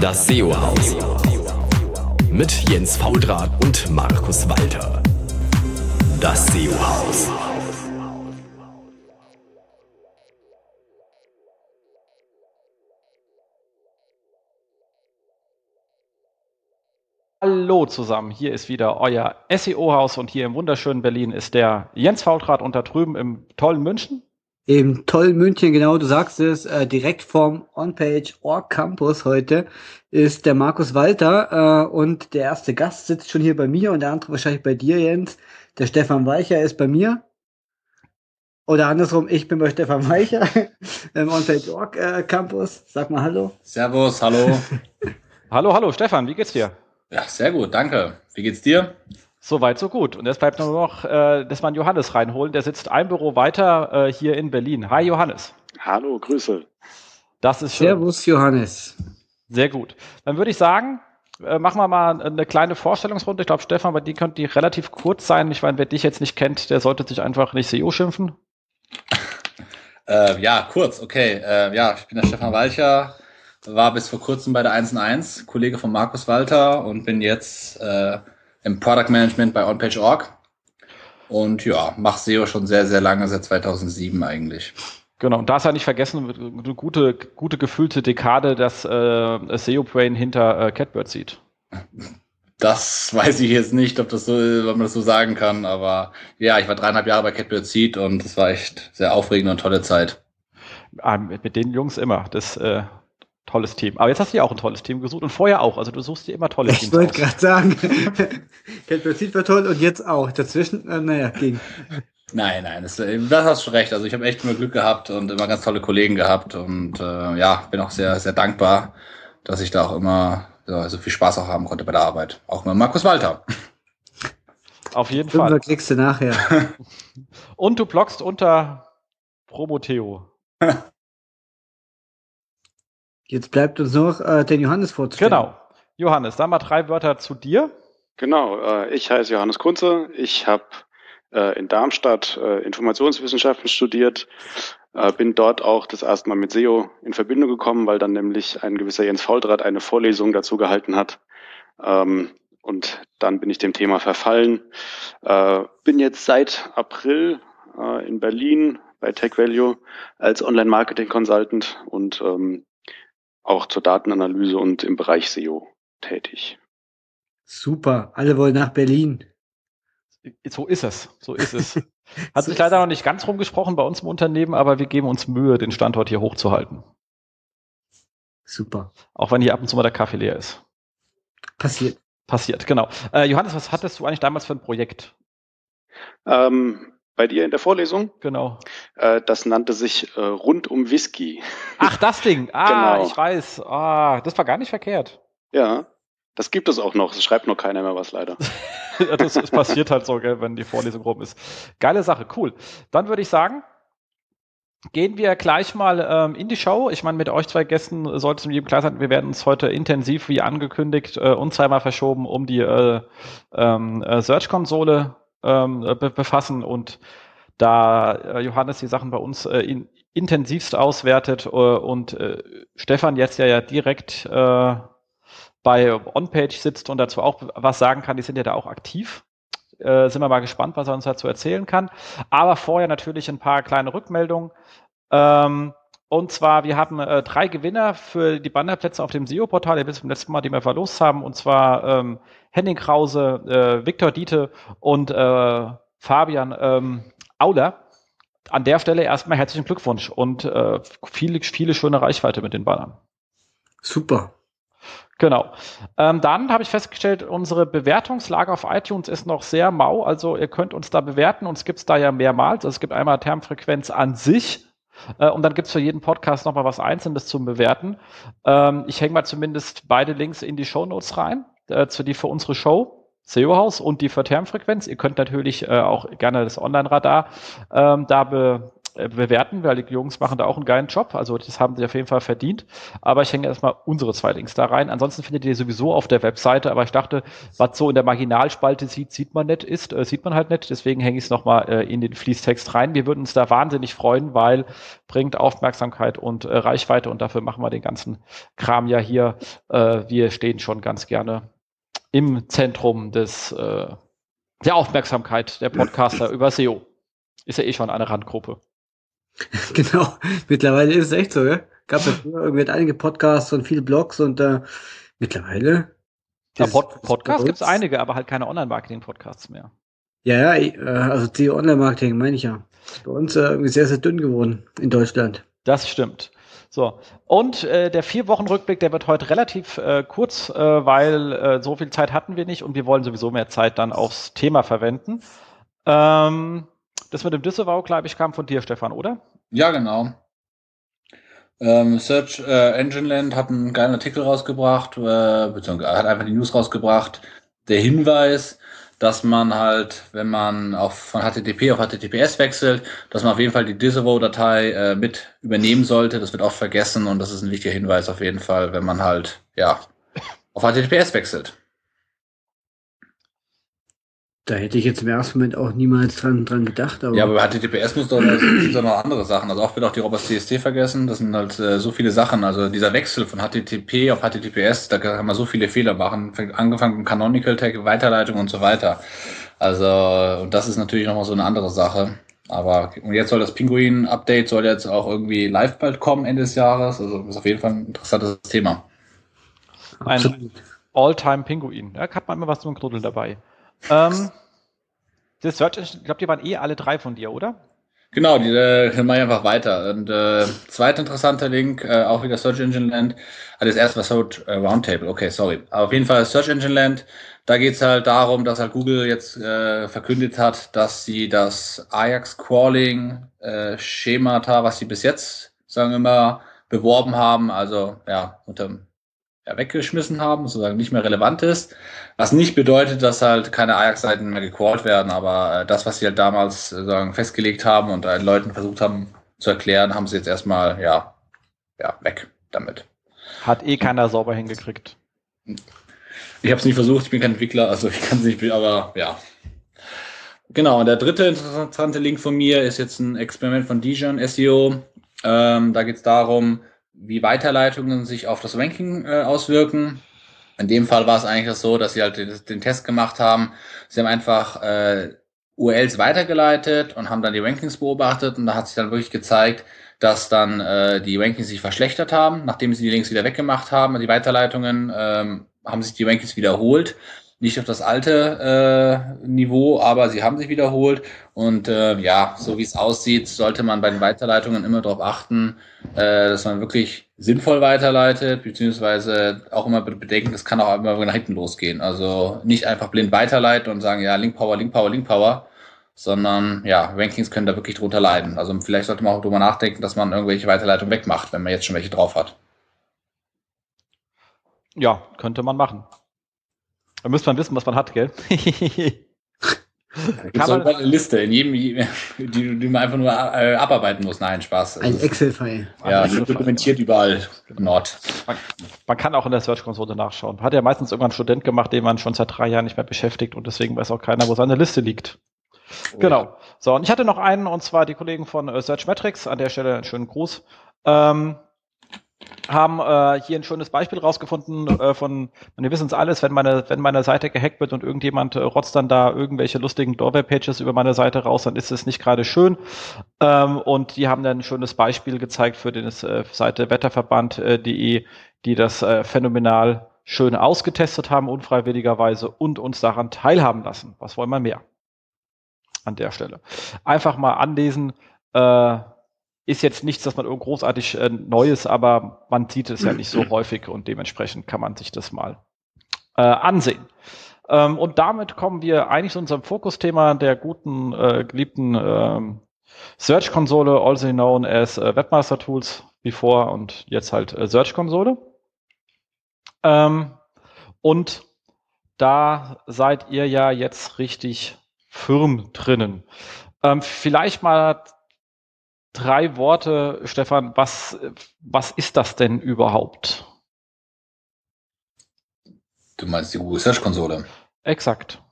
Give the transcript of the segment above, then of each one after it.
Das SEO-Haus. Mit Jens Faudrat und Markus Walter. Das SEO-Haus. Hallo zusammen, hier ist wieder euer SEO-Haus und hier im wunderschönen Berlin ist der Jens Faultrat und da drüben im tollen München. Im tollen München, genau, du sagst es, äh, direkt vom On-Page Org Campus heute ist der Markus Walter äh, und der erste Gast sitzt schon hier bei mir und der andere wahrscheinlich bei dir, Jens. Der Stefan Weicher ist bei mir. Oder andersrum, ich bin bei Stefan Weicher im On-Page Org äh, Campus. Sag mal Hallo. Servus, hallo. hallo, hallo, Stefan, wie geht's dir? Ja, sehr gut, danke. Wie geht's dir? Soweit, so gut. Und jetzt bleibt nur noch, äh, dass man Johannes reinholen. Der sitzt ein Büro weiter äh, hier in Berlin. Hi, Johannes. Hallo, Grüße. Das ist schön. Servus, Johannes. Sehr gut. Dann würde ich sagen, äh, machen wir mal eine kleine Vorstellungsrunde. Ich glaube, Stefan, bei dir könnte die relativ kurz sein. Ich meine, wer dich jetzt nicht kennt, der sollte sich einfach nicht CEO schimpfen. Äh, ja, kurz, okay. Äh, ja, ich bin der Stefan Walcher, war bis vor kurzem bei der 1&1, Kollege von Markus Walter und bin jetzt äh, im Product Management bei OnPage.org. Und ja, mache SEO schon sehr, sehr lange, seit 2007 eigentlich. Genau, und da ist ja nicht vergessen, eine gute, gute gefühlte Dekade, dass äh, SEO Brain hinter äh, Catbird sieht. Das weiß ich jetzt nicht, ob das so, ob man das so sagen kann, aber ja, ich war dreieinhalb Jahre bei Catbird Seed und das war echt sehr aufregende und tolle Zeit. Ah, mit, mit den Jungs immer. Das äh, tolles Team. Aber jetzt hast du ja auch ein tolles Team gesucht und vorher auch. Also du suchst dir immer tolle Teams. Ich wollte gerade sagen, Seed war toll und jetzt auch. Dazwischen, äh, naja, ging. Nein, nein, das, das hast du recht. Also ich habe echt nur Glück gehabt und immer ganz tolle Kollegen gehabt und äh, ja, bin auch sehr, sehr dankbar, dass ich da auch immer so, so viel Spaß auch haben konnte bei der Arbeit. Auch mit Markus Walter. Auf jeden Fall. Fall. klickst du nachher. und du bloggst unter Promoteo. Jetzt bleibt uns noch äh, den Johannes vorzustellen. Genau. Johannes, dann mal drei Wörter zu dir. Genau, äh, ich heiße Johannes Kunze. Ich habe äh, in Darmstadt äh, Informationswissenschaften studiert, äh, bin dort auch das erste Mal mit SEO in Verbindung gekommen, weil dann nämlich ein gewisser Jens Fauldraht eine Vorlesung dazu gehalten hat. Ähm, und dann bin ich dem Thema verfallen. Äh, bin jetzt seit April äh, in Berlin bei Tech Value als Online-Marketing-Consultant und ähm, auch zur Datenanalyse und im Bereich SEO tätig. Super, alle wollen nach Berlin. So ist es, so ist es. Hat sich leider noch nicht ganz rumgesprochen bei uns im Unternehmen, aber wir geben uns Mühe, den Standort hier hochzuhalten. Super. Auch wenn hier ab und zu mal der Kaffee leer ist. Passiert. Passiert, genau. Äh, Johannes, was hattest du eigentlich damals für ein Projekt? Ähm, bei dir in der Vorlesung? Genau. Äh, das nannte sich äh, Rund um Whisky. Ach, das Ding. Ah, genau. ich weiß. Ah, das war gar nicht verkehrt. Ja, das gibt es auch noch. Es schreibt noch keiner mehr was leider. das, das passiert halt so, gell, wenn die Vorlesung rum ist. Geile Sache, cool. Dann würde ich sagen, gehen wir gleich mal ähm, in die Show. Ich meine, mit euch zwei Gästen sollte es jedem klar sein, wir werden uns heute intensiv, wie angekündigt, äh, und zweimal verschoben, um die äh, ähm, äh, Search-Konsole ähm, be befassen und da äh, Johannes die Sachen bei uns äh, in, intensivst auswertet äh, und äh, Stefan jetzt ja, ja direkt äh, bei OnPage sitzt und dazu auch was sagen kann, die sind ja da auch aktiv. Äh, sind wir mal gespannt, was er uns dazu erzählen kann. Aber vorher natürlich ein paar kleine Rückmeldungen. Ähm, und zwar, wir haben äh, drei Gewinner für die Bannerplätze auf dem SEO-Portal, ihr wisst vom letzten Mal, die wir verlost haben. Und zwar ähm, Henning Krause, äh, Viktor Diete und äh, Fabian ähm, Auler. An der Stelle erstmal herzlichen Glückwunsch und äh, viele, viele schöne Reichweite mit den Bannern. Super. Genau. Ähm, dann habe ich festgestellt, unsere Bewertungslage auf iTunes ist noch sehr mau. Also ihr könnt uns da bewerten. Uns gibt es da ja mehrmals. Also es gibt einmal Termfrequenz an sich äh, und dann gibt es für jeden Podcast nochmal was Einzelnes zum Bewerten. Ähm, ich hänge mal zumindest beide Links in die Show Notes rein, äh, zu die für unsere Show. SEO-Haus und die für Termfrequenz. Ihr könnt natürlich äh, auch gerne das Online-Radar ähm, da be äh, bewerten, weil die Jungs machen da auch einen geilen Job. Also das haben sie auf jeden Fall verdient. Aber ich hänge erstmal unsere zwei Links da rein. Ansonsten findet ihr sowieso auf der Webseite. Aber ich dachte, was so in der Marginalspalte sieht, sieht man nicht, ist, äh, sieht man halt nicht. Deswegen hänge ich es nochmal äh, in den Fließtext rein. Wir würden uns da wahnsinnig freuen, weil bringt Aufmerksamkeit und äh, Reichweite und dafür machen wir den ganzen Kram ja hier. Äh, wir stehen schon ganz gerne im Zentrum des äh, der Aufmerksamkeit der Podcaster über SEO. Ist ja eh schon eine Randgruppe. Genau, mittlerweile ist es echt so, ja. Gab ja früher irgendwie einige Podcasts und viele Blogs und äh, mittlerweile. Ja, Pod Podcasts gibt es einige, aber halt keine Online-Marketing-Podcasts mehr. Ja, ja, äh, also die Online-Marketing meine ich ja. Bei uns äh, irgendwie sehr, sehr dünn geworden in Deutschland. Das stimmt. So, und äh, der vier Wochen Rückblick, der wird heute relativ äh, kurz, äh, weil äh, so viel Zeit hatten wir nicht und wir wollen sowieso mehr Zeit dann aufs Thema verwenden. Ähm, das mit dem Disavow, glaube ich, kam von dir, Stefan, oder? Ja, genau. Ähm, Search äh, Engine Land hat einen geilen Artikel rausgebracht, äh, beziehungsweise hat einfach die News rausgebracht. Der Hinweis, dass man halt, wenn man auf, von HTTP auf HTTPS wechselt, dass man auf jeden Fall die Disavow-Datei äh, mit übernehmen sollte. Das wird oft vergessen und das ist ein wichtiger Hinweis auf jeden Fall, wenn man halt, ja, auf HTTPS wechselt. Da hätte ich jetzt im ersten Moment auch niemals dran, dran gedacht. Aber ja, aber bei HTTPS muss doch, sind doch noch andere Sachen. Also auch wird auch die Robots CST vergessen. Das sind halt äh, so viele Sachen. Also dieser Wechsel von HTTP auf HTTPS, da kann man so viele Fehler machen. Angefangen mit Canonical Tag, Weiterleitung und so weiter. Also, und das ist natürlich nochmal so eine andere Sache. Aber und jetzt soll das Pinguin-Update soll jetzt auch irgendwie live bald kommen, Ende des Jahres. Also ist auf jeden Fall ein interessantes Thema. Ein All-Time-Pinguin. Da hat man immer was zum Knuddeln dabei. Ähm, das Search, ich glaube, die waren eh alle drei von dir, oder? Genau, die äh, mache ich einfach weiter. Und äh, zweiter interessanter Link, äh, auch wieder Search Engine Land. Also das erste war Search äh, Roundtable, okay, sorry. Aber auf jeden Fall Search Engine Land. Da geht's halt darum, dass halt Google jetzt äh, verkündet hat, dass sie das Ajax Crawling äh, was sie bis jetzt, sagen wir mal, beworben haben, also ja, unter ja, weggeschmissen haben, sozusagen nicht mehr relevant ist. Was nicht bedeutet, dass halt keine Ajax-Seiten mehr gecrawlt werden, aber äh, das, was sie halt damals äh, sagen, festgelegt haben und den Leuten versucht haben zu erklären, haben sie jetzt erstmal, ja, ja, weg damit. Hat eh keiner sauber hingekriegt. Ich habe es nicht versucht, ich bin kein Entwickler, also ich kann es nicht, aber ja. Genau, und der dritte interessante Link von mir ist jetzt ein Experiment von Dijon SEO. Ähm, da geht es darum, wie Weiterleitungen sich auf das Ranking äh, auswirken. In dem Fall war es eigentlich so, dass sie halt den, den Test gemacht haben. Sie haben einfach äh, URLs weitergeleitet und haben dann die Rankings beobachtet und da hat sich dann wirklich gezeigt, dass dann äh, die Rankings sich verschlechtert haben, nachdem sie die Links wieder weggemacht haben, die Weiterleitungen ähm, haben sich die Rankings wiederholt nicht auf das alte äh, Niveau, aber sie haben sich wiederholt. Und äh, ja, so wie es aussieht, sollte man bei den Weiterleitungen immer darauf achten, äh, dass man wirklich sinnvoll weiterleitet, beziehungsweise auch immer bedenken, es kann auch immer nach hinten losgehen. Also nicht einfach blind weiterleiten und sagen, ja, Link Power, Link Power, Link Power, sondern ja, Rankings können da wirklich drunter leiden. Also vielleicht sollte man auch drüber nachdenken, dass man irgendwelche Weiterleitungen wegmacht, wenn man jetzt schon welche drauf hat. Ja, könnte man machen. Da müsste man wissen, was man hat, gell? Kann man eine Liste in jedem, die, die man einfach nur äh, abarbeiten muss. Nein, Spaß. Ein Excel-File. Ja, Excel dokumentiert überall. Nord. Man, man, kann auch in der Search-Konsole nachschauen. Hat ja meistens irgendwann ein Student gemacht, den man schon seit drei Jahren nicht mehr beschäftigt und deswegen weiß auch keiner, wo seine Liste liegt. Oh, genau. Ja. So, und ich hatte noch einen, und zwar die Kollegen von äh, Search Metrics. An der Stelle einen schönen Gruß. Ähm, haben äh, hier ein schönes Beispiel rausgefunden äh, von, wir wissen es alles, wenn meine, wenn meine Seite gehackt wird und irgendjemand äh, rotzt dann da irgendwelche lustigen Doorway-Pages über meine Seite raus, dann ist es nicht gerade schön. Ähm, und die haben dann ein schönes Beispiel gezeigt für die äh, Seite wetterverband.de, die das äh, phänomenal schön ausgetestet haben, unfreiwilligerweise, und uns daran teilhaben lassen. Was wollen wir mehr? An der Stelle. Einfach mal anlesen, äh, ist jetzt nichts, dass man großartig äh, Neues, aber man sieht es ja nicht so häufig und dementsprechend kann man sich das mal äh, ansehen. Ähm, und damit kommen wir eigentlich zu unserem Fokusthema der guten, äh, geliebten ähm, Search-Konsole, also known as äh, Webmaster Tools, before und jetzt halt äh, Search-Konsole. Ähm, und da seid ihr ja jetzt richtig firm drinnen. Ähm, vielleicht mal drei Worte, Stefan, was, was ist das denn überhaupt? Du meinst die Google Search Konsole? Exakt.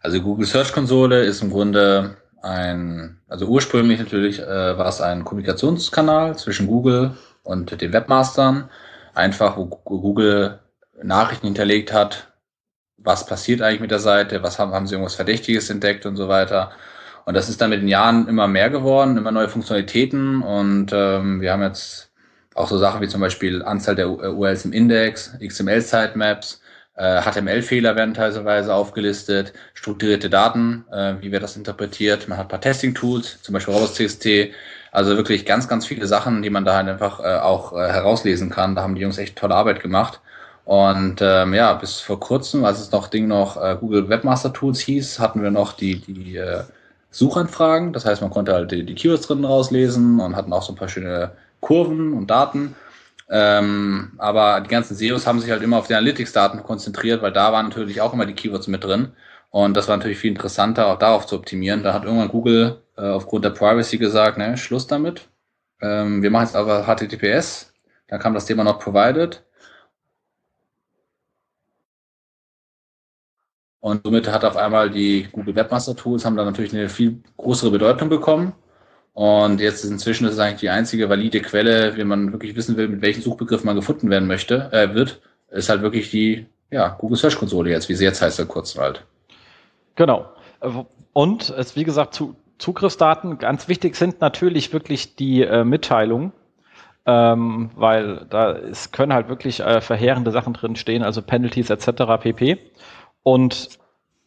Also Google Search Konsole ist im Grunde ein, also ursprünglich natürlich äh, war es ein Kommunikationskanal zwischen Google und den Webmastern, einfach wo Google Nachrichten hinterlegt hat, was passiert eigentlich mit der Seite, was haben, haben sie irgendwas Verdächtiges entdeckt und so weiter. Und das ist dann mit den Jahren immer mehr geworden, immer neue Funktionalitäten und ähm, wir haben jetzt auch so Sachen wie zum Beispiel Anzahl der URLs im Index, XML-Sitemaps, äh, HTML-Fehler werden teilweise aufgelistet, strukturierte Daten, äh, wie wird das interpretiert. Man hat ein paar Testing-Tools, zum Beispiel Robots.txt. Also wirklich ganz, ganz viele Sachen, die man da halt einfach äh, auch äh, herauslesen kann. Da haben die Jungs echt tolle Arbeit gemacht. Und ähm, ja, bis vor kurzem, als es noch Ding noch äh, Google Webmaster Tools hieß, hatten wir noch die, die äh, Suchanfragen. Das heißt, man konnte halt die, die Keywords drin rauslesen und hatten auch so ein paar schöne Kurven und Daten. Ähm, aber die ganzen SEOs haben sich halt immer auf die Analytics-Daten konzentriert, weil da waren natürlich auch immer die Keywords mit drin. Und das war natürlich viel interessanter, auch darauf zu optimieren. Da hat irgendwann Google äh, aufgrund der Privacy gesagt, ne, Schluss damit. Ähm, wir machen jetzt aber HTTPS. Dann kam das Thema noch Provided. Und somit hat auf einmal die Google Webmaster Tools haben dann natürlich eine viel größere Bedeutung bekommen. Und jetzt inzwischen ist es eigentlich die einzige valide Quelle, wenn man wirklich wissen will, mit welchem Suchbegriff man gefunden werden möchte, äh, wird, ist halt wirklich die ja, Google Search Konsole jetzt, wie sie jetzt heißt, der kurzen halt. Genau. Und es, wie gesagt, zu, Zugriffsdaten, ganz wichtig sind natürlich wirklich die äh, Mitteilungen, ähm, weil da ist, können halt wirklich äh, verheerende Sachen drin stehen, also Penalties etc. pp. Und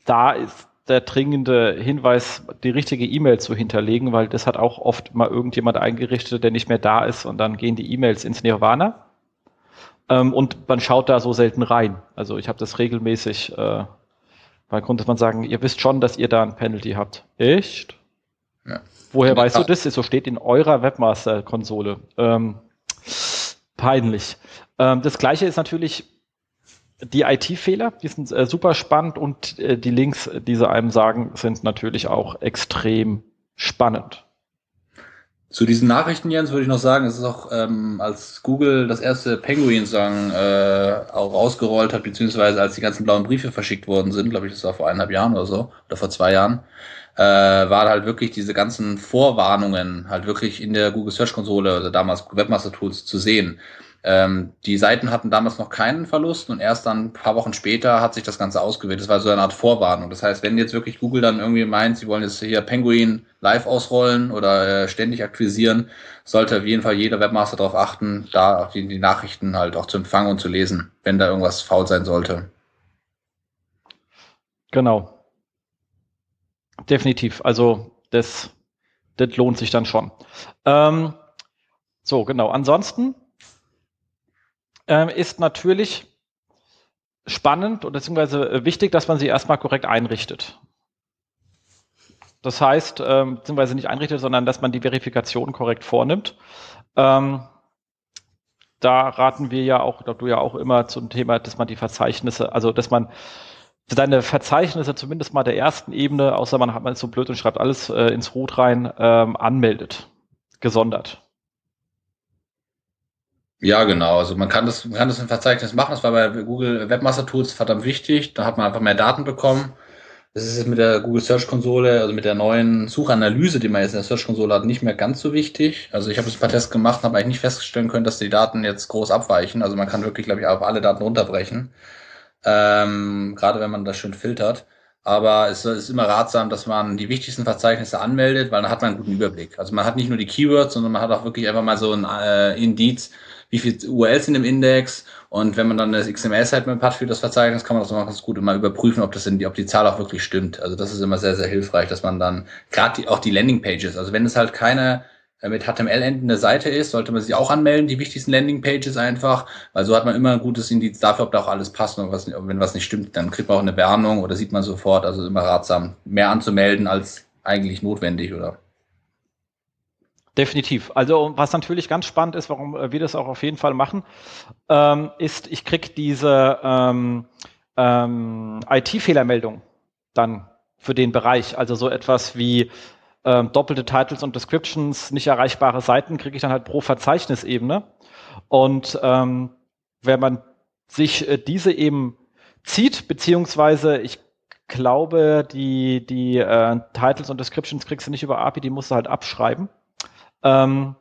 da ist der dringende Hinweis, die richtige E-Mail zu hinterlegen, weil das hat auch oft mal irgendjemand eingerichtet, der nicht mehr da ist und dann gehen die E-Mails ins Nirvana. Ähm, und man schaut da so selten rein. Also ich habe das regelmäßig, äh, weil konnte man sagen, ihr wisst schon, dass ihr da ein Penalty habt. Echt? Ja. Woher weißt du das? So steht in eurer Webmaster-Konsole. Ähm, peinlich. Ähm, das gleiche ist natürlich die IT-Fehler, die sind äh, super spannend und äh, die Links, die sie einem sagen, sind natürlich auch extrem spannend. Zu diesen Nachrichten, Jens, würde ich noch sagen, es ist auch, ähm, als Google das erste Penguin-Song äh, auch rausgerollt hat, beziehungsweise als die ganzen blauen Briefe verschickt worden sind, glaube ich, das war vor eineinhalb Jahren oder so, oder vor zwei Jahren, äh, waren halt wirklich diese ganzen Vorwarnungen halt wirklich in der Google Search Konsole, oder damals Webmaster Tools zu sehen. Ähm, die Seiten hatten damals noch keinen Verlust und erst dann ein paar Wochen später hat sich das Ganze ausgewählt. Das war so eine Art Vorwarnung. Das heißt, wenn jetzt wirklich Google dann irgendwie meint, sie wollen jetzt hier Penguin live ausrollen oder äh, ständig aktualisieren, sollte auf jeden Fall jeder Webmaster darauf achten, da die, die Nachrichten halt auch zu empfangen und zu lesen, wenn da irgendwas faul sein sollte. Genau. Definitiv. Also das, das lohnt sich dann schon. Ähm, so, genau. Ansonsten ähm, ist natürlich spannend und beziehungsweise äh, wichtig, dass man sie erstmal korrekt einrichtet. Das heißt, ähm, beziehungsweise nicht einrichtet, sondern dass man die Verifikation korrekt vornimmt. Ähm, da raten wir ja auch, du ja auch immer zum Thema, dass man die Verzeichnisse, also dass man seine Verzeichnisse zumindest mal der ersten Ebene, außer man hat man ist so blöd und schreibt alles äh, ins Root rein, ähm, anmeldet, gesondert. Ja, genau. Also man kann das, man kann das im Verzeichnis machen. Das war bei Google Webmaster Tools verdammt wichtig. Da hat man einfach mehr Daten bekommen. Das ist jetzt mit der Google Search Konsole, also mit der neuen Suchanalyse, die man jetzt in der Search Konsole hat, nicht mehr ganz so wichtig. Also ich habe jetzt ein paar Tests gemacht, habe eigentlich nicht feststellen können, dass die Daten jetzt groß abweichen. Also man kann wirklich, glaube ich, auf alle Daten runterbrechen. Ähm, gerade wenn man das schön filtert. Aber es ist immer ratsam, dass man die wichtigsten Verzeichnisse anmeldet, weil dann hat man einen guten Überblick. Also man hat nicht nur die Keywords, sondern man hat auch wirklich einfach mal so ein äh, Indiz, wie viele URLs sind im Index und wenn man dann das XML-Sitemap hat für das Verzeichnis, kann man das noch ganz gut immer überprüfen, ob das die, ob die Zahl auch wirklich stimmt. Also das ist immer sehr, sehr hilfreich, dass man dann gerade auch die Landingpages, also wenn es halt keine äh, mit HTML endende Seite ist, sollte man sich auch anmelden, die wichtigsten Landingpages einfach, weil so hat man immer ein gutes Indiz dafür, ob da auch alles passt und was, wenn was nicht stimmt, dann kriegt man auch eine Warnung oder sieht man sofort, also immer ratsam, mehr anzumelden als eigentlich notwendig, oder? Definitiv. Also was natürlich ganz spannend ist, warum äh, wir das auch auf jeden Fall machen, ähm, ist, ich kriege diese ähm, ähm, IT-Fehlermeldung dann für den Bereich. Also so etwas wie ähm, doppelte Titles und Descriptions, nicht erreichbare Seiten, kriege ich dann halt pro Verzeichnisebene. Und ähm, wenn man sich äh, diese eben zieht, beziehungsweise ich glaube, die, die äh, Titles und Descriptions kriegst du nicht über API, die musst du halt abschreiben. Ähm,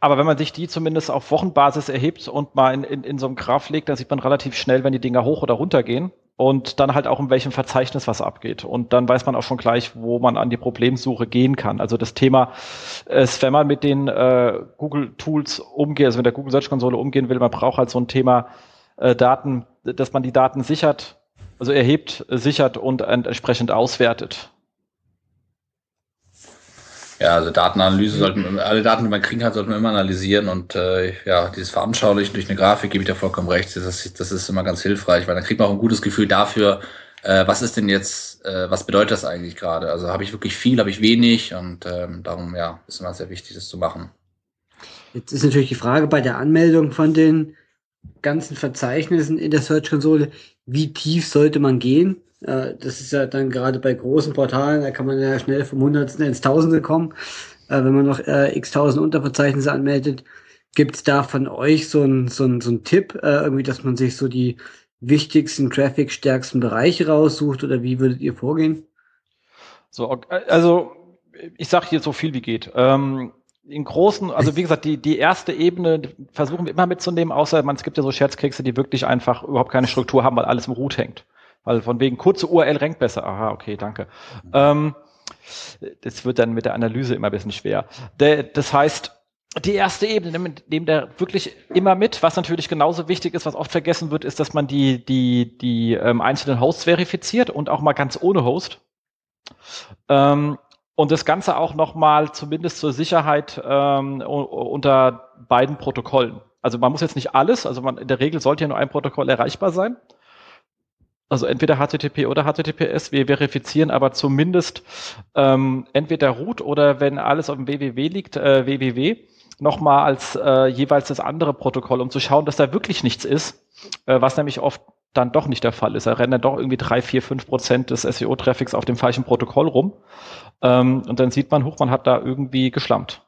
aber wenn man sich die zumindest auf Wochenbasis erhebt und mal in, in, in so einem Graph legt, dann sieht man relativ schnell, wenn die Dinger hoch oder runter gehen und dann halt auch in welchem Verzeichnis was abgeht. Und dann weiß man auch schon gleich, wo man an die Problemsuche gehen kann. Also das Thema ist, wenn man mit den äh, Google Tools umgeht, also mit der Google Search Konsole umgehen will, man braucht halt so ein Thema äh, Daten, dass man die Daten sichert, also erhebt, sichert und entsprechend auswertet. Ja, also Datenanalyse sollten alle Daten, die man kriegen kann, sollten wir immer analysieren und äh, ja, dieses Veranschaulichen durch eine Grafik gebe ich da vollkommen recht. Das ist, das ist immer ganz hilfreich, weil dann kriegt man auch ein gutes Gefühl dafür, äh, was ist denn jetzt, äh, was bedeutet das eigentlich gerade? Also habe ich wirklich viel, habe ich wenig und ähm, darum ja, ist immer sehr wichtig, das zu machen. Jetzt ist natürlich die Frage bei der Anmeldung von den ganzen Verzeichnissen in der Search-Konsole, wie tief sollte man gehen? Äh, das ist ja dann gerade bei großen Portalen, da kann man ja schnell vom Hundertsten ins Tausende kommen, äh, wenn man noch äh, x tausend Unterverzeichnisse anmeldet. Gibt es da von euch so ein so ein so ein Tipp, äh, irgendwie, dass man sich so die wichtigsten, traffic-stärksten Bereiche raussucht oder wie würdet ihr vorgehen? So, also ich sage hier so viel wie geht. Ähm, in großen, also wie gesagt, die, die erste Ebene versuchen wir immer mitzunehmen, außer man, es gibt ja so Scherzkekse, die wirklich einfach überhaupt keine Struktur haben, weil alles im Root hängt. Weil von wegen kurze URL rankt besser. Aha, okay, danke. Ähm, das wird dann mit der Analyse immer ein bisschen schwer. Der, das heißt, die erste Ebene nimmt, nimmt er wirklich immer mit. Was natürlich genauso wichtig ist, was oft vergessen wird, ist, dass man die, die, die ähm, einzelnen Hosts verifiziert und auch mal ganz ohne Host. Ähm, und das Ganze auch nochmal zumindest zur Sicherheit ähm, unter beiden Protokollen. Also man muss jetzt nicht alles, also man, in der Regel sollte ja nur ein Protokoll erreichbar sein also entweder HTTP oder HTTPS, wir verifizieren aber zumindest ähm, entweder root oder wenn alles auf dem www liegt, äh, www, nochmal als äh, jeweils das andere Protokoll, um zu schauen, dass da wirklich nichts ist, äh, was nämlich oft dann doch nicht der Fall ist. Da rennen dann doch irgendwie drei, vier, fünf Prozent des SEO-Traffics auf dem falschen Protokoll rum. Ähm, und dann sieht man, hoch, man hat da irgendwie geschlampt.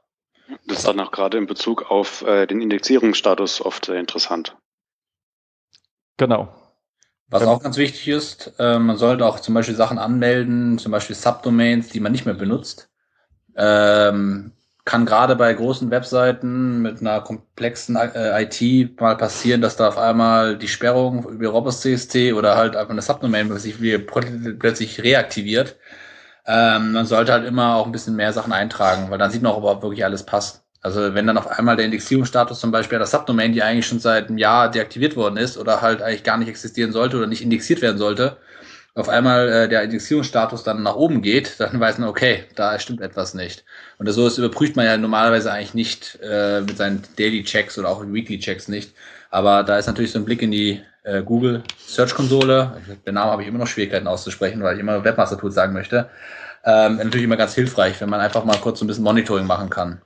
Das ist dann auch gerade in Bezug auf äh, den Indexierungsstatus oft sehr interessant. Genau. Was auch ganz wichtig ist, äh, man sollte auch zum Beispiel Sachen anmelden, zum Beispiel Subdomains, die man nicht mehr benutzt. Ähm, kann gerade bei großen Webseiten mit einer komplexen äh, IT mal passieren, dass da auf einmal die Sperrung über Robust CST oder halt einfach eine Subdomain sich plötzlich reaktiviert. Ähm, man sollte halt immer auch ein bisschen mehr Sachen eintragen, weil dann sieht man auch, ob wirklich alles passt. Also wenn dann auf einmal der Indexierungsstatus zum Beispiel der Subdomain, die eigentlich schon seit einem Jahr deaktiviert worden ist oder halt eigentlich gar nicht existieren sollte oder nicht indexiert werden sollte, auf einmal äh, der Indexierungsstatus dann nach oben geht, dann weiß man, okay, da stimmt etwas nicht. Und so ist, überprüft man ja normalerweise eigentlich nicht äh, mit seinen Daily Checks oder auch Weekly Checks nicht. Aber da ist natürlich so ein Blick in die äh, Google Search Konsole. Den Namen habe ich immer noch Schwierigkeiten auszusprechen, weil ich immer Webmaster Tools sagen möchte. Ähm, natürlich immer ganz hilfreich, wenn man einfach mal kurz so ein bisschen Monitoring machen kann.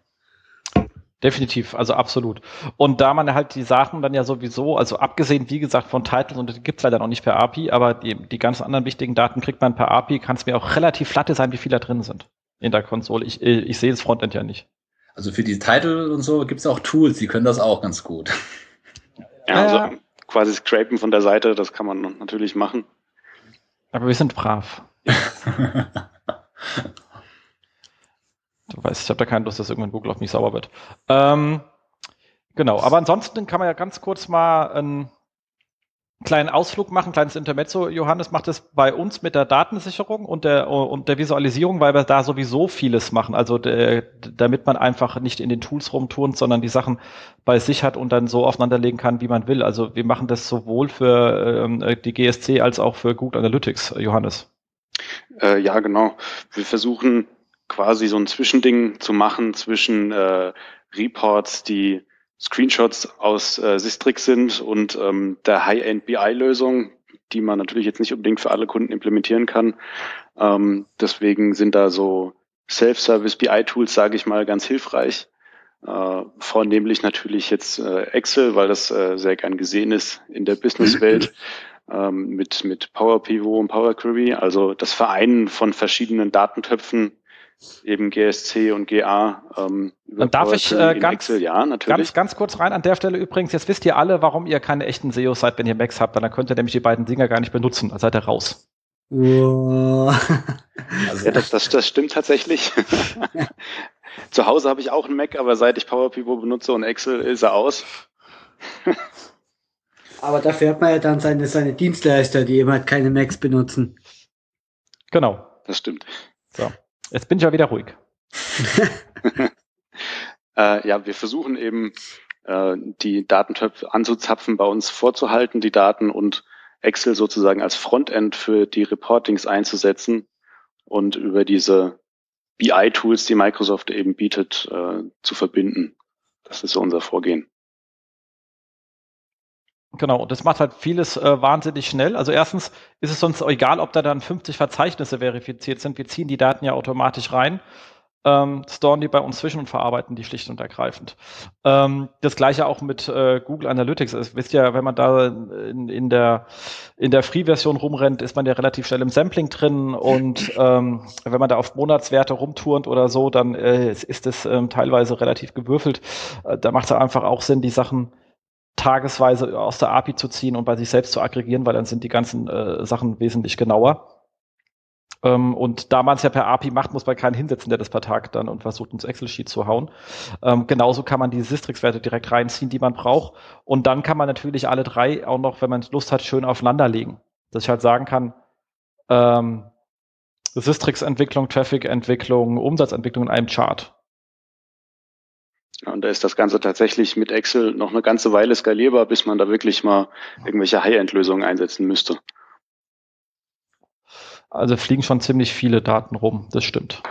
Definitiv, also absolut. Und da man halt die Sachen dann ja sowieso, also abgesehen, wie gesagt, von Titles, und die gibt's leider noch nicht per API, aber die, die ganzen anderen wichtigen Daten kriegt man per API, kann es mir auch relativ flatte sein, wie viele da drin sind in der Konsole. Ich, ich sehe das Frontend ja nicht. Also für die Title und so gibt's auch Tools, die können das auch ganz gut. Ja, also quasi Scrapen von der Seite, das kann man natürlich machen. Aber wir sind brav. Du weißt, ich habe da keine Lust, dass irgendwann Google auf mich sauer wird. Ähm, genau, aber ansonsten kann man ja ganz kurz mal einen kleinen Ausflug machen, kleines Intermezzo. Johannes macht es bei uns mit der Datensicherung und der, und der Visualisierung, weil wir da sowieso vieles machen. Also der, damit man einfach nicht in den Tools rumturnt, sondern die Sachen bei sich hat und dann so aufeinanderlegen kann, wie man will. Also wir machen das sowohl für ähm, die GSC als auch für Google Analytics, Johannes. Äh, ja, genau. Wir versuchen quasi so ein Zwischending zu machen zwischen äh, Reports, die Screenshots aus äh, Sistrix sind und ähm, der High-End BI-Lösung, die man natürlich jetzt nicht unbedingt für alle Kunden implementieren kann. Ähm, deswegen sind da so Self-Service BI-Tools, sage ich mal, ganz hilfreich. Äh, vornehmlich natürlich jetzt äh, Excel, weil das äh, sehr gern gesehen ist in der Businesswelt. ähm, mit, mit Power Pivot und Power Query, also das Vereinen von verschiedenen Datentöpfen eben GSC und GA. Ähm, Dann darf ich äh, ganz, Excel, ja, natürlich. ganz, ganz kurz rein an der Stelle übrigens. Jetzt wisst ihr alle, warum ihr keine echten SEOs seid, wenn ihr Macs habt. Dann könnt ihr nämlich die beiden Dinger gar nicht benutzen. Dann seid ihr raus. Wow. Also, Ja, das, das, das stimmt tatsächlich. Zu Hause habe ich auch einen Mac, aber seit ich Power Pivot benutze und Excel ist er aus. Aber dafür hat man ja dann seine, seine Dienstleister, die eben halt keine Macs benutzen. Genau. Das stimmt. So. Jetzt bin ich ja wieder ruhig. Äh, ja, wir versuchen eben äh, die Datentöpfe anzuzapfen, bei uns vorzuhalten, die Daten und Excel sozusagen als Frontend für die Reportings einzusetzen und über diese BI-Tools, die Microsoft eben bietet, äh, zu verbinden. Das ist so unser Vorgehen. Genau, und das macht halt vieles äh, wahnsinnig schnell. Also erstens ist es sonst egal, ob da dann 50 Verzeichnisse verifiziert sind. Wir ziehen die Daten ja automatisch rein, ähm, storen die bei uns zwischen und verarbeiten die schlicht und ergreifend. Ähm, das gleiche auch mit äh, Google Analytics. Also, wisst ja, wenn man da in, in der, in der Free-Version rumrennt, ist man ja relativ schnell im Sampling drin und ähm, wenn man da auf Monatswerte rumturnt oder so, dann äh, ist es ähm, teilweise relativ gewürfelt. Äh, da macht es einfach auch Sinn, die Sachen tagesweise aus der API zu ziehen und bei sich selbst zu aggregieren, weil dann sind die ganzen äh, Sachen wesentlich genauer. Ähm, und da man es ja per API macht, muss man keinen hinsetzen, der das per Tag dann und versucht ins Excel-Sheet zu hauen. Ähm, genauso kann man die Sistrix-Werte direkt reinziehen, die man braucht. Und dann kann man natürlich alle drei auch noch, wenn man Lust hat, schön aufeinander legen. Dass ich halt sagen kann, ähm, Sistrix-Entwicklung, Traffic-Entwicklung, Umsatzentwicklung in einem Chart. Und da ist das Ganze tatsächlich mit Excel noch eine ganze Weile skalierbar, bis man da wirklich mal irgendwelche High-End-Lösungen einsetzen müsste. Also fliegen schon ziemlich viele Daten rum, das stimmt.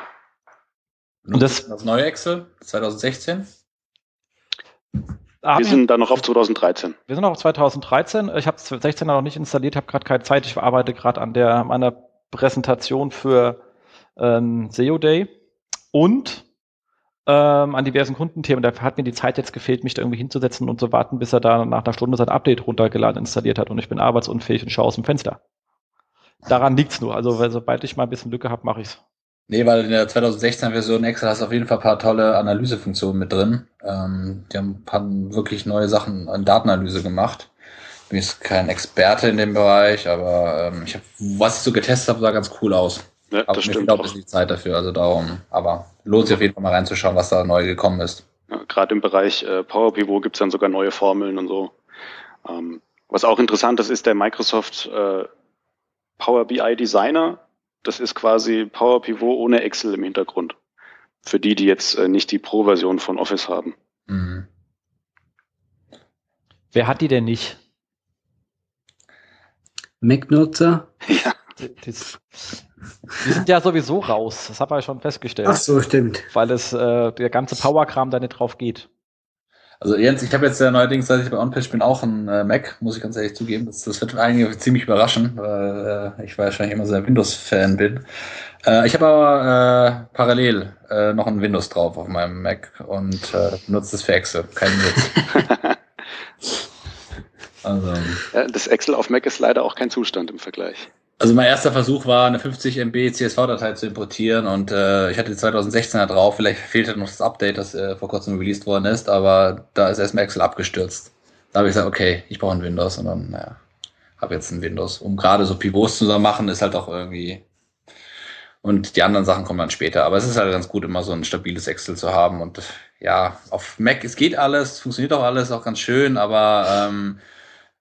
und das- das neue Excel 2016? Ah, Wir sind da noch auf 2013. Wir sind noch auf 2013. Ich habe 16er noch nicht installiert, habe gerade keine Zeit. Ich arbeite gerade an der meiner Präsentation für ähm, SEO Day und ähm, an diversen Kundenthemen. Da hat mir die Zeit jetzt gefehlt, mich da irgendwie hinzusetzen und zu warten, bis er da nach einer Stunde sein Update runtergeladen installiert hat und ich bin arbeitsunfähig und schaue aus dem Fenster. Daran liegt's nur. Also sobald ich mal ein bisschen Lücke habe, mache ich's. Nee, weil in der 2016er Version Excel hast du auf jeden Fall ein paar tolle Analysefunktionen mit drin. Ähm, die haben, haben wirklich neue Sachen an Datenanalyse gemacht. Ich bin jetzt kein Experte in dem Bereich, aber ähm, ich hab, was ich so getestet habe, sah ganz cool aus. Ja, Aber das mir stimmt auch ein bisschen die Zeit dafür, also darum. Aber lohnt sich auf jeden Fall mal reinzuschauen, was da neu gekommen ist. Ja, Gerade im Bereich äh, Power Pivot gibt's dann sogar neue Formeln und so. Ähm, was auch interessant ist, ist der Microsoft äh, Power BI Designer. Das ist quasi Power Pivot ohne Excel im Hintergrund. Für die, die jetzt äh, nicht die Pro-Version von Office haben. Mhm. Wer hat die denn nicht? Mac-Nutzer? Ja, Die, die, sind ja sowieso raus. Das habe ich schon festgestellt. Ach so, stimmt. Weil es äh, der ganze Power-Kram da nicht drauf geht. Also Jens, ich habe jetzt ja neuerdings, seit ich bei OnPitch bin, auch ein äh, Mac, muss ich ganz ehrlich zugeben. Das, das wird einige ziemlich überraschen, weil äh, ich wahrscheinlich immer so ein Windows-Fan bin. Äh, ich habe aber äh, parallel äh, noch ein Windows drauf auf meinem Mac und äh, benutze das für Excel. Kein Witz. also, Ja, das Excel auf Mac ist leider auch kein Zustand im Vergleich. Also mein erster Versuch war, eine 50 MB CSV-Datei zu importieren und äh, ich hatte die 2016er drauf. Vielleicht fehlte noch das Update, das äh, vor kurzem released worden ist, aber da ist erstmal Excel abgestürzt. Da habe ich gesagt, okay, ich brauche ein Windows und dann, naja, habe jetzt ein Windows. Um gerade so Pivots zu machen, ist halt auch irgendwie. Und die anderen Sachen kommen dann später. Aber es ist halt ganz gut, immer so ein stabiles Excel zu haben. Und ja, auf Mac, es geht alles, funktioniert auch alles, auch ganz schön, aber ähm,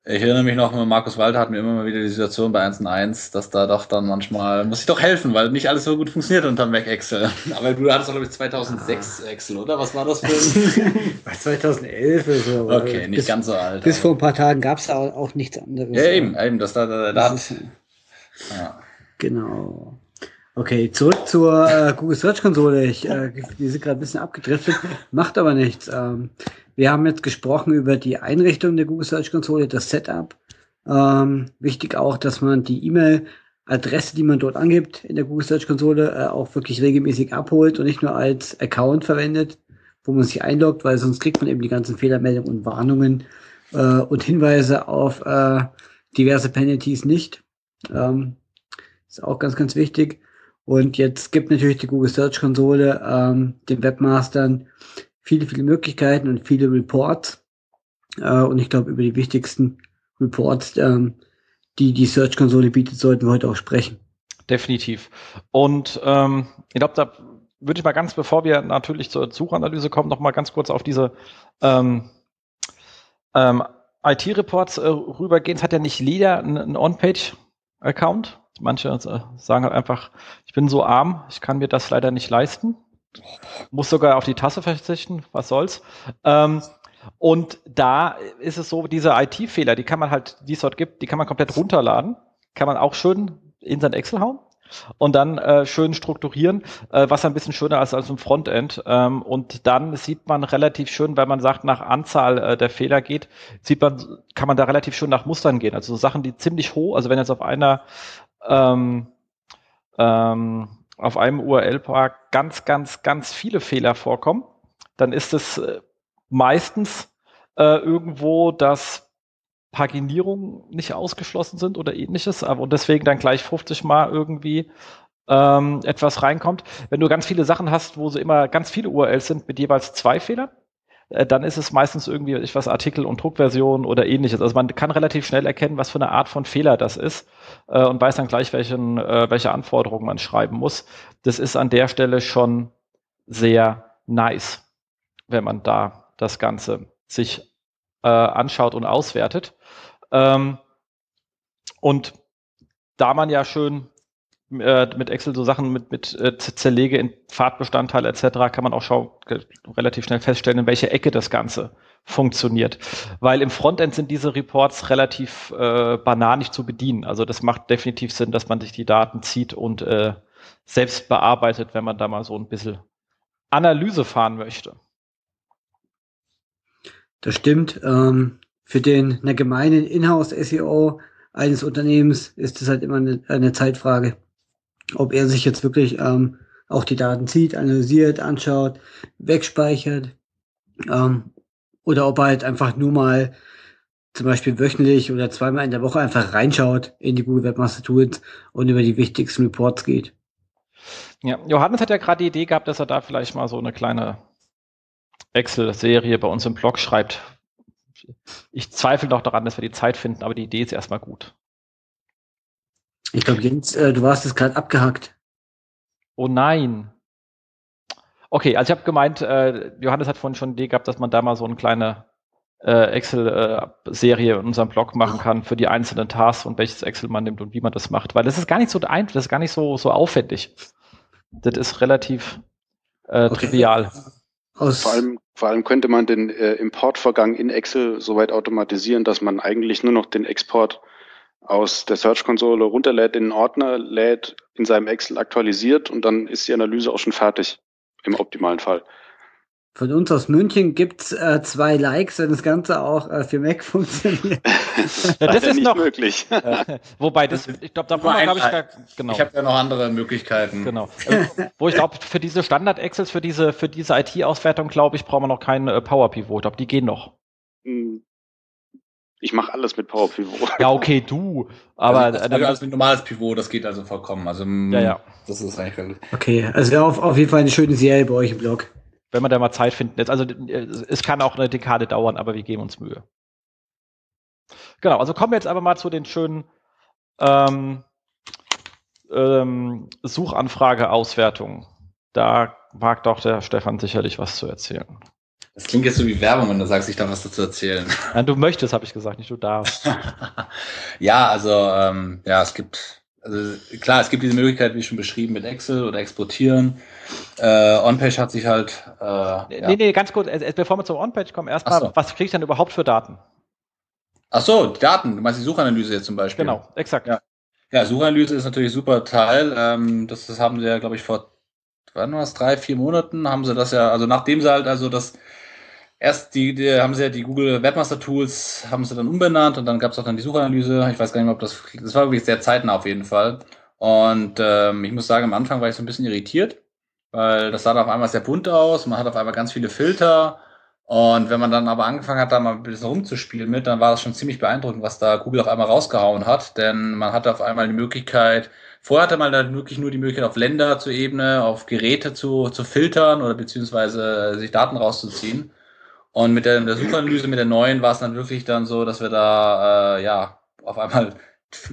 ich erinnere mich noch, Markus Walter hat mir immer mal wieder die Situation bei 1.1, dass da doch dann manchmal, muss ich doch helfen, weil nicht alles so gut funktioniert unter Mac Excel. Aber du hattest doch, glaube ich, 2006 Excel, oder? Was war das für ein... Bei 2011 oder so. Okay, nicht bis, ganz so alt. Bis aber- vor ein paar Tagen gab es da auch, auch nichts anderes. Ja, eben, eben, das da, da, da Das hat, ist, ja. genau. Okay, zurück zur äh, Google Search Konsole. Ich, äh, die sind gerade ein bisschen abgedriftet, macht aber nichts. Ähm, wir haben jetzt gesprochen über die Einrichtung der Google Search Konsole, das Setup. Ähm, wichtig auch, dass man die E-Mail-Adresse, die man dort angibt in der Google Search Konsole, äh, auch wirklich regelmäßig abholt und nicht nur als Account verwendet, wo man sich einloggt, weil sonst kriegt man eben die ganzen Fehlermeldungen und Warnungen äh, und Hinweise auf äh, diverse Penalties nicht. Ähm, ist auch ganz, ganz wichtig. Und jetzt gibt natürlich die Google Search Konsole ähm, den Webmastern viele, viele Möglichkeiten und viele Reports. Äh, und ich glaube, über die wichtigsten Reports, ähm, die die Search Konsole bietet, sollten wir heute auch sprechen. Definitiv. Und ähm, ich glaube, da würde ich mal ganz, bevor wir natürlich zur Suchanalyse kommen, noch mal ganz kurz auf diese ähm, ähm, IT-Reports äh, rübergehen. Es hat ja nicht jeder einen On-Page-Account. Manche äh, sagen halt einfach, ich bin so arm, ich kann mir das leider nicht leisten. Muss sogar auf die Tasse verzichten, was soll's. Ähm, und da ist es so, diese IT-Fehler, die kann man halt, die es dort gibt, die kann man komplett runterladen. Kann man auch schön in sein Excel hauen und dann äh, schön strukturieren, äh, was ein bisschen schöner ist als im Frontend. Ähm, und dann sieht man relativ schön, wenn man sagt, nach Anzahl äh, der Fehler geht, sieht man, kann man da relativ schön nach Mustern gehen. Also so Sachen, die ziemlich hoch, also wenn jetzt auf einer ähm, ähm, auf einem URL-Park ganz, ganz, ganz viele Fehler vorkommen, dann ist es äh, meistens äh, irgendwo, dass Paginierungen nicht ausgeschlossen sind oder ähnliches, aber und deswegen dann gleich 50 Mal irgendwie ähm, etwas reinkommt. Wenn du ganz viele Sachen hast, wo sie immer ganz viele URLs sind mit jeweils zwei Fehlern, äh, dann ist es meistens irgendwie ich was Artikel und Druckversion oder ähnliches. Also man kann relativ schnell erkennen, was für eine Art von Fehler das ist äh, und weiß dann gleich, welchen, äh, welche Anforderungen man schreiben muss. Das ist an der Stelle schon sehr nice, wenn man da das Ganze sich äh, anschaut und auswertet. Ähm, und da man ja schön äh, mit Excel so Sachen mit, mit äh, zerlege in Pfadbestandteile etc., kann man auch schau, relativ schnell feststellen, in welche Ecke das Ganze funktioniert. Weil im Frontend sind diese Reports relativ äh, bananisch zu bedienen. Also das macht definitiv Sinn, dass man sich die Daten zieht und äh, selbst bearbeitet, wenn man da mal so ein bisschen Analyse fahren möchte. Das stimmt. Ähm, für den eine gemeinen Inhouse-SEO eines Unternehmens ist es halt immer eine, eine Zeitfrage, ob er sich jetzt wirklich ähm, auch die Daten zieht, analysiert, anschaut, wegspeichert ähm, oder ob er halt einfach nur mal zum Beispiel wöchentlich oder zweimal in der Woche einfach reinschaut in die Google Webmaster Tools und über die wichtigsten Reports geht. Ja, Johannes hat ja gerade die Idee gehabt, dass er da vielleicht mal so eine kleine Excel-Serie bei uns im Blog schreibt, ich zweifle noch daran, dass wir die Zeit finden, aber die Idee ist erstmal gut. Ich glaube, Jens, äh, du warst es gerade abgehackt. Oh nein. Okay, also ich habe gemeint, äh, Johannes hat vorhin schon die Idee gehabt, dass man da mal so eine kleine äh, Excel-Serie in unserem Blog machen kann für die einzelnen Tasks und welches Excel man nimmt und wie man das macht. Weil das ist gar nicht so einfach, das ist gar nicht so, so aufwendig. Das ist relativ äh, okay. trivial. Aus vor, allem, vor allem könnte man den äh, Importvorgang in Excel soweit automatisieren, dass man eigentlich nur noch den Export aus der Search-Konsole runterlädt, in den Ordner lädt, in seinem Excel aktualisiert und dann ist die Analyse auch schon fertig, im optimalen Fall. Von uns aus München gibt's äh, zwei Likes, wenn das Ganze auch äh, für Mac funktioniert. ja, das, ist, ist noch möglich. Äh, wobei das, ich glaube, da habe ich gar, genau. Ich habe ja noch andere Möglichkeiten. Genau. Äh, wo ich glaube, für diese Standard-Excels, für diese für diese IT-Auswertung, glaube ich, brauchen wir noch keinen äh, Power Pivot. Ich glaube, die gehen noch. Ich mache alles mit Power Pivot. Ja, okay, du. Aber also, also, also ein normales Pivot, das geht also vollkommen. Also ja, ja. Das ist eigentlich relativ. Okay, also auf, auf jeden Fall eine schöne Serie bei euch im Blog wenn man da mal Zeit finden lässt. Also es kann auch eine Dekade dauern, aber wir geben uns Mühe. Genau, also kommen wir jetzt aber mal zu den schönen ähm, ähm, Suchanfrage-Auswertungen. Da mag doch der Stefan sicherlich was zu erzählen. Das klingt jetzt so wie Werbung, wenn du sagst, ich darf was dazu erzählen. Ja, du möchtest, habe ich gesagt, nicht du darfst. ja, also ähm, ja, es gibt also klar, es gibt diese Möglichkeit, wie schon beschrieben, mit Excel oder exportieren. Äh, OnPage hat sich halt. Äh, nee, ja. nee, ganz kurz, bevor wir zur OnPage kommen, erstmal, so. was kriege ich denn überhaupt für Daten? Ach so, Daten, du meinst die Suchanalyse jetzt zum Beispiel. Genau, exakt. Ja, ja Suchanalyse ist natürlich super Teil. Ähm, das, das haben sie ja, glaube ich, vor wann war es, drei, vier Monaten haben sie das ja, also nachdem sie halt also das erst die, die haben sie ja die Google Webmaster Tools haben sie dann umbenannt und dann gab es auch dann die Suchanalyse. Ich weiß gar nicht mehr, ob das das war wirklich sehr zeitnah auf jeden Fall. Und ähm, ich muss sagen, am Anfang war ich so ein bisschen irritiert, weil das sah dann auf einmal sehr bunt aus. Man hat auf einmal ganz viele Filter Und wenn man dann aber angefangen hat, da mal ein bisschen rumzuspielen mit, dann war das schon ziemlich beeindruckend, was da Google auf einmal rausgehauen hat. Denn man hatte auf einmal die Möglichkeit, vorher hatte man dann wirklich nur die Möglichkeit, auf Länder zu Ebene, auf Geräte zu, zu filtern oder beziehungsweise sich Daten rauszuziehen. Und mit der, der Suchanalyse, mit der neuen, war es dann wirklich dann so, dass wir da äh, ja auf einmal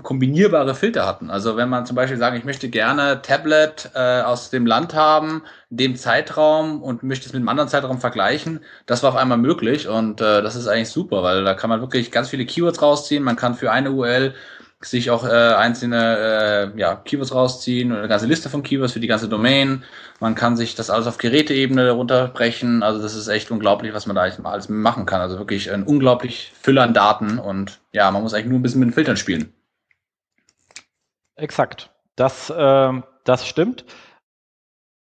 kombinierbare Filter hatten. Also wenn man zum Beispiel sagen, ich möchte gerne Tablet äh, aus dem Land haben, dem Zeitraum und möchte es mit einem anderen Zeitraum vergleichen, das war auf einmal möglich und äh, das ist eigentlich super, weil da kann man wirklich ganz viele Keywords rausziehen. Man kann für eine URL sich auch äh, einzelne äh, ja, Keywords rausziehen oder eine ganze Liste von Keywords für die ganze Domain. Man kann sich das alles auf Geräteebene runterbrechen. Also das ist echt unglaublich, was man da alles machen kann. Also wirklich ein unglaublich Füller an Daten und ja, man muss eigentlich nur ein bisschen mit den Filtern spielen. Exakt. Das, äh, das stimmt.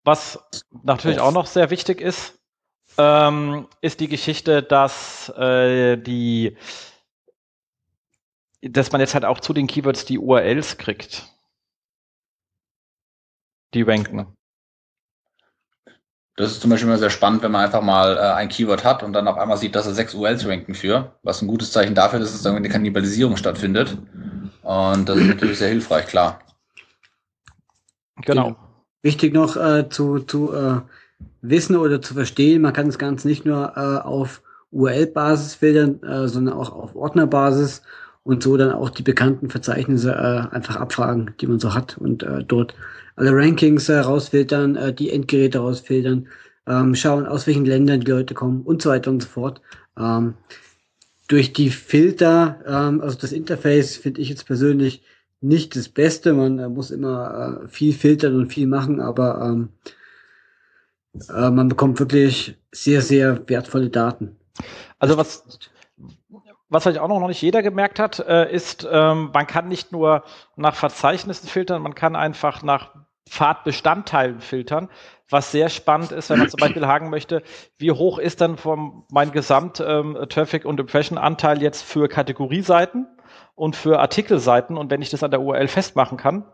Was natürlich auch noch sehr wichtig ist, ähm, ist die Geschichte, dass äh, die, dass man jetzt halt auch zu den Keywords die URLs kriegt. Die ranken. Das ist zum Beispiel immer sehr spannend, wenn man einfach mal äh, ein Keyword hat und dann auf einmal sieht, dass er sechs URLs ranken für, was ein gutes Zeichen dafür ist, dass es irgendwie eine Kannibalisierung stattfindet. Und das ist natürlich sehr hilfreich, klar. Genau. Wichtig noch äh, zu, zu äh, wissen oder zu verstehen, man kann das Ganze nicht nur äh, auf URL-Basis filtern, äh, sondern auch auf Ordnerbasis und so dann auch die bekannten Verzeichnisse äh, einfach abfragen, die man so hat und äh, dort alle Rankings äh, rausfiltern, äh, die Endgeräte rausfiltern, ähm, schauen, aus welchen Ländern die Leute kommen und so weiter und so fort. Ähm, durch die Filter, ähm, also das Interface finde ich jetzt persönlich nicht das Beste. Man äh, muss immer äh, viel filtern und viel machen, aber ähm, äh, man bekommt wirklich sehr, sehr wertvolle Daten. Also was, was vielleicht auch noch nicht jeder gemerkt hat, äh, ist, ähm, man kann nicht nur nach Verzeichnissen filtern, man kann einfach nach Pfadbestandteilen filtern, was sehr spannend ist, wenn man zum Beispiel haken möchte, wie hoch ist dann vom, mein Gesamt-Traffic- ähm, und Impression-Anteil jetzt für Kategorieseiten und für Artikelseiten? Und wenn ich das an der URL festmachen kann,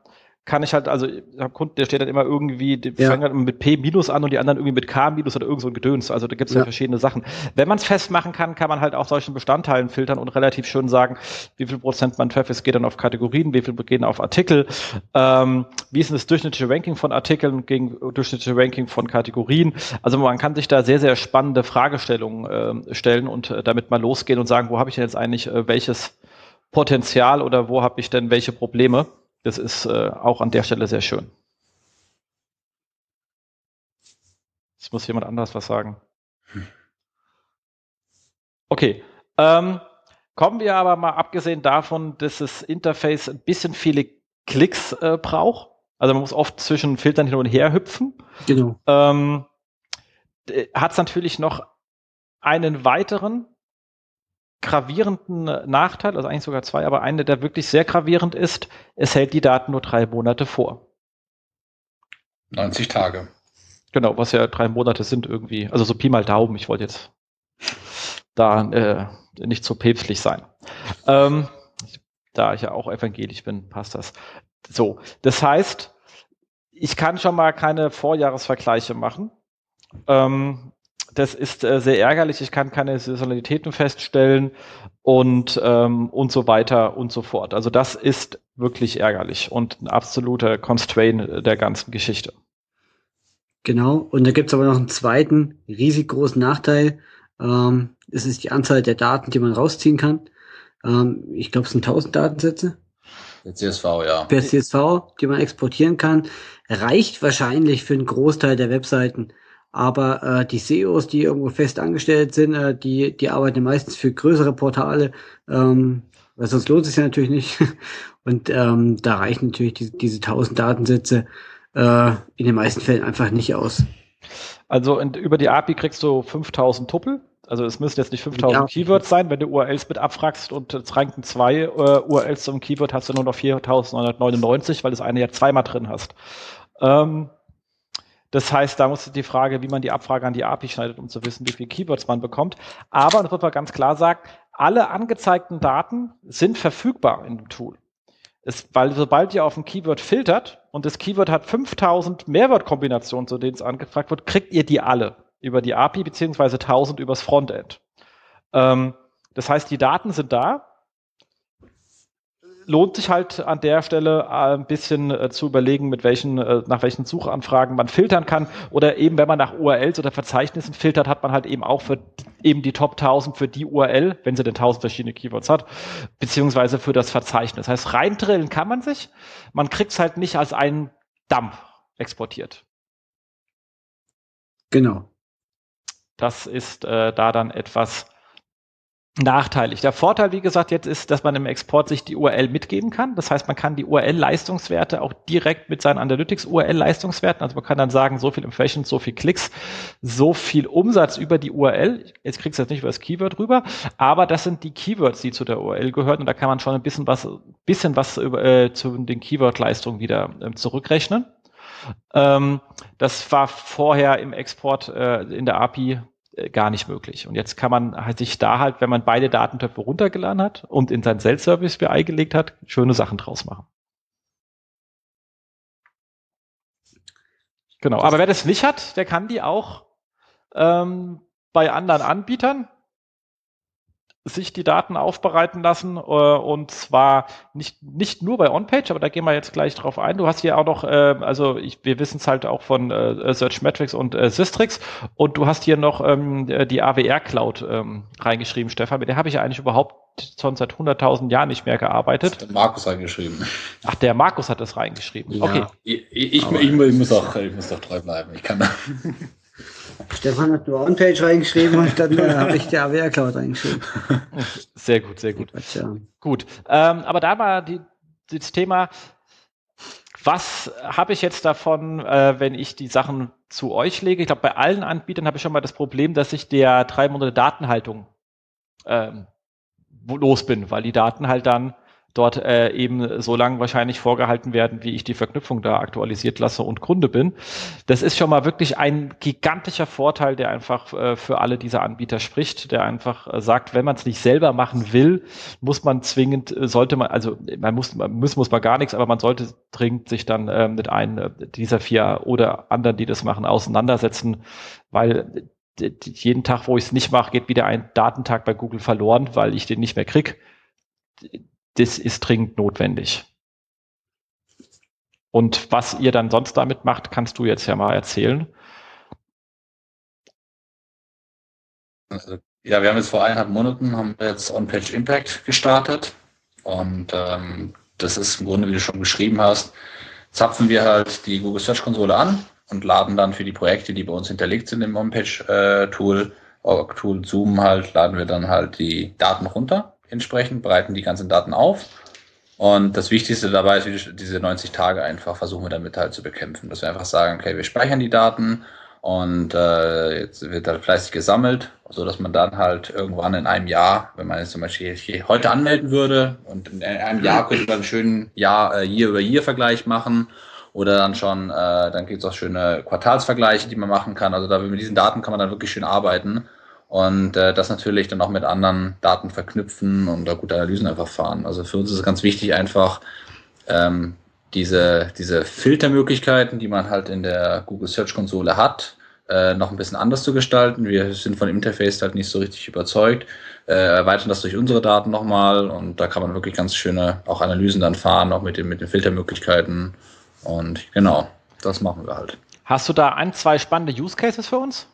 kann ich halt, also ich habe Kunden, der steht dann immer irgendwie, die ja. fangen halt mit P minus an und die anderen irgendwie mit K minus oder irgend so ein Gedöns. Also da gibt es ja. ja. verschiedene Sachen. Wenn man es festmachen kann, kann man halt auch solchen Bestandteilen filtern und relativ schön sagen, wie viel Prozent mein Traffic geht dann auf Kategorien, wie viel gehen auf Artikel, ähm, wie ist denn das durchschnittliche Ranking von Artikeln gegen durchschnittliche Ranking von Kategorien. Also man kann sich da sehr, sehr spannende Fragestellungen äh, stellen und äh, damit mal losgehen und sagen, wo habe ich denn jetzt eigentlich äh, welches Potenzial oder wo habe ich denn welche Probleme? Das ist äh, auch an der Stelle sehr schön. Jetzt muss jemand anders was sagen. Okay. Ähm, kommen wir aber mal abgesehen davon, dass das Interface ein bisschen viele Klicks äh, braucht. Also man muss oft zwischen Filtern hin und her hüpfen. Genau. Ähm, Hat es natürlich noch einen weiteren gravierenden Nachteil, also eigentlich sogar zwei, aber eine, der wirklich sehr gravierend ist, es hält die Daten nur drei Monate vor. 90 Tage. Genau, was ja drei Monate sind irgendwie. Also so Pi mal Daumen, ich wollte jetzt da äh, nicht so päpstlich sein. Ähm, da ich ja auch evangelisch bin, passt das. So, das heißt, ich kann schon mal keine Vorjahresvergleiche machen. Ähm, das ist äh, sehr ärgerlich. Ich kann keine Saisonalitäten feststellen und, ähm, und so weiter und so fort. Also das ist wirklich ärgerlich und ein absoluter Constraint der ganzen Geschichte. Genau, und da gibt es aber noch einen zweiten riesig großen Nachteil. Ähm, es ist die Anzahl der Daten, die man rausziehen kann. Ähm, ich glaube, es sind 1000 Datensätze. Per CSV, ja. Per CSV, die man exportieren kann, reicht wahrscheinlich für einen Großteil der Webseiten. Aber äh, die SEOs, die irgendwo fest angestellt sind, äh, die, die arbeiten meistens für größere Portale, ähm, weil sonst lohnt es ja natürlich nicht. Und ähm, da reichen natürlich die, diese 1000 Datensätze äh, in den meisten Fällen einfach nicht aus. Also in, über die API kriegst du 5000 Tuppel. Also es müssen jetzt nicht 5000 ja. Keywords sein. Wenn du URLs mit abfragst und es ranken zwei äh, URLs zum Keyword, hast du nur noch 4999, weil du das eine ja zweimal drin hast. Ähm, das heißt, da muss die Frage, wie man die Abfrage an die API schneidet, um zu wissen, wie viele Keywords man bekommt. Aber, das wird man ganz klar sagen, alle angezeigten Daten sind verfügbar in dem Tool. Es, weil sobald ihr auf ein Keyword filtert und das Keyword hat 5000 Mehrwortkombinationen, zu denen es angefragt wird, kriegt ihr die alle. über die API beziehungsweise 1000 übers Frontend. Ähm, das heißt, die Daten sind da. Lohnt sich halt an der Stelle äh, ein bisschen äh, zu überlegen, mit welchen, äh, nach welchen Suchanfragen man filtern kann. Oder eben, wenn man nach URLs oder Verzeichnissen filtert, hat man halt eben auch für eben die Top 1000 für die URL, wenn sie denn 1000 verschiedene Keywords hat, beziehungsweise für das Verzeichnis. Das heißt, reindrillen kann man sich. Man kriegt es halt nicht als einen Dump exportiert. Genau. Das ist äh, da dann etwas nachteilig. Der Vorteil, wie gesagt, jetzt ist, dass man im Export sich die URL mitgeben kann. Das heißt, man kann die URL-Leistungswerte auch direkt mit seinen Analytics-URL-Leistungswerten, also man kann dann sagen, so viel Impressions, so viel Klicks, so viel Umsatz über die URL. Jetzt kriegst du jetzt nicht über das Keyword rüber, aber das sind die Keywords, die zu der URL gehören und da kann man schon ein bisschen was, bisschen was über, äh, zu den Keyword-Leistungen wieder äh, zurückrechnen. Ähm, das war vorher im Export äh, in der API gar nicht möglich. Und jetzt kann man sich da halt, wenn man beide Datentöpfe runtergeladen hat und in sein Self-Service BI gelegt hat, schöne Sachen draus machen. Genau, aber wer das nicht hat, der kann die auch ähm, bei anderen Anbietern sich die Daten aufbereiten lassen äh, und zwar nicht, nicht nur bei OnPage, aber da gehen wir jetzt gleich drauf ein. Du hast hier auch noch, äh, also ich, wir wissen es halt auch von äh, Searchmetrics und äh, Systrix und du hast hier noch ähm, die AWR Cloud ähm, reingeschrieben, Stefan. Mit der habe ich ja eigentlich überhaupt schon seit 100.000 Jahren nicht mehr gearbeitet. Das hat der Markus reingeschrieben. Ach, der Markus hat das reingeschrieben. Ja. Okay. Ich, ich, ich, ich, muss auch, ich muss doch treu bleiben. Ich kann. Stefan hat nur On-Page reingeschrieben und dann äh, habe ich die AWR Cloud reingeschrieben. Sehr gut, sehr gut. Gut. Ähm, aber da war die, das Thema, was habe ich jetzt davon, äh, wenn ich die Sachen zu euch lege? Ich glaube, bei allen Anbietern habe ich schon mal das Problem, dass ich der drei Monate Datenhaltung ähm, los bin, weil die Daten halt dann dort äh, eben so lange wahrscheinlich vorgehalten werden, wie ich die Verknüpfung da aktualisiert lasse und Kunde bin. Das ist schon mal wirklich ein gigantischer Vorteil, der einfach äh, für alle diese Anbieter spricht, der einfach äh, sagt, wenn man es nicht selber machen will, muss man zwingend, äh, sollte man, also man muss, man muss, muss man gar nichts, aber man sollte dringend sich dann äh, mit einem äh, dieser vier oder anderen, die das machen, auseinandersetzen, weil jeden Tag, wo ich es nicht mache, geht wieder ein Datentag bei Google verloren, weil ich den nicht mehr krieg das ist dringend notwendig. Und was ihr dann sonst damit macht, kannst du jetzt ja mal erzählen. Also, ja, wir haben jetzt vor eineinhalb Monaten haben wir jetzt On-Page Impact gestartet. Und ähm, das ist im Grunde, wie du schon beschrieben hast, zapfen wir halt die Google Search Konsole an und laden dann für die Projekte, die bei uns hinterlegt sind im On-Page äh, Tool Zoom halt, laden wir dann halt die Daten runter entsprechend, bereiten die ganzen Daten auf. Und das Wichtigste dabei ist, diese 90 Tage einfach versuchen wir damit halt zu bekämpfen. Dass wir einfach sagen, okay, wir speichern die Daten und äh, jetzt wird halt fleißig gesammelt, so dass man dann halt irgendwann in einem Jahr, wenn man jetzt zum Beispiel heute anmelden würde und in einem Jahr könnte man einen schönen Jahr, äh, Year-über-Year-Vergleich machen oder dann schon, äh, dann gibt es auch schöne Quartalsvergleiche, die man machen kann. Also da mit diesen Daten kann man dann wirklich schön arbeiten und äh, das natürlich dann auch mit anderen Daten verknüpfen und da gute Analysen einfach fahren. Also für uns ist es ganz wichtig, einfach ähm, diese, diese Filtermöglichkeiten, die man halt in der Google Search Konsole hat, äh, noch ein bisschen anders zu gestalten. Wir sind von dem Interface halt nicht so richtig überzeugt, äh, erweitern das durch unsere Daten nochmal und da kann man wirklich ganz schöne auch Analysen dann fahren, auch mit den, mit den Filtermöglichkeiten. Und genau, das machen wir halt. Hast du da ein, zwei spannende Use Cases für uns?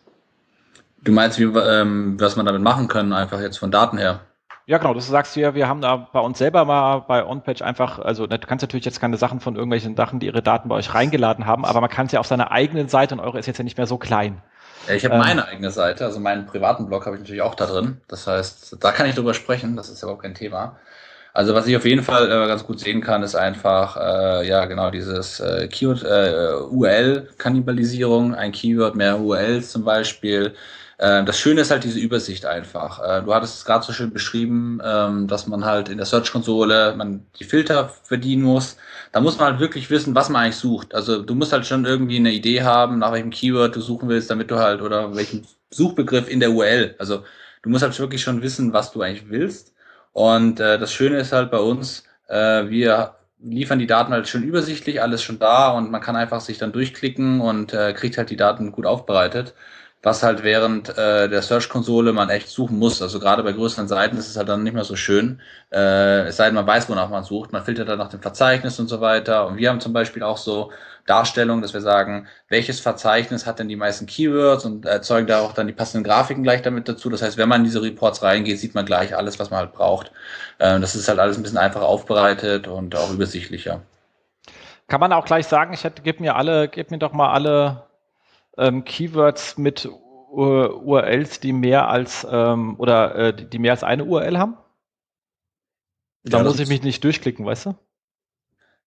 Du meinst, wie, ähm, was man damit machen kann, einfach jetzt von Daten her? Ja, genau, das sagst du ja, wir haben da bei uns selber mal bei OnPage einfach, also du kannst natürlich jetzt keine Sachen von irgendwelchen Sachen, die ihre Daten bei euch reingeladen haben, aber man kann es ja auf seiner eigenen Seite und eure ist jetzt ja nicht mehr so klein. Ja, ich habe ähm, meine eigene Seite, also meinen privaten Blog habe ich natürlich auch da drin. Das heißt, da kann ich drüber sprechen, das ist ja überhaupt kein Thema. Also was ich auf jeden Fall äh, ganz gut sehen kann, ist einfach, äh, ja genau, dieses äh, Keyword, äh, URL-Kannibalisierung, ein Keyword, mehr URLs zum Beispiel, das Schöne ist halt diese Übersicht einfach. Äh, du hattest es gerade so schön beschrieben, ähm, dass man halt in der Search-Konsole man die Filter verdienen muss. Da muss man halt wirklich wissen, was man eigentlich sucht. Also du musst halt schon irgendwie eine Idee haben, nach welchem Keyword du suchen willst, damit du halt, oder welchen Suchbegriff in der URL. Also du musst halt wirklich schon wissen, was du eigentlich willst. Und äh, das Schöne ist halt bei uns, äh, wir liefern die Daten halt schön übersichtlich, alles schon da und man kann einfach sich dann durchklicken und äh, kriegt halt die Daten gut aufbereitet. Was halt während äh, der Search-Konsole man echt suchen muss. Also gerade bei größeren Seiten ist es halt dann nicht mehr so schön. Äh, es sei denn, man weiß, wonach man sucht. Man filtert dann nach dem Verzeichnis und so weiter. Und wir haben zum Beispiel auch so Darstellung, dass wir sagen, welches Verzeichnis hat denn die meisten Keywords und erzeugen da auch dann die passenden Grafiken gleich damit dazu. Das heißt, wenn man in diese Reports reingeht, sieht man gleich alles, was man halt braucht. Ähm, das ist halt alles ein bisschen einfacher aufbereitet und auch übersichtlicher. Kann man auch gleich sagen, ich hätte, gib mir alle, gib mir doch mal alle ähm, Keywords mit URLs, die mehr als ähm, oder äh, die mehr als eine URL haben? Da ja, muss ich mich nicht durchklicken, weißt du?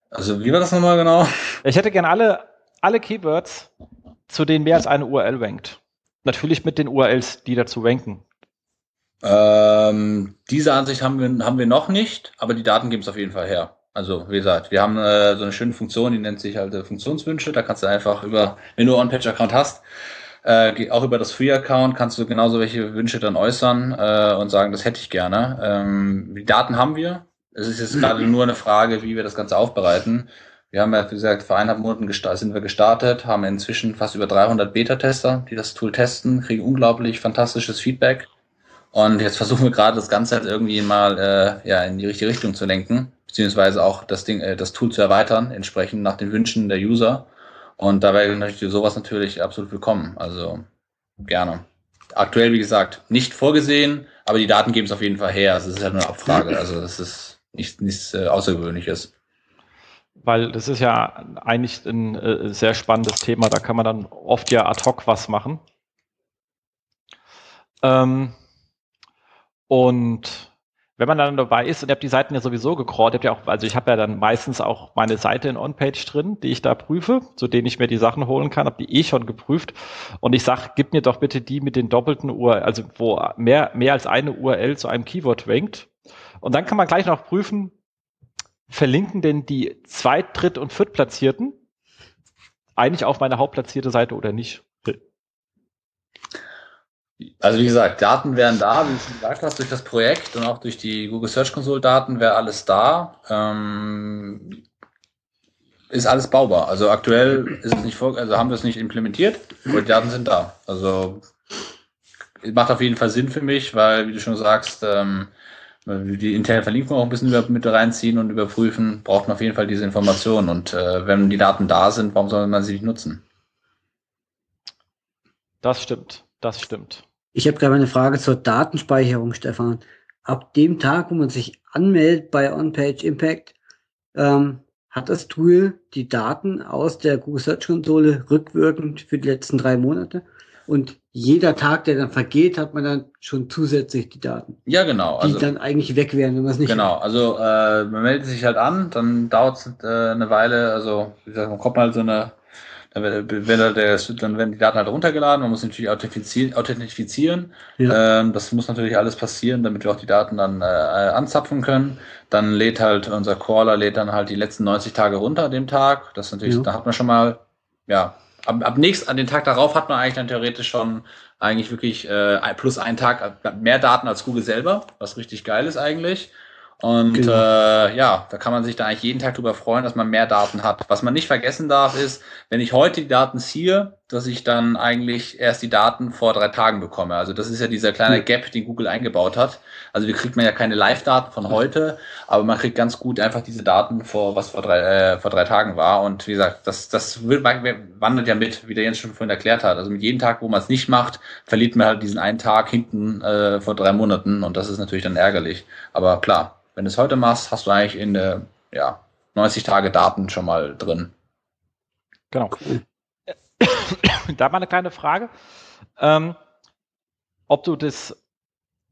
Also wie war das nochmal genau? Ich hätte gern alle, alle Keywords, zu denen mehr als eine URL rankt. Natürlich mit den URLs, die dazu ranken. Ähm, diese Ansicht haben wir, haben wir noch nicht, aber die Daten geben es auf jeden Fall her. Also wie gesagt, wir haben äh, so eine schöne Funktion, die nennt sich halt äh, Funktionswünsche. Da kannst du einfach über, wenn du einen On-Page-Account hast, äh, auch über das Free-Account kannst du genauso welche Wünsche dann äußern äh, und sagen, das hätte ich gerne. Ähm, die Daten haben wir, es ist jetzt gerade nur eine Frage, wie wir das Ganze aufbereiten. Wir haben ja, wie gesagt, vor eineinhalb Monaten sind wir gestartet, haben inzwischen fast über 300 Beta-Tester, die das Tool testen, kriegen unglaublich fantastisches Feedback. Und jetzt versuchen wir gerade das Ganze halt irgendwie mal äh, ja, in die richtige Richtung zu lenken, beziehungsweise auch das Ding, äh, das Tool zu erweitern, entsprechend nach den Wünschen der User. Und da wäre natürlich sowas natürlich absolut willkommen. Also gerne. Aktuell, wie gesagt, nicht vorgesehen, aber die Daten geben es auf jeden Fall her. Also es ist ja nur eine Abfrage. Also das ist nichts, nichts äh, Außergewöhnliches. Weil das ist ja eigentlich ein äh, sehr spannendes Thema, da kann man dann oft ja ad hoc was machen. Ähm, und wenn man dann dabei ist und ihr habt die Seiten ja sowieso gecrawlt, habt ja auch, also ich habe ja dann meistens auch meine Seite in OnPage drin, die ich da prüfe, zu denen ich mir die Sachen holen kann, habe die eh schon geprüft und ich sage, gib mir doch bitte die mit den doppelten URL, also wo mehr, mehr als eine URL zu einem Keyword rankt und dann kann man gleich noch prüfen, verlinken denn die Zweit-, Dritt- und Viertplatzierten eigentlich auf meine hauptplatzierte Seite oder nicht? Also wie gesagt, Daten wären da, wie du schon gesagt hast, durch das Projekt und auch durch die Google Search Console Daten wäre alles da. Ähm, ist alles baubar. Also aktuell ist es nicht vor, also haben wir es nicht implementiert, aber die Daten sind da. Also macht auf jeden Fall Sinn für mich, weil, wie du schon sagst, ähm, die interne Verlinkung auch ein bisschen über, mit reinziehen und überprüfen, braucht man auf jeden Fall diese Informationen. Und äh, wenn die Daten da sind, warum soll man sie nicht nutzen? Das stimmt, das stimmt. Ich habe gerade eine Frage zur Datenspeicherung, Stefan. Ab dem Tag, wo man sich anmeldet bei OnPage Impact, ähm, hat das Tool die Daten aus der Google Search Konsole rückwirkend für die letzten drei Monate? Und jeder Tag, der dann vergeht, hat man dann schon zusätzlich die Daten. Ja, genau. Die also, dann eigentlich weg wären, wenn man es nicht Genau, hat. also äh, man meldet sich halt an, dann dauert es äh, eine Weile, also wie gesagt, man kommt mal so eine, dann, wenn der, dann werden die Daten halt runtergeladen, man muss natürlich authentifizieren. Ja. Ähm, das muss natürlich alles passieren, damit wir auch die Daten dann äh, anzapfen können. Dann lädt halt unser Crawler lädt dann halt die letzten 90 Tage runter an dem Tag. Das natürlich, ja. da hat man schon mal ja, ab, ab nächst, an den Tag darauf hat man eigentlich dann theoretisch schon eigentlich wirklich äh, plus einen Tag mehr Daten als Google selber, was richtig geil ist eigentlich. Und genau. äh, ja, da kann man sich da eigentlich jeden Tag drüber freuen, dass man mehr Daten hat. Was man nicht vergessen darf, ist, wenn ich heute die Daten ziehe, dass ich dann eigentlich erst die Daten vor drei Tagen bekomme. Also das ist ja dieser kleine Gap, den Google eingebaut hat. Also wir kriegt man ja keine Live-Daten von heute, aber man kriegt ganz gut einfach diese Daten vor, was vor drei, äh, vor drei Tagen war. Und wie gesagt, das, das wandert ja mit, wie der Jens schon vorhin erklärt hat. Also mit jedem Tag, wo man es nicht macht, verliert man halt diesen einen Tag hinten äh, vor drei Monaten und das ist natürlich dann ärgerlich. Aber klar, wenn du es heute machst, hast du eigentlich in der, ja, 90 Tage Daten schon mal drin. Genau. Cool. Da mal eine kleine Frage. Ähm, ob du das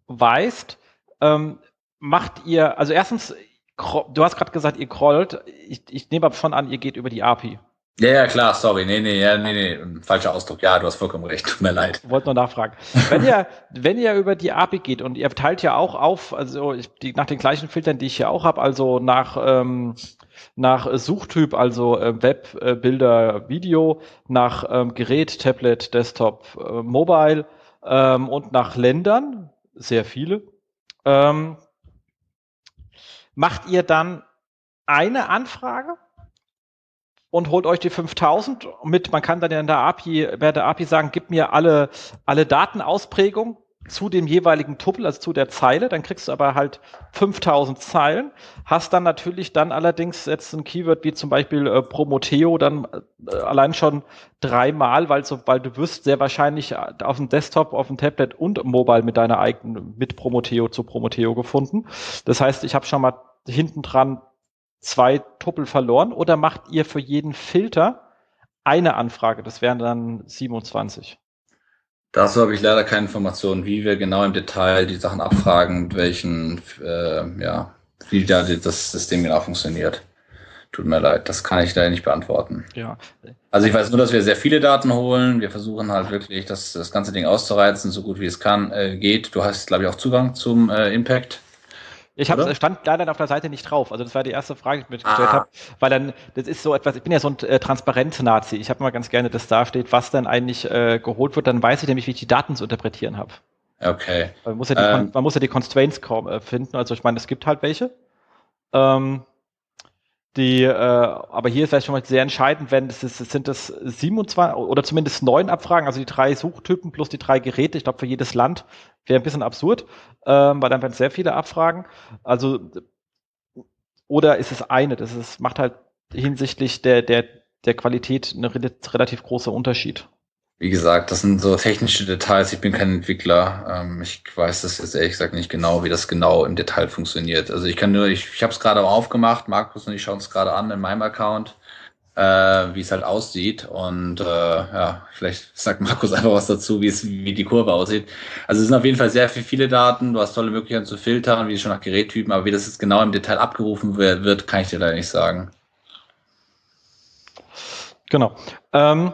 weißt, ähm, macht ihr, also erstens, du hast gerade gesagt, ihr crawlt. Ich, ich nehme von an, ihr geht über die API. Ja, ja, klar, sorry. Nee, nee, ja, nee, nee, falscher Ausdruck. Ja, du hast vollkommen recht. Tut mir leid. Wollte nur nachfragen. wenn ihr, wenn ihr über die API geht und ihr teilt ja auch auf, also ich, die, nach den gleichen Filtern, die ich hier auch habe, also nach, ähm, nach Suchtyp, also äh, Web, äh, Bilder, Video, nach ähm, Gerät, Tablet, Desktop, äh, Mobile ähm, und nach Ländern, sehr viele. Ähm, macht ihr dann eine Anfrage und holt euch die 5000 mit, man kann dann in der API, bei der API sagen, gib mir alle, alle Datenausprägungen zu dem jeweiligen Tuppel, also zu der Zeile, dann kriegst du aber halt 5000 Zeilen, hast dann natürlich dann allerdings jetzt ein Keyword wie zum Beispiel äh, Promoteo dann äh, allein schon dreimal, weil, so, weil du wirst sehr wahrscheinlich äh, auf dem Desktop, auf dem Tablet und Mobile mit deiner eigenen, mit Promoteo zu Promoteo gefunden. Das heißt, ich habe schon mal hinten dran zwei Tuppel verloren oder macht ihr für jeden Filter eine Anfrage? Das wären dann 27. Dazu habe ich leider keine Informationen, wie wir genau im Detail die Sachen abfragen, mit welchen, äh, ja, wie da das System genau funktioniert. Tut mir leid, das kann ich leider nicht beantworten. Ja. Also ich weiß nur, dass wir sehr viele Daten holen. Wir versuchen halt wirklich, das, das ganze Ding auszureizen, so gut wie es kann, äh, geht. Du hast, glaube ich, auch Zugang zum äh, Impact. Ich hab, stand leider auf der Seite nicht drauf. Also das war die erste Frage, die ich mir gestellt ah. habe, weil dann das ist so etwas. Ich bin ja so ein äh, Transparenz-Nazi. Ich habe mal ganz gerne, dass da steht, was dann eigentlich äh, geholt wird. Dann weiß ich nämlich, wie ich die Daten zu interpretieren habe. Okay. Man muss ja die, ähm. man muss ja die Constraints äh, finden. Also ich meine, es gibt halt welche. Ähm, die, äh, aber hier ist vielleicht schon mal sehr entscheidend, wenn es ist, sind es 27 oder zumindest neun Abfragen, also die drei Suchtypen plus die drei Geräte. Ich glaube, für jedes Land wäre ein bisschen absurd, ähm, weil dann wären sehr viele Abfragen. Also oder ist es eine? Das ist, macht halt hinsichtlich der, der, der Qualität einen relativ großer Unterschied. Wie gesagt, das sind so technische Details. Ich bin kein Entwickler. Ähm, ich weiß das jetzt ehrlich gesagt nicht genau, wie das genau im Detail funktioniert. Also ich kann nur, ich, ich habe es gerade aufgemacht, Markus und ich schauen es gerade an in meinem Account, äh, wie es halt aussieht. Und äh, ja, vielleicht sagt Markus einfach was dazu, wie es, wie die Kurve aussieht. Also es sind auf jeden Fall sehr viel, viele Daten. Du hast tolle Möglichkeiten zu filtern, wie schon nach Gerättypen, aber wie das jetzt genau im Detail abgerufen wird, kann ich dir leider nicht sagen. Genau. Ähm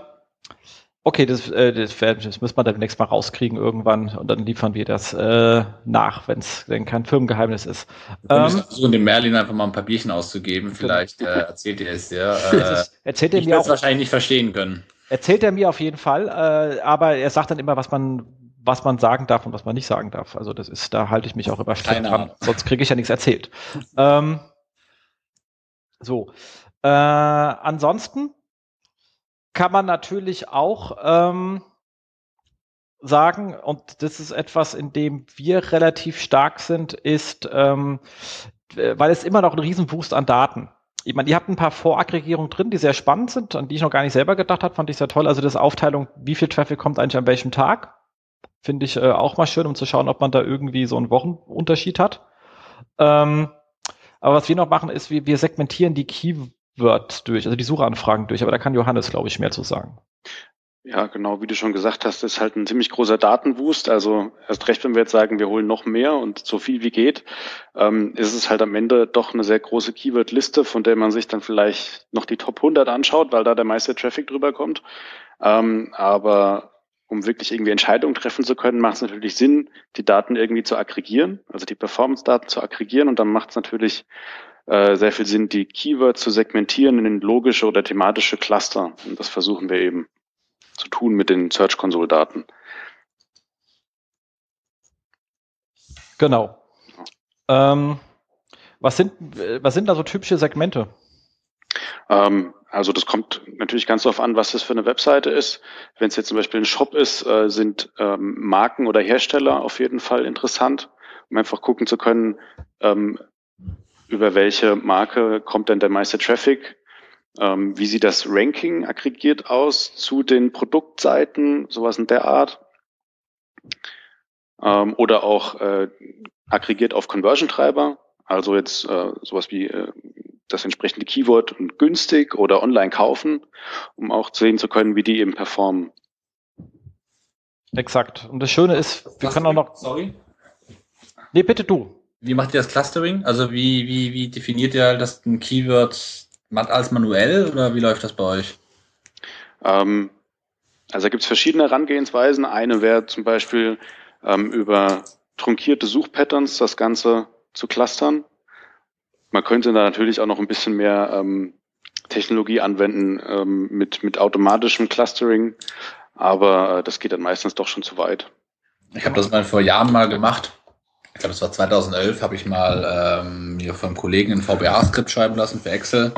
Okay, das, äh, das, das müssen wir dann demnächst mal rauskriegen irgendwann und dann liefern wir das äh, nach, wenn es denn kein Firmengeheimnis ist. Wir ähm, versuchen dem Merlin einfach mal ein paar Bierchen auszugeben. Vielleicht äh, erzählt er es ja. Äh, erzählt er ich mir auch, wahrscheinlich nicht verstehen können. Erzählt er mir auf jeden Fall, äh, aber er sagt dann immer, was man was man sagen darf und was man nicht sagen darf. Also das ist, da halte ich mich auch immer strikt dran. Sonst kriege ich ja nichts erzählt. ähm, so. Äh, ansonsten kann man natürlich auch ähm, sagen, und das ist etwas, in dem wir relativ stark sind, ist, ähm, weil es immer noch ein Riesenboost an Daten. Ich meine, ihr habt ein paar Voraggregierungen drin, die sehr spannend sind, an die ich noch gar nicht selber gedacht habe, fand ich sehr toll. Also das Aufteilung, wie viel Traffic kommt eigentlich an welchem Tag, finde ich äh, auch mal schön, um zu schauen, ob man da irgendwie so einen Wochenunterschied hat. Ähm, aber was wir noch machen, ist, wir, wir segmentieren die Key Word durch, also die Suchanfragen durch, aber da kann Johannes, glaube ich, mehr zu sagen. Ja, genau, wie du schon gesagt hast, ist halt ein ziemlich großer Datenwust. Also erst recht, wenn wir jetzt sagen, wir holen noch mehr und so viel wie geht, ähm, ist es halt am Ende doch eine sehr große Keyword-Liste, von der man sich dann vielleicht noch die Top 100 anschaut, weil da der meiste Traffic drüber kommt. Ähm, aber um wirklich irgendwie Entscheidungen treffen zu können, macht es natürlich Sinn, die Daten irgendwie zu aggregieren, also die Performance-Daten zu aggregieren und dann macht es natürlich äh, sehr viel Sinn, die Keywords zu segmentieren in logische oder thematische Cluster. Und das versuchen wir eben zu tun mit den Search Console Daten. Genau. Ähm, was sind, was sind da so typische Segmente? Ähm, also das kommt natürlich ganz darauf an, was das für eine Webseite ist. Wenn es jetzt zum Beispiel ein Shop ist, äh, sind ähm, Marken oder Hersteller auf jeden Fall interessant, um einfach gucken zu können, ähm, über welche Marke kommt denn der meiste Traffic? Ähm, wie sieht das Ranking aggregiert aus zu den Produktseiten, sowas in der Art? Ähm, oder auch äh, aggregiert auf Conversion-Treiber, also jetzt äh, sowas wie äh, das entsprechende Keyword und günstig oder online kaufen, um auch sehen zu können, wie die eben performen. Exakt. Und das Schöne ist, wir können auch noch. Sorry. Nee, bitte du. Wie macht ihr das Clustering? Also wie, wie, wie definiert ihr das ein Keyword als manuell oder wie läuft das bei euch? Ähm, also da gibt es verschiedene Herangehensweisen. Eine wäre zum Beispiel ähm, über trunkierte Suchpatterns das Ganze zu clustern. Man könnte da natürlich auch noch ein bisschen mehr ähm, Technologie anwenden ähm, mit, mit automatischem Clustering, aber äh, das geht dann meistens doch schon zu weit. Ich habe das mal vor Jahren mal gemacht ich glaube, es war 2011, habe ich mal ähm, mir vom Kollegen ein VBA-Skript schreiben lassen für Excel.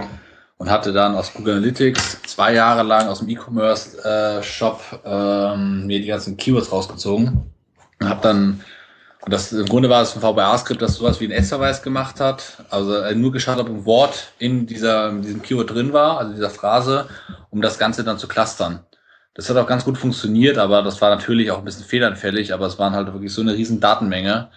und hatte dann aus Google Analytics zwei Jahre lang aus dem E-Commerce-Shop äh, ähm, mir die ganzen Keywords rausgezogen und habe dann und das im Grunde war es ein VBA-Skript, das sowas wie ein S-Verweis gemacht hat. Also äh, nur geschaut, ob ein Wort in dieser in diesem Keyword drin war, also dieser Phrase, um das Ganze dann zu clustern. Das hat auch ganz gut funktioniert, aber das war natürlich auch ein bisschen fehlanfällig, aber es waren halt wirklich so eine riesen Datenmenge.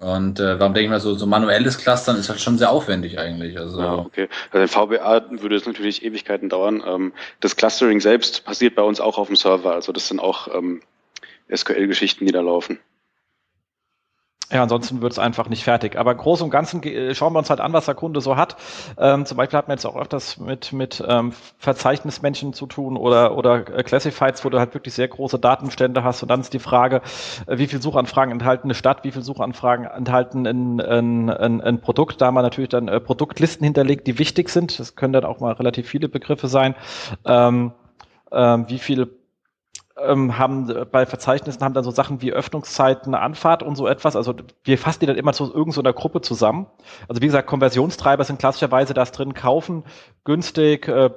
Und äh, warum denke ich mal, so, so manuelles Clustern ist halt schon sehr aufwendig eigentlich. Also Ja, okay. Also in VBA würde es natürlich Ewigkeiten dauern. Ähm, das Clustering selbst passiert bei uns auch auf dem Server. Also das sind auch ähm, SQL-Geschichten, die da laufen. Ja, ansonsten wird es einfach nicht fertig. Aber im Großen und Ganzen äh, schauen wir uns halt an, was der Kunde so hat. Ähm, zum Beispiel hat man jetzt auch öfters mit, mit ähm, Verzeichnismännchen zu tun oder, oder äh, Classifieds, wo du halt wirklich sehr große Datenstände hast. Und dann ist die Frage, äh, wie viel Suchanfragen enthalten eine Stadt, wie viel Suchanfragen enthalten ein, ein, ein, ein Produkt. Da haben wir natürlich dann äh, Produktlisten hinterlegt, die wichtig sind. Das können dann auch mal relativ viele Begriffe sein. Ähm, ähm, wie viele ähm, haben bei Verzeichnissen haben dann so Sachen wie Öffnungszeiten, Anfahrt und so etwas. Also wir fassen die dann immer zu irgendeiner so Gruppe zusammen. Also wie gesagt, Konversionstreiber sind klassischerweise das drin, kaufen, günstig, äh,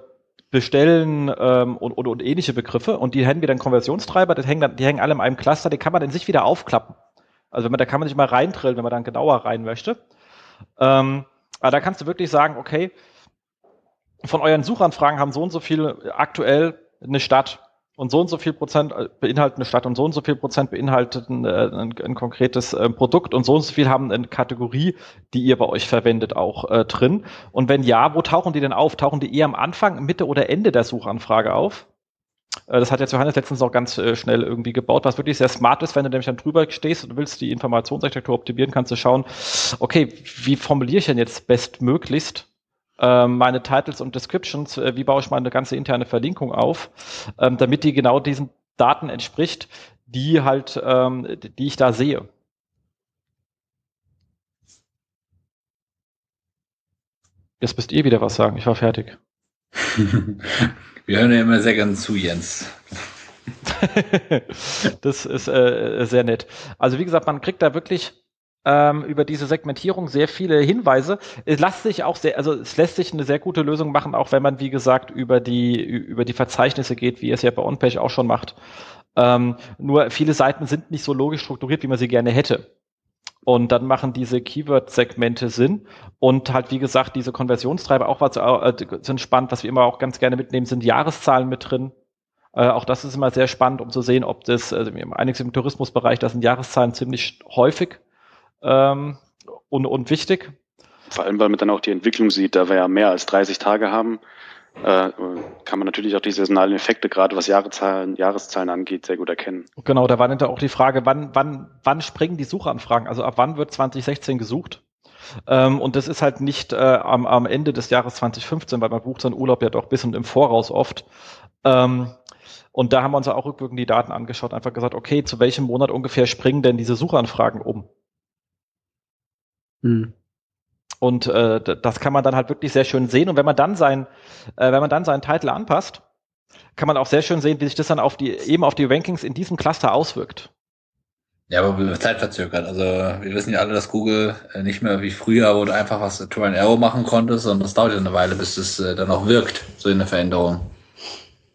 bestellen ähm, und, und, und ähnliche Begriffe. Und die hängen wir dann Konversionstreiber, die hängen, dann, die hängen alle in einem Cluster, die kann man in sich wieder aufklappen. Also wenn man, da kann man sich mal reintrillen, wenn man dann genauer rein möchte. Ähm, aber da kannst du wirklich sagen, okay, von euren Suchanfragen haben so und so viel aktuell eine Stadt und so und so viel Prozent äh, beinhalten eine Stadt und so und so viel Prozent beinhaltet ein, äh, ein, ein konkretes äh, Produkt und so und so viel haben eine Kategorie, die ihr bei euch verwendet, auch äh, drin. Und wenn ja, wo tauchen die denn auf? Tauchen die eher am Anfang, Mitte oder Ende der Suchanfrage auf? Äh, Das hat jetzt Johannes letztens auch ganz schnell irgendwie gebaut, was wirklich sehr smart ist, wenn du nämlich dann drüber stehst und willst die Informationsarchitektur optimieren, kannst du schauen, okay, wie formuliere ich denn jetzt bestmöglichst meine Titles und Descriptions, äh, wie baue ich meine ganze interne Verlinkung auf, ähm, damit die genau diesen Daten entspricht, die halt, ähm, die ich da sehe. Jetzt müsst ihr wieder was sagen. Ich war fertig. Wir hören ja immer sehr gerne zu, Jens. das ist äh, sehr nett. Also wie gesagt, man kriegt da wirklich ähm, über diese Segmentierung sehr viele Hinweise. Es lässt sich auch sehr, also es lässt sich eine sehr gute Lösung machen, auch wenn man, wie gesagt, über die, über die Verzeichnisse geht, wie es ja bei OnPage auch schon macht. Ähm, nur viele Seiten sind nicht so logisch strukturiert, wie man sie gerne hätte. Und dann machen diese Keyword-Segmente Sinn. Und halt, wie gesagt, diese Konversionstreiber auch was äh, sind spannend. Was wir immer auch ganz gerne mitnehmen, sind Jahreszahlen mit drin. Äh, auch das ist immer sehr spannend, um zu sehen, ob das, also einiges im Tourismusbereich, da sind Jahreszahlen ziemlich häufig ähm, und, und wichtig. Vor allem, weil man dann auch die Entwicklung sieht, da wir ja mehr als 30 Tage haben, äh, kann man natürlich auch die saisonalen Effekte, gerade was Jahreszahlen, Jahreszahlen angeht, sehr gut erkennen. Genau, da war dann auch die Frage, wann, wann, wann springen die Suchanfragen? Also ab wann wird 2016 gesucht? Ähm, und das ist halt nicht äh, am, am Ende des Jahres 2015, weil man bucht seinen Urlaub ja doch bis und im Voraus oft. Ähm, und da haben wir uns auch rückwirkend die Daten angeschaut, einfach gesagt, okay, zu welchem Monat ungefähr springen denn diese Suchanfragen um? Hm. Und äh, das kann man dann halt wirklich sehr schön sehen. Und wenn man dann sein, äh, wenn man dann seinen Titel anpasst, kann man auch sehr schön sehen, wie sich das dann auf die, eben auf die Rankings in diesem Cluster auswirkt. Ja, aber zeitverzögert. Also wir wissen ja alle, dass Google äh, nicht mehr wie früher, wo du einfach was Try and Arrow machen konntest, sondern das dauert ja eine Weile, bis es äh, dann auch wirkt, so eine Veränderung.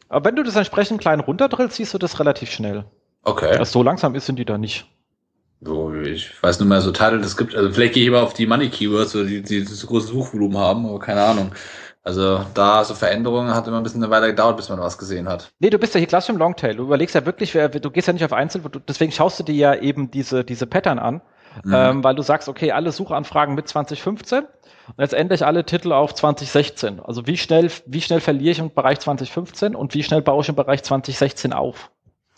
Aber wenn du das entsprechend klein runterdrillst, siehst du das relativ schnell. Okay. Was so langsam ist, sind die da nicht. So, ich weiß nur mal so Titel, es gibt, also vielleicht gehe ich immer auf die Money Keywords, die, die das große Suchvolumen haben, aber keine Ahnung. Also da so Veränderungen hat immer ein bisschen eine Weile gedauert, bis man was gesehen hat. Nee, du bist ja hier klassisch im Longtail. Du überlegst ja wirklich, du gehst ja nicht auf Einzel, deswegen schaust du dir ja eben diese, diese Pattern an, mhm. ähm, weil du sagst, okay, alle Suchanfragen mit 2015 und letztendlich alle Titel auf 2016. Also wie schnell, wie schnell verliere ich im Bereich 2015 und wie schnell baue ich im Bereich 2016 auf?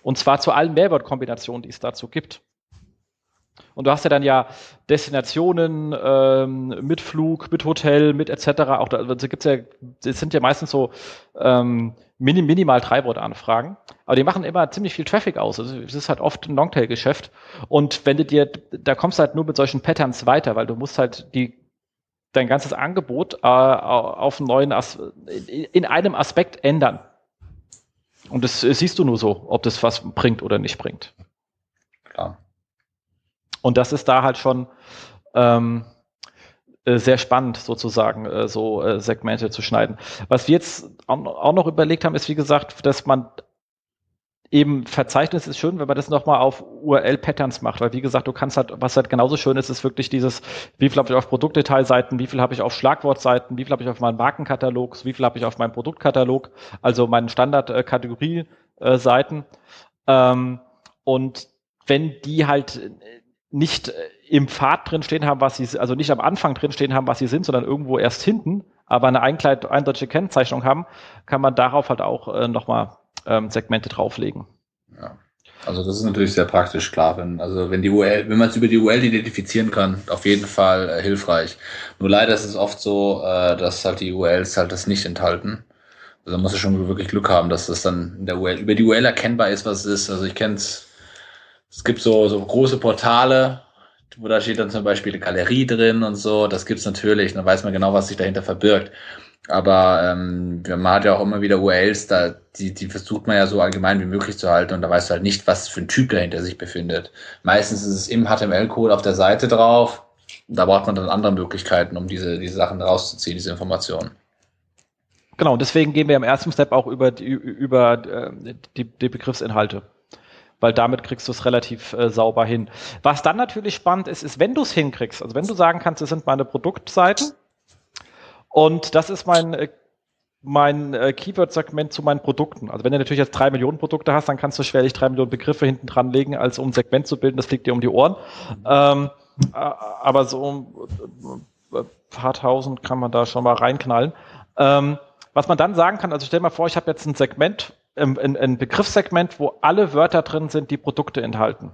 Und zwar zu allen Mehrwertkombinationen, die es dazu gibt. Und du hast ja dann ja Destinationen ähm, mit Flug, mit Hotel, mit etc. Auch da also gibt's ja, das sind ja meistens so ähm, minim, minimal Treibordanfragen. Aber die machen immer ziemlich viel Traffic aus. Also es ist halt oft ein Longtail-Geschäft. Und wenn du dir, da kommst du halt nur mit solchen Patterns weiter, weil du musst halt die dein ganzes Angebot äh, auf einen neuen As in einem Aspekt ändern. Und das siehst du nur so, ob das was bringt oder nicht bringt. Und das ist da halt schon ähm, äh, sehr spannend sozusagen, äh, so äh, Segmente zu schneiden. Was wir jetzt auch noch überlegt haben, ist wie gesagt, dass man eben Verzeichnis ist schön, wenn man das nochmal auf URL-Patterns macht, weil wie gesagt, du kannst halt, was halt genauso schön ist, ist wirklich dieses, wie viel habe ich auf Produktdetailseiten, wie viel habe ich auf Schlagwortseiten, wie viel habe ich auf meinen Markenkatalog, wie viel habe ich auf meinem Produktkatalog, also meinen Standard-Kategorie-Seiten. Ähm, und wenn die halt nicht im Pfad drin stehen haben, was sie, also nicht am Anfang drin stehen haben, was sie sind, sondern irgendwo erst hinten, aber eine eindeutige Kennzeichnung haben, kann man darauf halt auch äh, nochmal ähm, Segmente drauflegen. Ja. Also das ist natürlich sehr praktisch, klar. Wenn, also wenn die URL, wenn man es über die URL identifizieren kann, auf jeden Fall äh, hilfreich. Nur leider ist es oft so, äh, dass halt die URLs halt das nicht enthalten. Also man muss ja schon wirklich Glück haben, dass das dann in der URL, über die URL erkennbar ist, was es ist. Also ich kenne es, es gibt so, so große Portale, wo da steht dann zum Beispiel eine Galerie drin und so. Das gibt's natürlich, dann weiß man genau, was sich dahinter verbirgt. Aber ähm, man hat ja auch immer wieder URLs, da, die, die versucht man ja so allgemein wie möglich zu halten und da weißt du halt nicht, was für ein Typ dahinter sich befindet. Meistens ist es im HTML-Code auf der Seite drauf. Da braucht man dann andere Möglichkeiten, um diese, diese Sachen rauszuziehen, diese Informationen. Genau, deswegen gehen wir im ersten Step auch über die, über äh, die, die Begriffsinhalte weil damit kriegst du es relativ äh, sauber hin. Was dann natürlich spannend ist, ist, wenn du es hinkriegst, also wenn du sagen kannst, das sind meine Produktseiten, und das ist mein, äh, mein äh, Keyword-Segment zu meinen Produkten. Also wenn du natürlich jetzt drei Millionen Produkte hast, dann kannst du schwerlich drei Millionen Begriffe hinten dran legen, als um ein Segment zu bilden. Das fliegt dir um die Ohren. Ähm, äh, aber so ein paar tausend kann man da schon mal reinknallen. Ähm, was man dann sagen kann, also stell mal vor, ich habe jetzt ein Segment, ein, ein Begriffssegment, wo alle Wörter drin sind, die Produkte enthalten.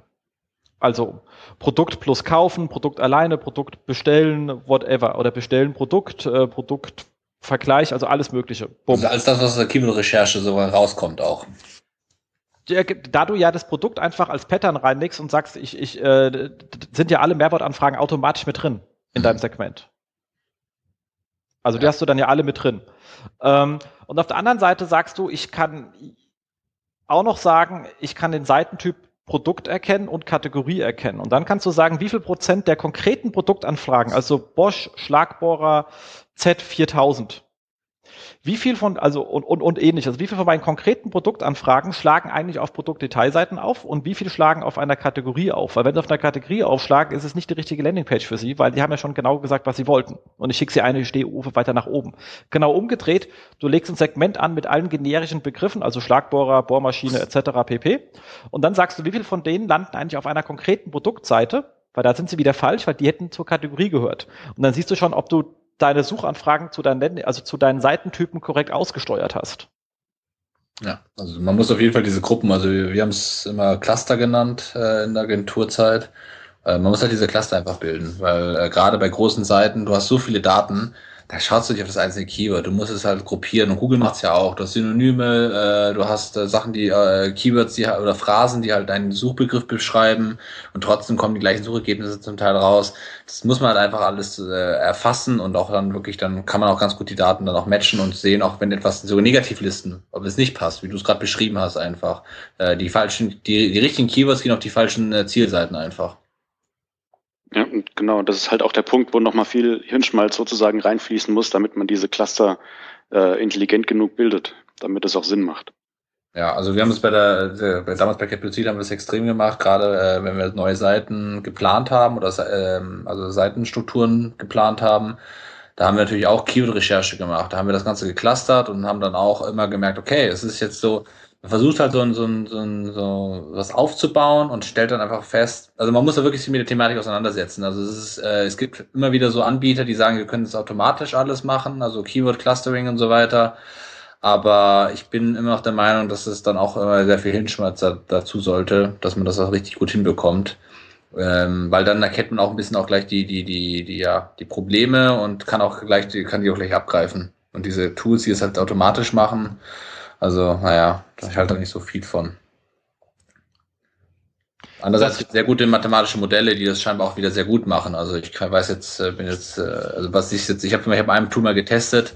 Also Produkt plus kaufen, Produkt alleine, Produkt bestellen, whatever. Oder bestellen Produkt, äh, Produktvergleich, also alles Mögliche. Bumm. Also alles das, was aus der Keyword-Recherche so rauskommt auch. Da du ja das Produkt einfach als Pattern reinlegst und sagst, ich, ich, äh, sind ja alle Mehrwortanfragen automatisch mit drin in deinem Segment. Also ja. die hast du dann ja alle mit drin. Ähm, und auf der anderen Seite sagst du, ich kann auch noch sagen, ich kann den Seitentyp Produkt erkennen und Kategorie erkennen. Und dann kannst du sagen, wie viel Prozent der konkreten Produktanfragen, also Bosch, Schlagbohrer, Z4000, wie viel von, also und, und, und ähnlich, also wie viel von meinen konkreten Produktanfragen schlagen eigentlich auf Produktdetailseiten auf und wie viel schlagen auf einer Kategorie auf? Weil wenn sie auf einer Kategorie aufschlagen, ist es nicht die richtige Landingpage für sie, weil die haben ja schon genau gesagt, was sie wollten. Und ich schicke sie eine Stehufe weiter nach oben. Genau umgedreht, du legst ein Segment an mit allen generischen Begriffen, also Schlagbohrer, Bohrmaschine etc. pp. Und dann sagst du, wie viel von denen landen eigentlich auf einer konkreten Produktseite, weil da sind sie wieder falsch, weil die hätten zur Kategorie gehört. Und dann siehst du schon, ob du deine Suchanfragen zu deinen, also zu deinen Seitentypen korrekt ausgesteuert hast. Ja, also man muss auf jeden Fall diese Gruppen, also wir, wir haben es immer Cluster genannt äh, in der Agenturzeit. Äh, man muss halt diese Cluster einfach bilden, weil äh, gerade bei großen Seiten, du hast so viele Daten, da schaust du nicht auf das einzelne Keyword. Du musst es halt gruppieren. Und Google macht's ja auch. Du hast Synonyme, äh, du hast äh, Sachen, die äh, Keywords, die oder Phrasen, die halt deinen Suchbegriff beschreiben und trotzdem kommen die gleichen Suchergebnisse zum Teil raus. Das muss man halt einfach alles äh, erfassen und auch dann wirklich, dann kann man auch ganz gut die Daten dann auch matchen und sehen, auch wenn etwas sogar Negativlisten, ob es nicht passt, wie du es gerade beschrieben hast, einfach. Äh, die falschen, die, die richtigen Keywords gehen auf die falschen äh, Zielseiten einfach. Ja, und genau, das ist halt auch der Punkt, wo nochmal viel Hirnschmalz sozusagen reinfließen muss, damit man diese Cluster äh, intelligent genug bildet, damit es auch Sinn macht. Ja, also wir haben es bei der, der damals bei Capuzid haben wir es extrem gemacht, gerade äh, wenn wir neue Seiten geplant haben oder ähm, also Seitenstrukturen geplant haben. Da haben wir natürlich auch Keyword-Recherche gemacht. Da haben wir das Ganze geclustert und haben dann auch immer gemerkt, okay, es ist jetzt so, versucht halt so, ein, so, ein, so, ein, so was aufzubauen und stellt dann einfach fest, also man muss da wirklich sich mit der Thematik auseinandersetzen. Also es, ist, äh, es gibt immer wieder so Anbieter, die sagen, wir können das automatisch alles machen, also Keyword Clustering und so weiter. Aber ich bin immer noch der Meinung, dass es dann auch immer sehr viel Hinschmerz dazu sollte, dass man das auch richtig gut hinbekommt. Ähm, weil dann erkennt man auch ein bisschen auch gleich die, die, die, die, ja, die Probleme und kann auch gleich, die, kann die auch gleich abgreifen. Und diese Tools, die es halt automatisch machen, also, naja, ich halte da nicht so viel von. Andererseits gibt es sehr gute mathematische Modelle, die das scheinbar auch wieder sehr gut machen. Also ich weiß jetzt, äh, bin jetzt, äh, also was ich jetzt, ich habe ich hab einem Tool mal getestet,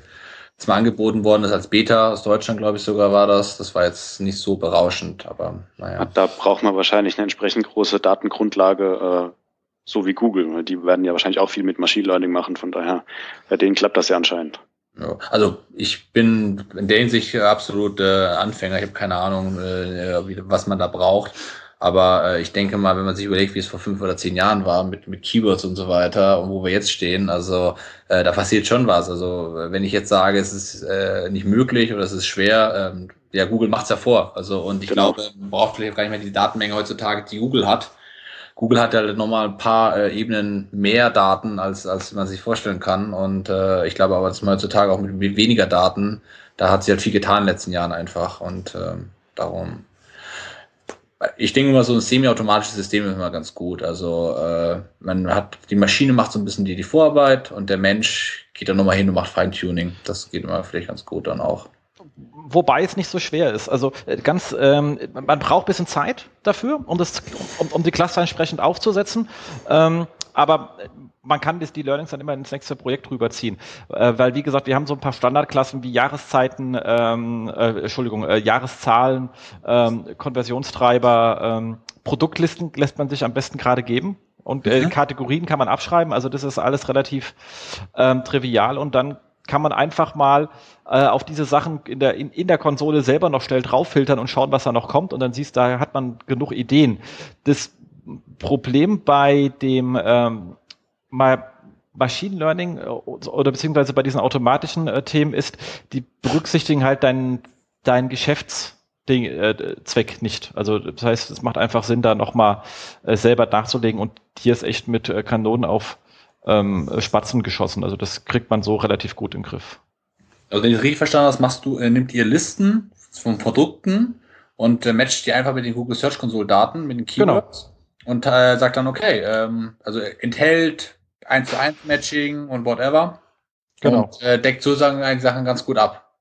das mal angeboten worden ist als Beta aus Deutschland, glaube ich sogar war das. Das war jetzt nicht so berauschend, aber naja. Da braucht man wahrscheinlich eine entsprechend große Datengrundlage, äh, so wie Google. Die werden ja wahrscheinlich auch viel mit Machine Learning machen, von daher, bei denen klappt das ja anscheinend. Ja, also ich bin in der Hinsicht absolut äh, Anfänger. Ich habe keine Ahnung, äh, wie, was man da braucht. Aber äh, ich denke mal, wenn man sich überlegt, wie es vor fünf oder zehn Jahren war mit, mit Keywords und so weiter und wo wir jetzt stehen, also äh, da passiert schon was. Also wenn ich jetzt sage, es ist äh, nicht möglich oder es ist schwer, ähm, ja, Google macht's ja vor. Also und ich genau. glaube, man braucht vielleicht gar nicht mehr die Datenmenge heutzutage, die Google hat. Google hat ja nochmal ein paar äh, Ebenen mehr Daten, als, als man sich vorstellen kann. Und äh, ich glaube aber, dass man heutzutage auch mit, mit weniger Daten, da hat sie halt viel getan in den letzten Jahren einfach. Und ähm, darum ich denke immer, so ein semi-automatisches System ist immer ganz gut. Also äh, man hat, die Maschine macht so ein bisschen die, die Vorarbeit und der Mensch geht dann nochmal hin und macht Feintuning. Das geht immer vielleicht ganz gut dann auch. Wobei es nicht so schwer ist. Also äh, ganz, ähm, man braucht ein bisschen Zeit dafür, um, das, um, um die Klasse entsprechend aufzusetzen. Ähm, aber man kann das, die Learnings dann immer ins nächste Projekt rüberziehen. Äh, weil, wie gesagt, wir haben so ein paar Standardklassen wie Jahreszeiten, ähm, äh, Entschuldigung, äh, Jahreszahlen, ähm, Konversionstreiber, ähm, Produktlisten lässt man sich am besten gerade geben. Und äh, mhm. Kategorien kann man abschreiben, also das ist alles relativ ähm, trivial und dann kann man einfach mal äh, auf diese Sachen in der, in, in der Konsole selber noch schnell drauffiltern und schauen, was da noch kommt und dann siehst, da hat man genug Ideen. Das Problem bei dem ähm, mal Machine Learning äh, oder beziehungsweise bei diesen automatischen äh, Themen ist, die berücksichtigen halt deinen dein Geschäftszweck äh, nicht. Also das heißt, es macht einfach Sinn, da nochmal äh, selber nachzulegen und hier ist echt mit äh, Kanonen auf ähm, Spatzen geschossen. Also das kriegt man so relativ gut im Griff. Also wenn ich richtig verstanden habe, machst du, äh, nimmt ihr Listen von Produkten und äh, matcht die einfach mit den Google Search Console Daten, mit den genau. Keywords genau. und äh, sagt dann, okay, ähm, also enthält 1 zu 1 Matching und whatever. Genau. Und äh, deckt sozusagen einige Sachen ganz gut ab.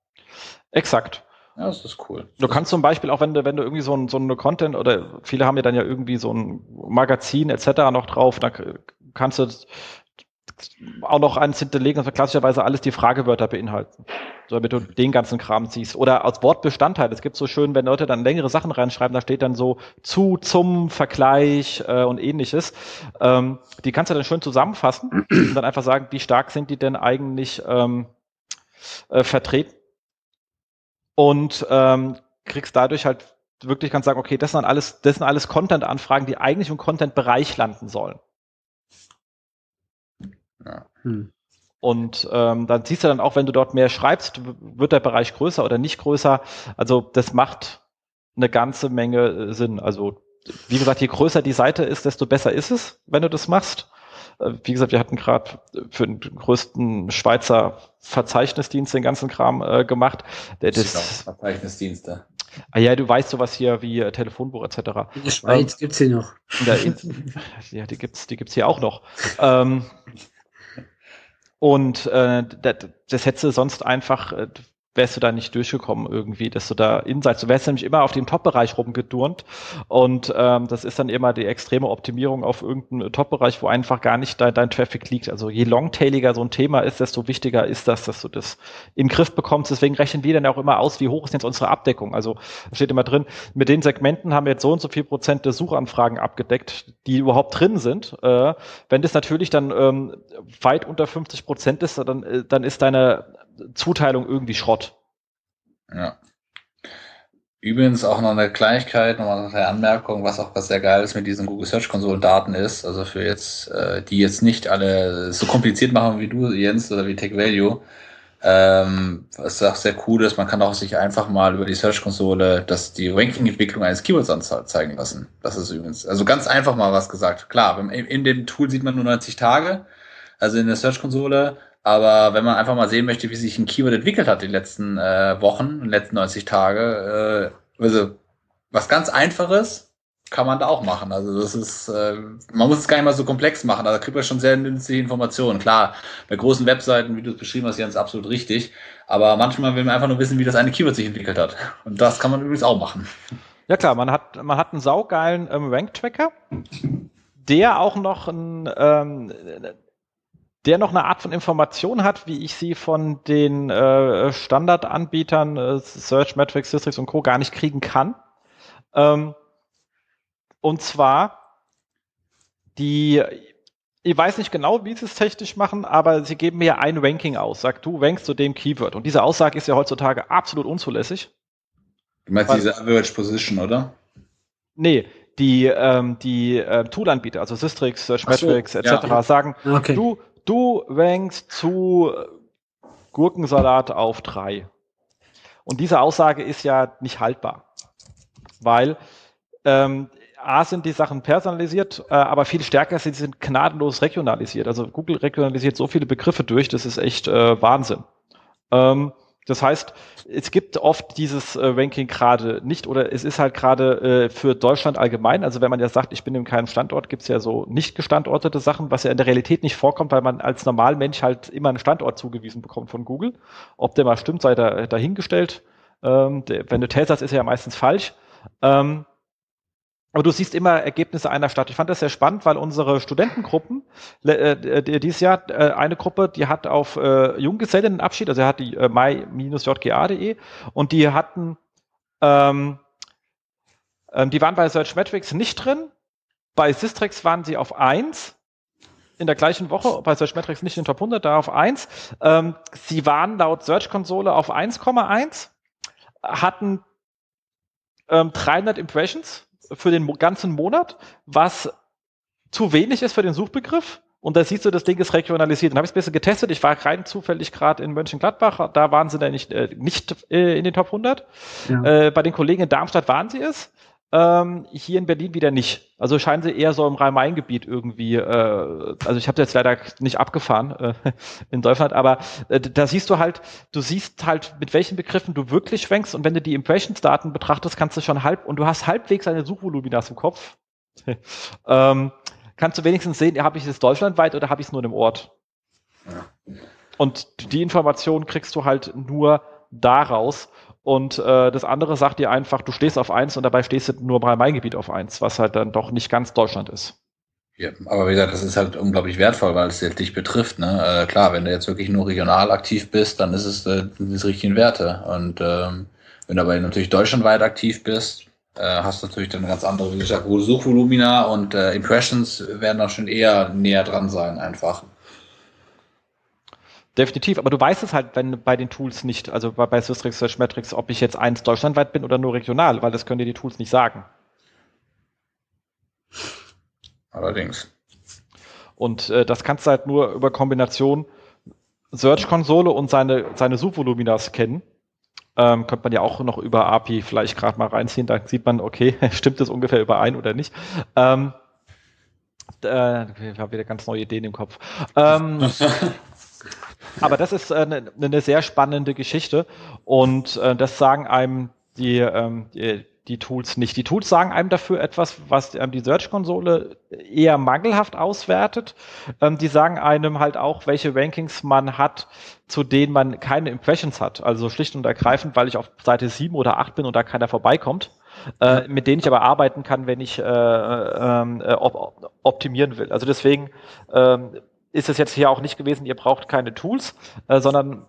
Exakt. Ja, das ist cool. Du kannst zum Beispiel auch, wenn du, wenn du irgendwie so ein, so eine Content oder viele haben ja dann ja irgendwie so ein Magazin etc. noch drauf, da kannst du auch noch eins hinterlegen, das klassischerweise alles die Fragewörter beinhalten. So, damit du den ganzen Kram siehst. Oder als Wortbestandteil. Es gibt so schön, wenn Leute dann längere Sachen reinschreiben, da steht dann so zu, zum, Vergleich äh, und ähnliches. Ähm, die kannst du dann schön zusammenfassen und dann einfach sagen, wie stark sind die denn eigentlich ähm, äh, vertreten? Und ähm, kriegst dadurch halt wirklich kannst sagen, okay, das sind alles, das sind alles Content-Anfragen, die eigentlich im Content-Bereich landen sollen. Ja. Hm. Und ähm, dann siehst du dann auch, wenn du dort mehr schreibst, wird der Bereich größer oder nicht größer. Also das macht eine ganze Menge äh, Sinn. Also wie gesagt, je größer die Seite ist, desto besser ist es, wenn du das machst. Äh, wie gesagt, wir hatten gerade für den größten Schweizer Verzeichnisdienst den ganzen Kram äh, gemacht. Der, das, Verzeichnisdienste. Ah ja, du weißt sowas hier wie äh, Telefonbuch etc. In der Schweiz ähm, gibt's sie noch. Der, ja, die gibt's, die gibt's hier auch noch. ähm, und äh, das, das hättest du sonst einfach, äh, wärst du da nicht durchgekommen irgendwie, dass du da Insights, du wärst nämlich immer auf dem Top-Bereich rumgedurnt und ähm, das ist dann immer die extreme Optimierung auf irgendeinen Top-Bereich, wo einfach gar nicht dein, dein Traffic liegt. Also je longtailiger so ein Thema ist, desto wichtiger ist das, dass du das in den Griff bekommst. Deswegen rechnen wir dann auch immer aus, wie hoch ist jetzt unsere Abdeckung. Also steht immer drin, mit den Segmenten haben wir jetzt so und so viel Prozent der Suchanfragen abgedeckt, die überhaupt drin sind. Äh, wenn das natürlich dann ähm, weit unter 50 Prozent ist, dann, äh, dann ist deine Zuteilung irgendwie Schrott. Ja. Übrigens auch noch eine Kleinigkeit, nochmal eine Anmerkung, was auch was sehr geil ist mit diesen Google Search Konsolen Daten ist. Also für jetzt, äh, die jetzt nicht alle so kompliziert machen wie du, Jens, oder wie Tech Value. Ähm, was auch sehr cool ist, man kann auch sich einfach mal über die Search Konsole das, die Ranking-Entwicklung eines Keywords anzeigen lassen. Das ist übrigens, also ganz einfach mal was gesagt. Klar, in dem Tool sieht man nur 90 Tage. Also in der Search Konsole aber wenn man einfach mal sehen möchte, wie sich ein Keyword entwickelt hat die letzten äh, Wochen, die letzten 90 Tage, äh, also was ganz Einfaches kann man da auch machen. Also das ist, äh, man muss es gar nicht mal so komplex machen. Da kriegt man schon sehr nützliche Informationen. Klar, bei großen Webseiten, wie du es beschrieben hast, Jens, absolut richtig. Aber manchmal will man einfach nur wissen, wie das eine Keyword sich entwickelt hat. Und das kann man übrigens auch machen. Ja klar, man hat, man hat einen saugeilen ähm, Rank-Tracker, der auch noch ein, ähm, der noch eine Art von Information hat, wie ich sie von den äh, Standardanbietern äh, Search, Metrics, Systrix und Co. gar nicht kriegen kann. Ähm, und zwar die ich weiß nicht genau, wie sie es technisch machen, aber sie geben mir ein Ranking aus. Sag, du rankst zu dem Keyword. Und diese Aussage ist ja heutzutage absolut unzulässig. Du meinst Weil- diese Average Position, oder? Nee, die, ähm, die äh, Toolanbieter, also Systrix, Searchmetrics Ach so, etc., ja. sagen, Okay. du, du rankst zu äh, Gurkensalat auf drei. Und diese Aussage ist ja nicht haltbar. Weil ähm, A sind die Sachen personalisiert, äh, aber viel stärker sind sie sind gnadenlos regionalisiert. Also Google regionalisiert so viele Begriffe durch, das ist echt äh, Wahnsinn. Ähm, das heißt, es gibt oft dieses äh, Ranking gerade nicht oder es ist halt gerade äh, für Deutschland allgemein. Also wenn man ja sagt, ich bin in keinem Standort, gibt es ja so nicht gestandortete Sachen, was ja in der Realität nicht vorkommt, weil man als Normalmensch halt immer einen Standort zugewiesen bekommt von Google. Ob der mal stimmt, sei da, dahingestellt. Ähm, der, wenn du testest, ist ja meistens falsch. Ähm, aber du siehst immer Ergebnisse einer Stadt. Ich fand das sehr spannend, weil unsere Studentengruppen äh, die- dieses Jahr äh, eine Gruppe, die hat auf äh, Junggesellenabschied, also hat die äh, my-jga.de und die hatten, ähm, ähm, die waren bei Searchmetrics nicht drin. Bei Systrix waren sie auf 1 in der gleichen Woche, bei Searchmetrics nicht in den Top 100, da auf 1. Ähm, sie waren laut Search Konsole auf 1,1, hatten ähm, 300 Impressions für den ganzen Monat, was zu wenig ist für den Suchbegriff. Und da siehst du, das Ding ist regionalisiert. Dann habe ich es ein bisschen getestet. Ich war rein zufällig gerade in Mönchengladbach. Da waren sie dann nicht, äh, nicht äh, in den Top 100. Ja. Äh, bei den Kollegen in Darmstadt waren sie es. Ähm, hier in Berlin wieder nicht. Also scheinen sie eher so im Rhein-Main-Gebiet irgendwie, äh, also ich habe jetzt leider nicht abgefahren äh, in Deutschland, aber äh, da siehst du halt, du siehst halt, mit welchen Begriffen du wirklich schwenkst und wenn du die Impressions-Daten betrachtest, kannst du schon halb, und du hast halbwegs eine Suchvoluminas im Kopf, ähm, kannst du wenigstens sehen, habe ich es deutschlandweit oder habe ich es nur in einem Ort. Und die Information kriegst du halt nur daraus. Und äh, das andere sagt dir einfach, du stehst auf eins und dabei stehst du nur bei meinem Gebiet auf eins, was halt dann doch nicht ganz Deutschland ist. Ja, aber wie gesagt, das ist halt unglaublich wertvoll, weil es dich betrifft. Ne? Äh, klar, wenn du jetzt wirklich nur regional aktiv bist, dann ist es äh, es richtigen Werte. Und ähm, wenn du aber natürlich deutschlandweit aktiv bist, äh, hast du natürlich dann ganz andere, wie gesagt, Suchvolumina und äh, Impressions werden auch schon eher näher dran sein, einfach. Definitiv, aber du weißt es halt wenn, bei den Tools nicht, also bei, bei Systrix, Searchmetrics, ob ich jetzt eins deutschlandweit bin oder nur regional, weil das können dir die Tools nicht sagen. Allerdings. Und äh, das kannst du halt nur über Kombination Search-Konsole und seine, seine Suchvoluminas kennen. Ähm, könnte man ja auch noch über API vielleicht gerade mal reinziehen, da sieht man, okay, stimmt das ungefähr überein oder nicht. Ähm, äh, ich habe wieder ganz neue Ideen im Kopf. Ähm, aber das ist eine, eine sehr spannende Geschichte und äh, das sagen einem die, ähm, die, die Tools nicht. Die Tools sagen einem dafür etwas, was ähm, die Search-Konsole eher mangelhaft auswertet. Ähm, die sagen einem halt auch, welche Rankings man hat, zu denen man keine Impressions hat. Also schlicht und ergreifend, weil ich auf Seite 7 oder 8 bin und da keiner vorbeikommt. Äh, mit denen ich aber arbeiten kann, wenn ich äh, ähm, äh, op optimieren will. Also deswegen ähm, ist es jetzt hier auch nicht gewesen, ihr braucht keine Tools, äh, sondern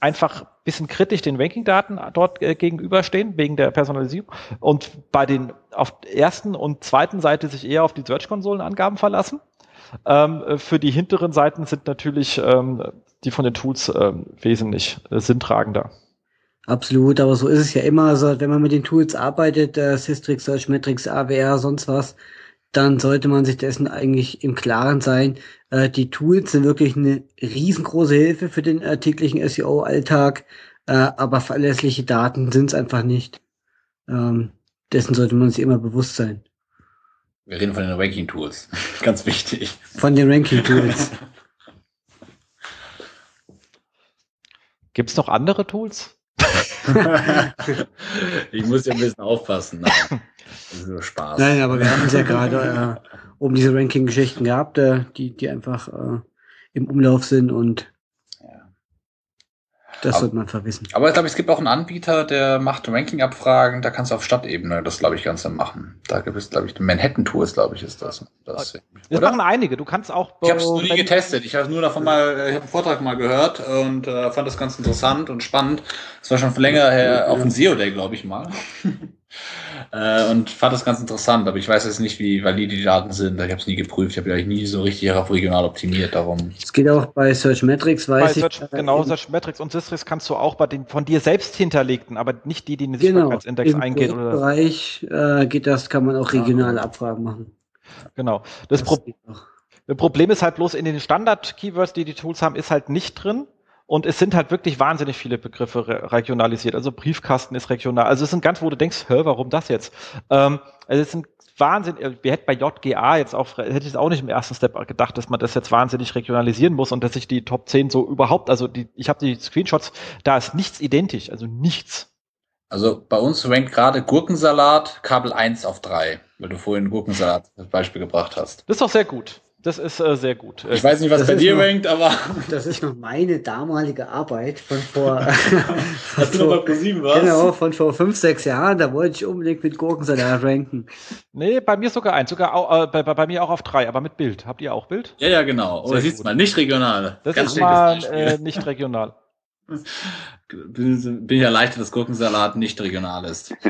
einfach ein bisschen kritisch den Ranking-Daten dort äh, gegenüberstehen, wegen der Personalisierung. Und bei den auf ersten und zweiten Seite sich eher auf die Search-Konsolen-Angaben verlassen. Ähm, äh, für die hinteren Seiten sind natürlich ähm, die von den Tools ähm, wesentlich äh, sinntragender. Absolut, aber so ist es ja immer. So, wenn man mit den Tools arbeitet, äh, Systrix, Searchmetrics, AWR, sonst was, dann sollte man sich dessen eigentlich im Klaren sein. Äh, die Tools sind wirklich eine riesengroße Hilfe für den äh, täglichen SEO-Alltag, äh, aber verlässliche Daten sind es einfach nicht. Ähm, dessen sollte man sich immer bewusst sein. Wir reden von den Ranking-Tools. Ganz wichtig. Von den Ranking-Tools. Gibt es noch andere Tools? ich muss ja ein bisschen aufpassen. Nein. Das ist nur Spaß. Nein, aber wir haben es ja gerade äh, um diese Ranking-Geschichten gehabt, äh, die, die einfach äh, im Umlauf sind und. Das Aber- sollte man verwissen. Aber ich glaube, es gibt auch einen Anbieter, der macht Ranking-Abfragen. Da kannst du auf Stadtebene das, glaube ich, Ganze machen. Da gibt es, glaube ich, Manhattan-Tools, glaube ich, ist das. das Das machen einige. Du kannst auch. Ich habe es noch nie getestet. Ich habe nur davon mal, ich habe einen Vortrag mal gehört und äh, fand das ganz interessant und spannend. Das war schon länger her auf dem SEO Day, glaube ich mal. äh, und fand das ganz interessant, aber ich weiß jetzt nicht, wie valide die Daten sind. Ich habe es nie geprüft. Ich habe ja nie so richtig auf regional optimiert, darum. Es geht auch bei Searchmetrics, weiß Bei ich. Search, äh, genau, im- Searchmetrics und Systrix kannst du auch bei den von dir selbst hinterlegten, aber nicht die, die in den Genau, Sichtbarkeitsindex im eingehen. Oder, Bereich äh, geht das, kann man auch regionale Abfragen machen. genau. Das, Pro geht auch. das Problem ist halt bloß in den Standard-Keywords, die die Tools haben, ist halt nicht drin. Und es sind halt wirklich wahnsinnig viele Begriffe re regionalisiert. Also Briefkasten ist regional. Also es sind ganz, wo du denkst, hä, warum das jetzt? Ähm, also es sind Wahnsinn. Wir hätten bei JGA jetzt auch, hätte ich es auch nicht im ersten Step gedacht, dass man das jetzt wahnsinnig regionalisieren muss und dass sich die Top 10 so überhaupt, also die, ich habe die Screenshots, da ist nichts identisch, also nichts. Also bei uns rankt gerade Gurkensalat Kabel 1 auf 3, weil du vorhin Gurkensalat als Beispiel gebracht hast. Das ist doch sehr gut. Das ist äh, sehr gut. Ich weiß nicht, was Das bei dir noch- rankt, aber Das ist noch meine damalige Arbeit von vor, hast du noch bei ProSieben was? genau, von vor fünf, sechs Jahren. Da wollte ich unbedingt mit Gurkensalat ranken. Nee, bei mir sogar eins, sogar auch, äh, bei, bei bei mir auch auf drei, aber mit Bild. Habt ihr auch Bild? Ja, ja, genau. Oh, Sehr siehst mal, nicht regional. Das Ganz ist mal äh, nicht regional. bin, bin ich erleichtert, dass Gurkensalat nicht regional ist.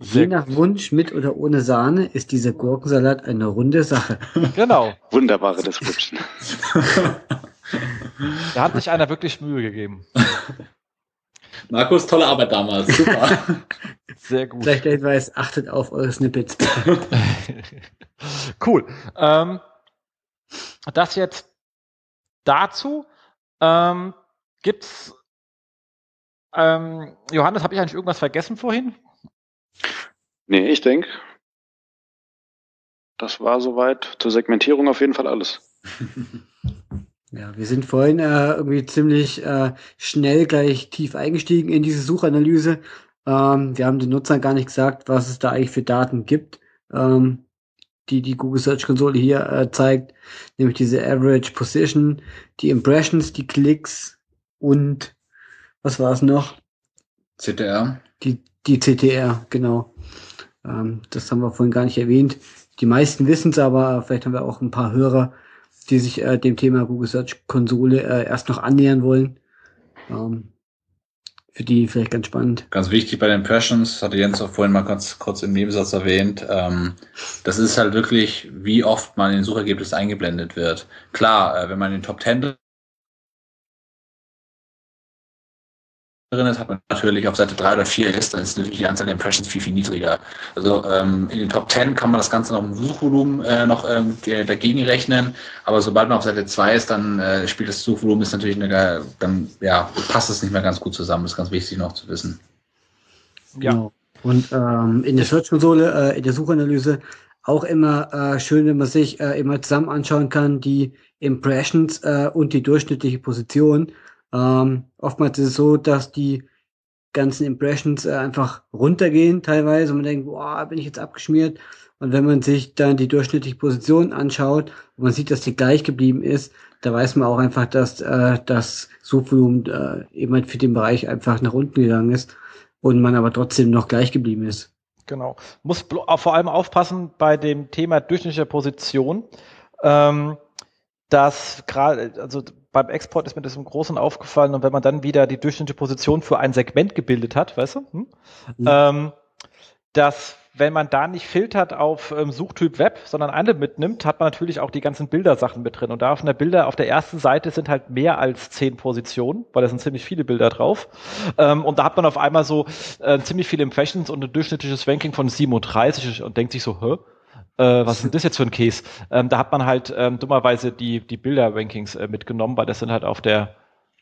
Je nach Wunsch mit oder ohne Sahne ist dieser Gurkensalat eine runde Sache. Genau. Wunderbare Description. Da hat sich einer wirklich Mühe gegeben. Markus, tolle Arbeit damals. Super. Sehr gut. Vielleicht der Hinweis, achtet auf eure Snippets. cool. Ähm, das jetzt dazu. Ähm, gibt's ähm, Johannes, habe ich eigentlich irgendwas vergessen vorhin? Nee, ich denke, das war soweit zur Segmentierung auf jeden Fall alles. Ja, wir sind vorhin äh, irgendwie ziemlich äh, schnell gleich tief eingestiegen in diese Suchanalyse. Ähm, wir haben den Nutzern gar nicht gesagt, was es da eigentlich für Daten gibt, ähm, die die Google Search Konsole hier äh, zeigt, nämlich diese Average Position, die Impressions, die Klicks und was war es noch? CTR. Die, die CTR, genau. Ähm, das haben wir vorhin gar nicht erwähnt. Die meisten wissen es, aber vielleicht haben wir auch ein paar Hörer, die sich äh, dem Thema Google Search Konsole äh, erst noch annähern wollen. Ähm, für die vielleicht ganz spannend. Ganz wichtig bei den Impressions, hatte Jens auch vorhin mal ganz kurz im Nebensatz erwähnt, ähm, das ist halt wirklich, wie oft man in den Suchergebnissen eingeblendet wird. Klar, äh, wenn man in den Top 10 drin ist, hat man natürlich auf Seite 3 oder 4 ist, dann ist natürlich die Anzahl der Impressions viel, viel niedriger. Also ähm, in den Top 10 kann man das Ganze noch im Suchvolumen äh, noch ähm, ge- dagegen rechnen, aber sobald man auf Seite 2 ist, dann äh, spielt das Suchvolumen ist natürlich eine, dann ja, passt es nicht mehr ganz gut zusammen. Das ist ganz wichtig noch zu wissen. Ja. Genau. Und ähm, in der Search Konsole, äh, in der Suchanalyse auch immer äh, schön, wenn man sich äh, immer zusammen anschauen kann, die Impressions äh, und die durchschnittliche Position. Ähm, oftmals ist es so, dass die ganzen Impressions äh, einfach runtergehen teilweise und man denkt, boah, bin ich jetzt abgeschmiert. Und wenn man sich dann die durchschnittliche Position anschaut und man sieht, dass die gleich geblieben ist, da weiß man auch einfach, dass äh, das Suchvolumen äh, eben halt für den Bereich einfach nach unten gegangen ist und man aber trotzdem noch gleich geblieben ist. Genau. Muss auch vor allem aufpassen bei dem Thema durchschnittliche Position, ähm, dass gerade, also beim Export ist mir das im Großen aufgefallen und wenn man dann wieder die durchschnittliche Position für ein Segment gebildet hat, weißt du, hm? Mhm. ähm, dass wenn man da nicht filtert auf ähm, Suchtyp Web, sondern alle mitnimmt, hat man natürlich auch die ganzen Bildersachen mit drin. Und da auf einer Bilder auf der ersten Seite sind halt mehr als zehn Positionen, weil da sind ziemlich viele Bilder drauf. Ähm, und da hat man auf einmal so äh, ziemlich viele Impressions und ein durchschnittliches Ranking von 37 und denkt sich so, hä? Äh, was ist denn das jetzt für ein Case? Ähm, da hat man halt ähm, dummerweise die, die Bilder-Rankings äh, mitgenommen, weil das sind halt auf der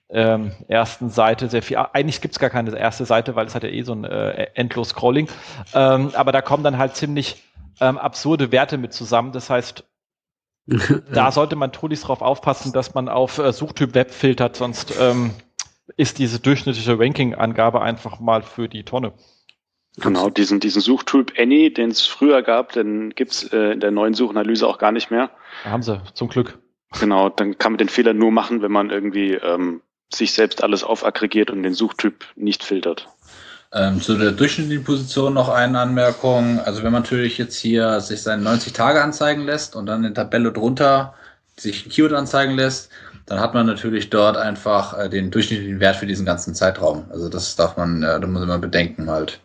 ähm, ersten Seite sehr viel. Eigentlich gibt's gar keine erste Seite, weil es hat ja eh so ein äh, endlos Scrolling. Ähm, aber da kommen dann halt ziemlich ähm, absurde Werte mit zusammen. Das heißt, da sollte man tunlichst drauf aufpassen, dass man auf äh, Suchtyp Web filtert, sonst ähm, ist diese durchschnittliche Ranking-Angabe einfach mal für die Tonne. Genau, diesen, diesen Suchtyp Any, den es früher gab, den gibt's äh, in der neuen Suchanalyse auch gar nicht mehr. Da haben sie, zum Glück. Genau, dann kann man den Fehler nur machen, wenn man irgendwie ähm, sich selbst alles aufaggregiert und den Suchtyp nicht filtert. Ähm, zu der durchschnittlichen Position noch eine Anmerkung. Also wenn man natürlich jetzt hier sich seine 90 Tage anzeigen lässt und dann in der Tabelle drunter sich ein Keyword anzeigen lässt, dann hat man natürlich dort einfach äh, den durchschnittlichen Wert für diesen ganzen Zeitraum. Also das darf man, äh, da muss man bedenken halt,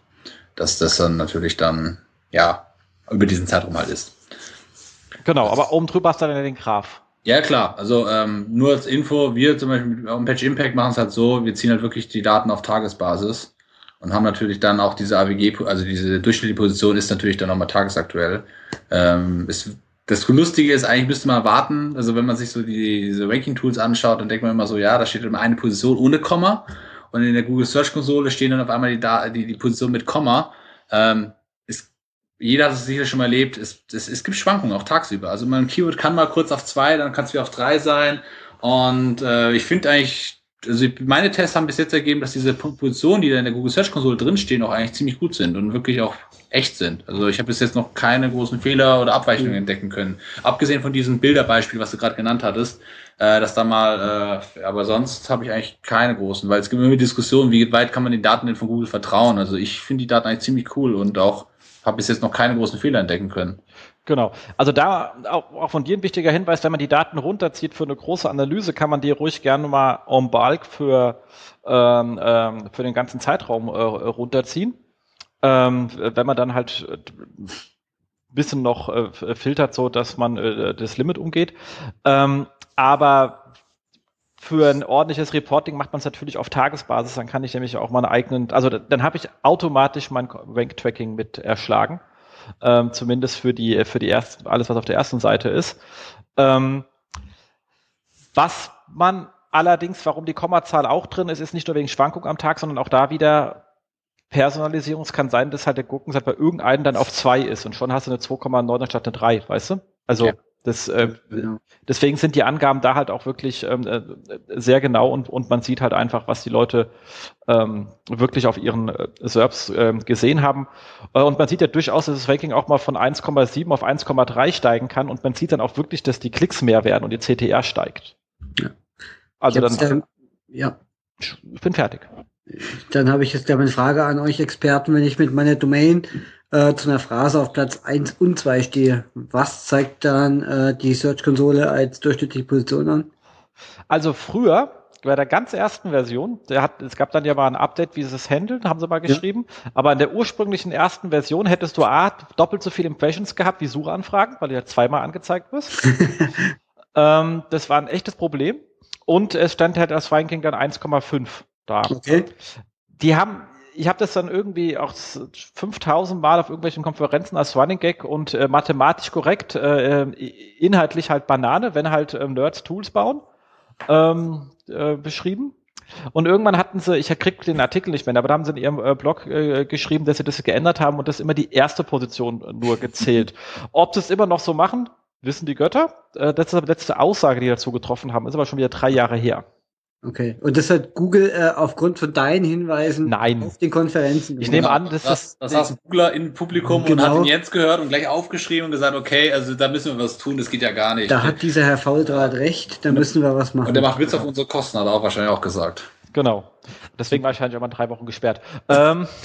dass das dann natürlich dann ja, über diesen Zeitraum halt ist. Genau, aber oben drüber hast du dann den Graph. Ja, klar. Also ähm, nur als Info, wir zum Beispiel mit Patch Impact machen es halt so, wir ziehen halt wirklich die Daten auf Tagesbasis und haben natürlich dann auch diese AWG, also diese durchschnittliche Position ist natürlich dann nochmal tagesaktuell. Ähm, ist, das Lustige ist, eigentlich müsste man warten, also wenn man sich so die, diese Ranking-Tools anschaut, dann denkt man immer so, ja, da steht immer eine Position ohne Komma und in der Google Search Konsole stehen dann auf einmal die, die, die Position mit Komma. Ähm, jeder hat es sicher schon mal erlebt, es, es, es gibt Schwankungen, auch tagsüber. Also mein Keyword kann mal kurz auf zwei, dann kann es wieder auf drei sein. Und äh, ich finde eigentlich, also meine Tests haben bis jetzt ergeben, dass diese Positionen, die da in der Google Search Konsole drinstehen, auch eigentlich ziemlich gut sind und wirklich auch echt sind. Also ich habe bis jetzt noch keine großen Fehler oder Abweichungen mhm. entdecken können. Abgesehen von diesem Bilderbeispiel, was du gerade genannt hattest, äh, dass da mal, äh, aber sonst habe ich eigentlich keine großen, weil es gibt immer Diskussionen, wie weit kann man den Daten denn von Google vertrauen. Also ich finde die Daten eigentlich ziemlich cool und auch habe bis jetzt noch keine großen Fehler entdecken können. Genau. Also da auch, auch, von dir ein wichtiger Hinweis, wenn man die Daten runterzieht für eine große Analyse, kann man die ruhig gerne mal en bulk für, ähm, ähm, für den ganzen Zeitraum äh, runterziehen. Ähm, wenn man dann halt bisschen noch äh, filtert, so dass man äh, das Limit umgeht. Ähm, aber für ein ordentliches Reporting macht man es natürlich auf Tagesbasis. Dann kann ich nämlich auch meine eigenen, also dann habe ich automatisch mein Rank-Tracking mit erschlagen. Ähm, zumindest für die, für die ersten, alles, was auf der ersten Seite ist. Ähm, was man allerdings, warum die Kommazahl auch drin ist, ist nicht nur wegen Schwankung am Tag, sondern auch da wieder Personalisierung. Es kann sein, dass halt der Gurkensatz bei irgendeinem dann auf zwei ist und schon hast du eine 2,9 statt eine 3, weißt du? Also ja. Das, äh, ja. Deswegen sind die Angaben da halt auch wirklich ähm, äh, sehr genau und, und man sieht halt einfach, was die Leute ähm, wirklich auf ihren äh, SERPs äh, gesehen haben. Äh, und man sieht ja durchaus, dass das Ranking auch mal von 1,7 auf 1,3 steigen kann und man sieht dann auch wirklich, dass die Klicks mehr werden und die CTR steigt. Ja. Also dann. Ähm, ja. Ich bin fertig. Dann habe ich jetzt gleich eine Frage an euch Experten, wenn ich mit meiner Domain äh, zu einer Phrase auf Platz 1 und 2 stehe. Was zeigt dann äh, die Search-Konsole als durchschnittliche Position an? Also früher, bei der ganz ersten Version, der hat, es gab dann ja mal ein Update, wie sie es handeln, haben sie mal geschrieben. Ja. Aber in der ursprünglichen ersten Version hättest du A, doppelt so viele Impressions gehabt wie Suchanfragen, weil du ja zweimal angezeigt wirst. ähm, das war ein echtes Problem. Und es stand halt als Ranking dann 1,5 da. Okay. Die haben ich habe das dann irgendwie auch 5000 Mal auf irgendwelchen Konferenzen als Running Gag und äh, mathematisch korrekt, äh, äh, inhaltlich halt Banane, wenn halt äh, Nerds Tools bauen, ähm, äh, beschrieben. Und irgendwann hatten sie, ich krieg den Artikel nicht mehr, aber da haben sie in ihrem äh, Blog äh, geschrieben, dass sie das geändert haben und das immer die erste Position nur gezählt. Ob sie es immer noch so machen, wissen die Götter. Äh, das ist die letzte Aussage, die dazu getroffen haben, ist aber schon wieder drei Jahre her. Okay. Und das hat Google äh, aufgrund von deinen Hinweisen Nein. auf den Konferenzen. Ich nehme an, das, das, ist. Das saß Googler im Publikum genau. und hat ihn jetzt gehört und gleich aufgeschrieben und gesagt, okay, also da müssen wir was tun, das geht ja gar nicht. Da hat dieser Herr Fauldraht recht, da müssen wir was machen. Und der macht Witz auf unsere Kosten, hat er auch wahrscheinlich auch gesagt. Genau. Deswegen wahrscheinlich auch mal drei Wochen gesperrt. Ähm.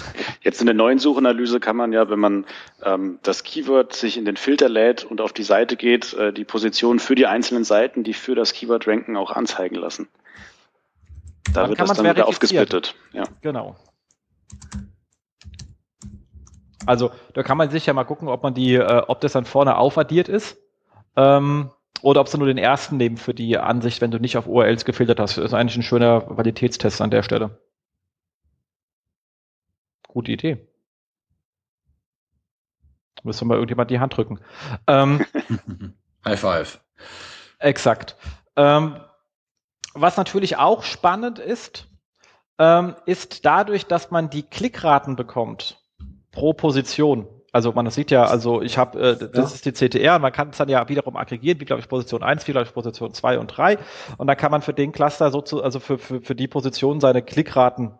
Jetzt in der neuen Suchanalyse kann man ja, wenn man ähm, das Keyword sich in den Filter lädt und auf die Seite geht, äh, die Position für die einzelnen Seiten, die für das Keyword ranken, auch anzeigen lassen. Da dann wird das dann wieder aufgesplittet. Ja. Genau. Also da kann man sich ja mal gucken, ob man die, äh, ob das dann vorne aufaddiert ist. Ähm, oder ob sie nur den ersten nehmen für die Ansicht, wenn du nicht auf URLs gefiltert hast. Das ist eigentlich ein schöner Qualitätstest an der Stelle. Gute Idee. Müssen wir mal irgendjemand die Hand drücken. Ähm, High five. Exakt. Ähm, was natürlich auch spannend ist, ähm, ist dadurch, dass man die Klickraten bekommt pro Position. Also man sieht ja, also ich habe, äh, das ja. ist die CTR, man kann es dann ja wiederum aggregieren, wie glaube ich Position 1, wie glaube ich Position 2 und 3 und dann kann man für den Cluster so zu, also für, für, für die Position seine Klickraten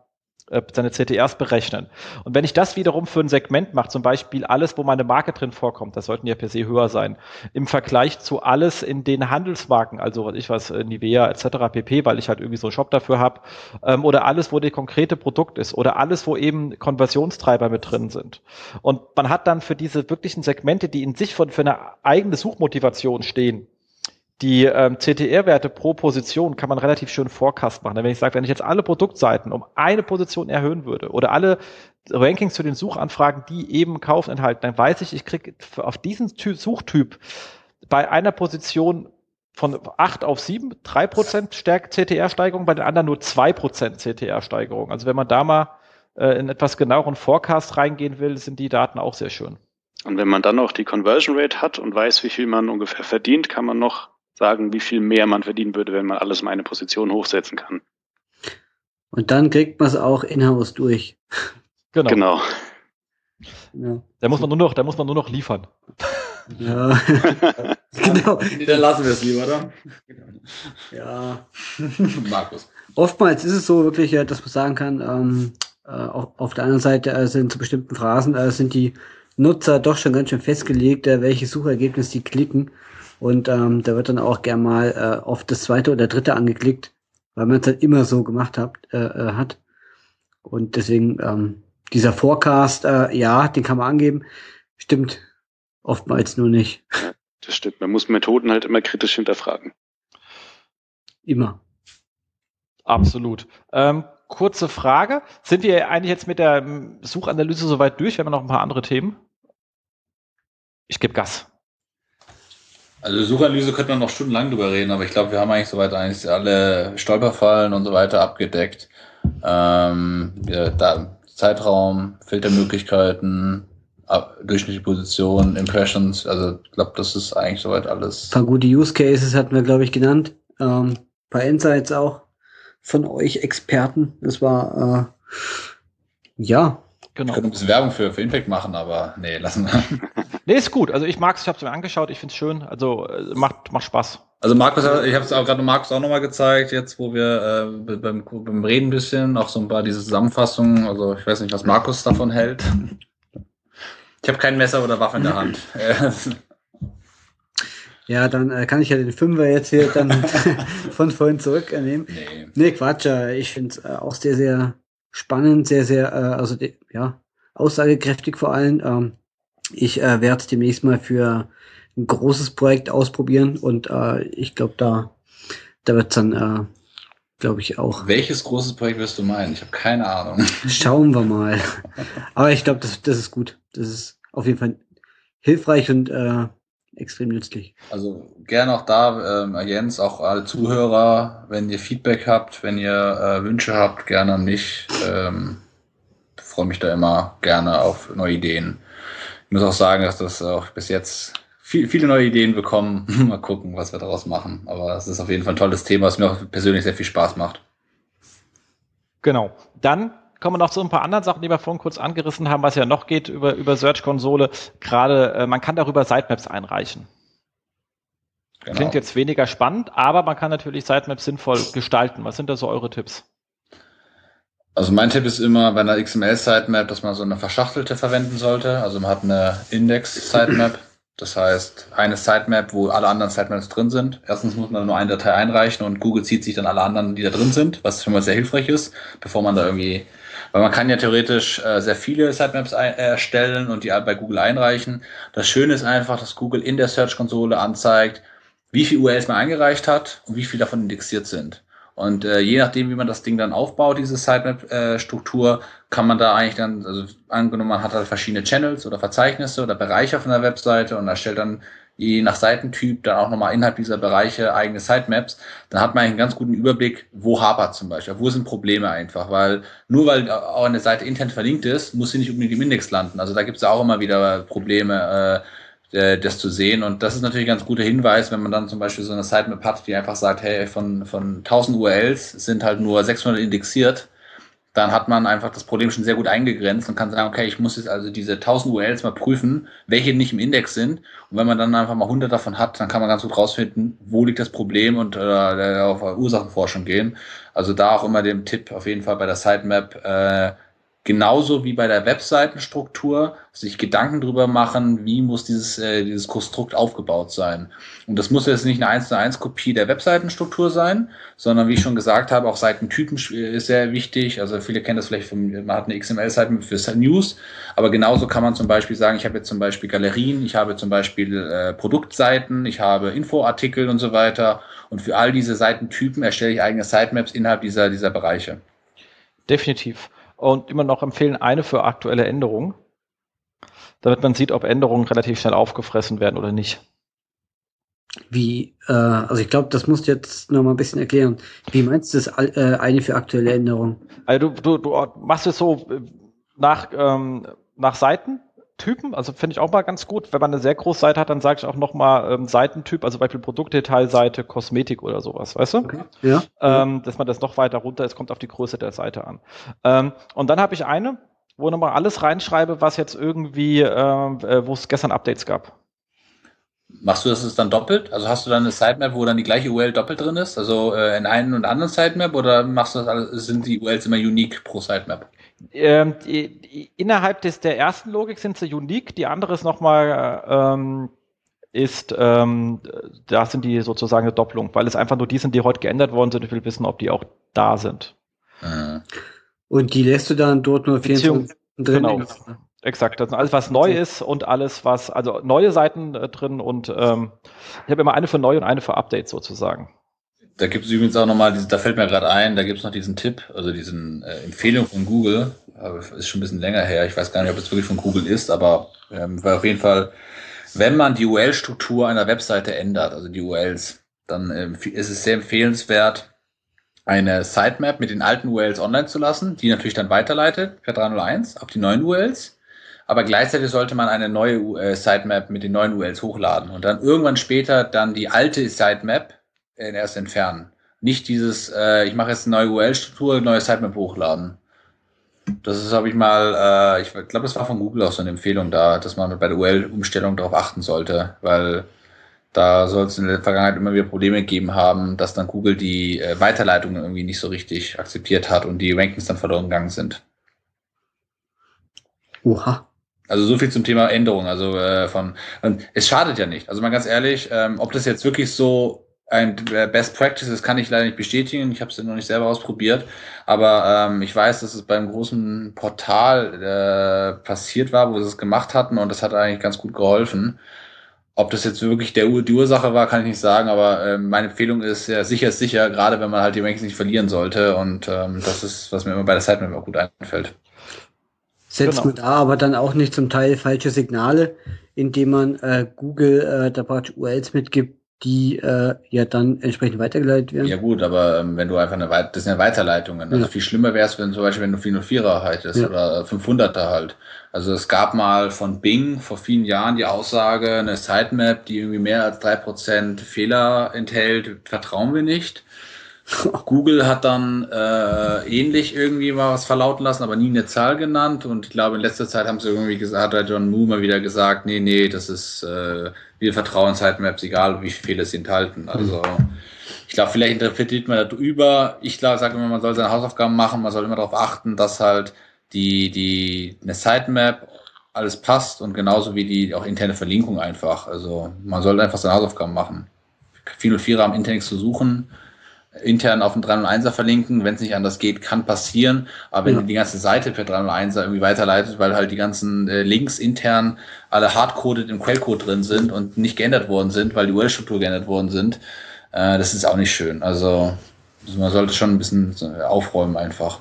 seine CTRs berechnen. Und wenn ich das wiederum für ein Segment mache, zum Beispiel alles, wo meine Marke drin vorkommt, das sollten ja per se höher sein, im Vergleich zu alles in den Handelsmarken, also ich was, äh, Nivea etc. pp, weil ich halt irgendwie so einen Shop dafür habe, ähm, oder alles, wo der konkrete Produkt ist, oder alles, wo eben Konversionstreiber mit drin sind. Und man hat dann für diese wirklichen Segmente, die in sich von, für eine eigene Suchmotivation stehen, die ähm, CTR-Werte pro Position kann man relativ schön Forecast machen. Wenn ich sage, wenn ich jetzt alle Produktseiten um eine Position erhöhen würde oder alle Rankings zu den Suchanfragen, die eben Kauf enthalten, dann weiß ich, ich kriege auf diesen Ty Suchtyp bei einer Position von 8 auf 7, 3% Stärk CTR-Steigerung, bei den anderen nur 2% CTR-Steigerung. Also wenn man da mal äh, in etwas genaueren Forecast reingehen will, sind die Daten auch sehr schön. Und wenn man dann noch die Conversion Rate hat und weiß, wie viel man ungefähr verdient, kann man noch sagen, wie viel mehr man verdienen würde, wenn man alles um eine Position hochsetzen kann. Und dann kriegt man es auch in-house durch. Genau. Genau. Ja. Da muss man nur noch, da muss man nur noch liefern. ja. genau. Dann lassen wir es lieber, oder? Ja. Markus. Oftmals ist es so wirklich, dass man sagen kann, ähm, äh, auf, auf der anderen Seite äh, sind zu bestimmten Phrasen äh, sind die Nutzer doch schon ganz schön festgelegt, äh, welche Suchergebnis die klicken. Und ähm, da wird dann auch gern mal äh, auf das zweite oder dritte angeklickt, weil man es halt immer so gemacht hat. Äh, äh, hat. Und deswegen ähm, dieser Forecast, äh, ja, den kann man angeben. Stimmt oftmals nur nicht. Das stimmt. Man muss Methoden halt immer kritisch hinterfragen. Immer. Absolut. Ähm, kurze Frage. Sind wir eigentlich jetzt mit der ähm, Suchanalyse soweit durch? Wir haben noch ein paar andere Themen. Ich gebe Gas. Also Suchanalyse könnte man noch stundenlang drüber reden, aber ich glaube, wir haben eigentlich soweit eigentlich alle Stolperfallen und so weiter abgedeckt. Ähm, ja, da, Zeitraum, Filtermöglichkeiten, ab- durchschnittliche Position, Impressions, also ich glaube, das ist eigentlich soweit alles. Ein paar gute Use Cases hatten wir, glaube ich, genannt. Ähm, paar Insights auch von euch Experten. Das war äh, ja, Ich Genau. könnte ein bisschen Werbung für, für Impact machen, aber nee, lassen wir. Nee, ist gut. Also ich mag es, ich habe es mir angeschaut, ich finde es schön. Also äh, macht, macht Spaß. Also Markus, hat- ich habe es auch gerade Markus auch nochmal gezeigt, jetzt wo wir äh, beim, beim Reden ein bisschen, auch so ein paar diese Zusammenfassungen, also ich weiß nicht, was Markus davon hält. Ich habe kein Messer oder Waffe in der Hand. Äh, ja, dann äh, kann ich ja den Fünfer jetzt hier dann von vorhin zurücknehmen. nee. Nee, Quatsch. äh, Ich finde es äh, auch sehr, sehr spannend, sehr, sehr, äh, also de- ja, aussagekräftig vor allem. Ähm, ich äh, werde es demnächst mal für ein großes Projekt ausprobieren und äh, ich glaube, da, da wird dann, äh, glaube ich, auch. Welches großes Projekt wirst du meinen? Ich habe keine Ahnung. Schauen wir mal. Aber ich glaube, das, das ist gut. Das ist auf jeden Fall hilfreich und äh, extrem nützlich. Also gerne auch da, ähm, Jens, auch alle Zuhörer, wenn ihr Feedback habt, wenn ihr äh, Wünsche habt, gerne an mich. Ähm, freue mich da immer gerne auf neue Ideen. Ich muss auch sagen, dass das auch bis jetzt viel, viele neue Ideen bekommen. Mal gucken, was wir daraus machen. Aber es ist auf jeden Fall ein tolles Thema, was mir auch persönlich sehr viel Spaß macht. Genau. Dann kommen wir noch zu ein paar anderen Sachen, die wir vorhin kurz angerissen haben, was ja noch geht über, über Search-Konsole. Gerade, äh, man kann darüber Sitemaps einreichen. Genau. Klingt jetzt weniger spannend, aber man kann natürlich Sitemaps sinnvoll gestalten. Was sind da so eure Tipps? Also mein Tipp ist immer bei einer XML-Sitemap, dass man so eine verschachtelte verwenden sollte. Also man hat eine Index-Sitemap. Das heißt, eine Sitemap, wo alle anderen Sitemaps drin sind. Erstens muss man nur eine Datei einreichen und Google zieht sich dann alle anderen, die da drin sind, was schon mal sehr hilfreich ist, bevor man da irgendwie, weil man kann ja theoretisch äh, sehr viele Sitemaps ein, erstellen und die bei Google einreichen. Das Schöne ist einfach, dass Google in der Search-Konsole anzeigt, wie viel URLs man eingereicht hat und wie viel davon indexiert sind. Und äh, je nachdem, wie man das Ding dann aufbaut, diese Sitemap-Struktur, kann man da eigentlich dann, also angenommen, man hat halt verschiedene Channels oder Verzeichnisse oder Bereiche auf einer Webseite und erstellt dann je nach Seitentyp dann auch nochmal innerhalb dieser Bereiche eigene Sitemaps, dann hat man eigentlich einen ganz guten Überblick, wo hapert zum Beispiel, wo sind Probleme einfach, weil nur weil auch eine Seite intern verlinkt ist, muss sie nicht unbedingt im Index landen. Also da gibt es auch immer wieder Probleme, äh, das zu sehen. Und das ist natürlich ein ganz guter Hinweis, wenn man dann zum Beispiel so eine Sitemap hat, die einfach sagt, hey, von, von 1000 URLs sind halt nur 600 indexiert, dann hat man einfach das Problem schon sehr gut eingegrenzt und kann sagen, okay, ich muss jetzt also diese 1000 URLs mal prüfen, welche nicht im Index sind. Und wenn man dann einfach mal 100 davon hat, dann kann man ganz gut rausfinden, wo liegt das Problem und äh, auf Ursachenforschung gehen. Also da auch immer den Tipp auf jeden Fall bei der Sitemap, äh, genauso wie bei der Webseitenstruktur sich Gedanken drüber machen, wie muss dieses, äh, dieses Konstrukt aufgebaut sein. Und das muss jetzt nicht eine 1 zu 1 Kopie der Webseitenstruktur sein, sondern wie ich schon gesagt habe, auch Seitentypen ist sehr wichtig. Also viele kennen das vielleicht, von, man hat eine XML-Seite für News, aber genauso kann man zum Beispiel sagen, ich habe jetzt zum Beispiel Galerien, ich habe zum Beispiel äh, Produktseiten, ich habe Infoartikel und so weiter. Und für all diese Seitentypen erstelle ich eigene Sitemaps innerhalb dieser, dieser Bereiche. Definitiv und immer noch empfehlen eine für aktuelle Änderungen, damit man sieht, ob Änderungen relativ schnell aufgefressen werden oder nicht. Wie, äh, also ich glaube, das musst du jetzt noch mal ein bisschen erklären. Wie meinst du das äh, eine für aktuelle Änderungen? Also du, du, du machst es so äh, nach, ähm, nach Seiten Typen, also finde ich auch mal ganz gut. Wenn man eine sehr große Seite hat, dann sage ich auch nochmal ähm, Seitentyp, also Beispiel Produktdetailseite, Kosmetik oder sowas, weißt du? Okay. Ja. Ähm, dass man das noch weiter runter ist, kommt auf die Größe der Seite an. Ähm, und dann habe ich eine, wo nochmal alles reinschreibe, was jetzt irgendwie, ähm, äh, wo es gestern Updates gab. Machst du das dann doppelt? Also hast du dann eine Sitemap, wo dann die gleiche URL doppelt drin ist? Also äh, in einem und anderen Sitemap oder machst du das alles, sind die URLs immer unique pro Sitemap? Ähm, die, innerhalb des, der ersten Logik sind sie unique, die andere ist nochmal ähm, ist, ähm, da sind die sozusagen eine Doppelung, weil es einfach nur die sind, die heute geändert worden sind. Ich will wissen, ob die auch da sind. Mhm. Und die lässt du dann dort nur 24 drin? Genau. Exakt, das ist alles, was neu ist und alles, was, also neue Seiten äh, drin und ähm, ich habe immer eine für neu und eine für Updates sozusagen. Da gibt es übrigens auch nochmal, da fällt mir gerade ein, da gibt es noch diesen Tipp, also diesen äh, Empfehlung von Google, ist schon ein bisschen länger her, ich weiß gar nicht, ob es wirklich von Google ist, aber ähm, weil auf jeden Fall, wenn man die URL-Struktur einer Webseite ändert, also die URLs, dann ähm, ist es sehr empfehlenswert, eine Sitemap mit den alten URLs online zu lassen, die natürlich dann weiterleitet per 301 auf die neuen URLs. Aber gleichzeitig sollte man eine neue äh, Sitemap mit den neuen URLs hochladen. Und dann irgendwann später dann die alte Sitemap erst entfernen. Nicht dieses, äh, ich mache jetzt eine neue URL-Struktur, neue Sitemap hochladen. Das ist, habe ich mal, äh, ich glaube, das war von Google auch so eine Empfehlung da, dass man bei der URL-Umstellung darauf achten sollte, weil da soll es in der Vergangenheit immer wieder Probleme gegeben haben, dass dann Google die äh, Weiterleitungen irgendwie nicht so richtig akzeptiert hat und die Rankings dann verloren gegangen sind. Oha. Also so viel zum Thema Änderung. Also äh, von es schadet ja nicht. Also mal ganz ehrlich, ähm, ob das jetzt wirklich so ein äh, Best Practice, das kann ich leider nicht bestätigen. Ich habe es noch nicht selber ausprobiert, aber ähm, ich weiß, dass es beim großen Portal äh, passiert war, wo sie es gemacht hatten und das hat eigentlich ganz gut geholfen. Ob das jetzt wirklich der, die Ursache war, kann ich nicht sagen, aber äh, meine Empfehlung ist ja sicher ist sicher, gerade wenn man halt die Rankings nicht verlieren sollte und ähm, das ist, was mir immer bei der Sitemap auch gut einfällt. Setzt genau. man da aber dann auch nicht zum Teil falsche Signale, indem man äh, Google äh, da praktisch URLs mitgibt, die äh, ja dann entsprechend weitergeleitet werden. Ja gut, aber ähm, wenn du einfach eine Weit das sind ja Weiterleitungen. Also ja. viel schlimmer wäre es, wenn zum Beispiel wenn du 404er haltest ja. oder 500er halt. Also es gab mal von Bing vor vielen Jahren die Aussage, eine Sitemap, die irgendwie mehr als drei Prozent Fehler enthält, vertrauen wir nicht. Google hat dann äh, ähnlich irgendwie mal was verlauten lassen, aber nie eine Zahl genannt. Und ich glaube, in letzter Zeit haben sie irgendwie gesagt, hat John Moo mal wieder gesagt, nee, nee, das ist, äh, wir vertrauen Sitemaps, egal wie viele sie enthalten. Also ich glaube, vielleicht interpretiert man das über. Ich glaube, sage immer, man soll seine Hausaufgaben machen, man soll immer darauf achten, dass halt die, die, eine Sitemap alles passt und genauso wie die auch interne Verlinkung einfach. Also man sollte einfach seine Hausaufgaben machen. 404 am Internet zu suchen, intern auf den 301er verlinken, wenn es nicht anders geht, kann passieren. Aber wenn ja. die ganze Seite per 301er irgendwie weiterleitet, weil halt die ganzen äh, Links intern alle hardcoded im Quellcode drin sind und nicht geändert worden sind, weil die URL-Struktur geändert worden sind, äh, das ist auch nicht schön. Also man sollte schon ein bisschen aufräumen einfach.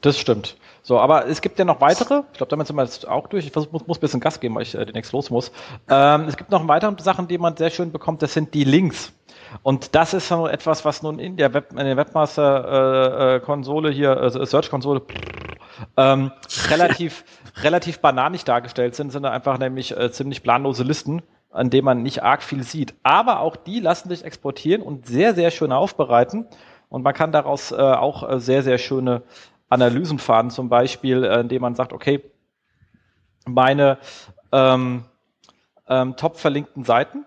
Das stimmt. So, aber es gibt ja noch weitere. Ich glaube, damit sind wir jetzt auch durch. Ich versuch, muss, muss ein bisschen Gas geben, weil ich äh, demnächst los muss. Ähm, es gibt noch weitere Sachen, die man sehr schön bekommt. Das sind die Links. Und das ist so etwas, was nun in der, Web, in der Webmaster-Konsole äh, äh, hier, äh, Search-Konsole, ähm, relativ, relativ bananig dargestellt sind, sind einfach nämlich äh, ziemlich planlose Listen, an denen man nicht arg viel sieht. Aber auch die lassen sich exportieren und sehr, sehr schön aufbereiten. Und man kann daraus äh, auch äh, sehr, sehr schöne Analysen fahren, zum Beispiel, äh, indem man sagt, okay, meine ähm, ähm, top verlinkten Seiten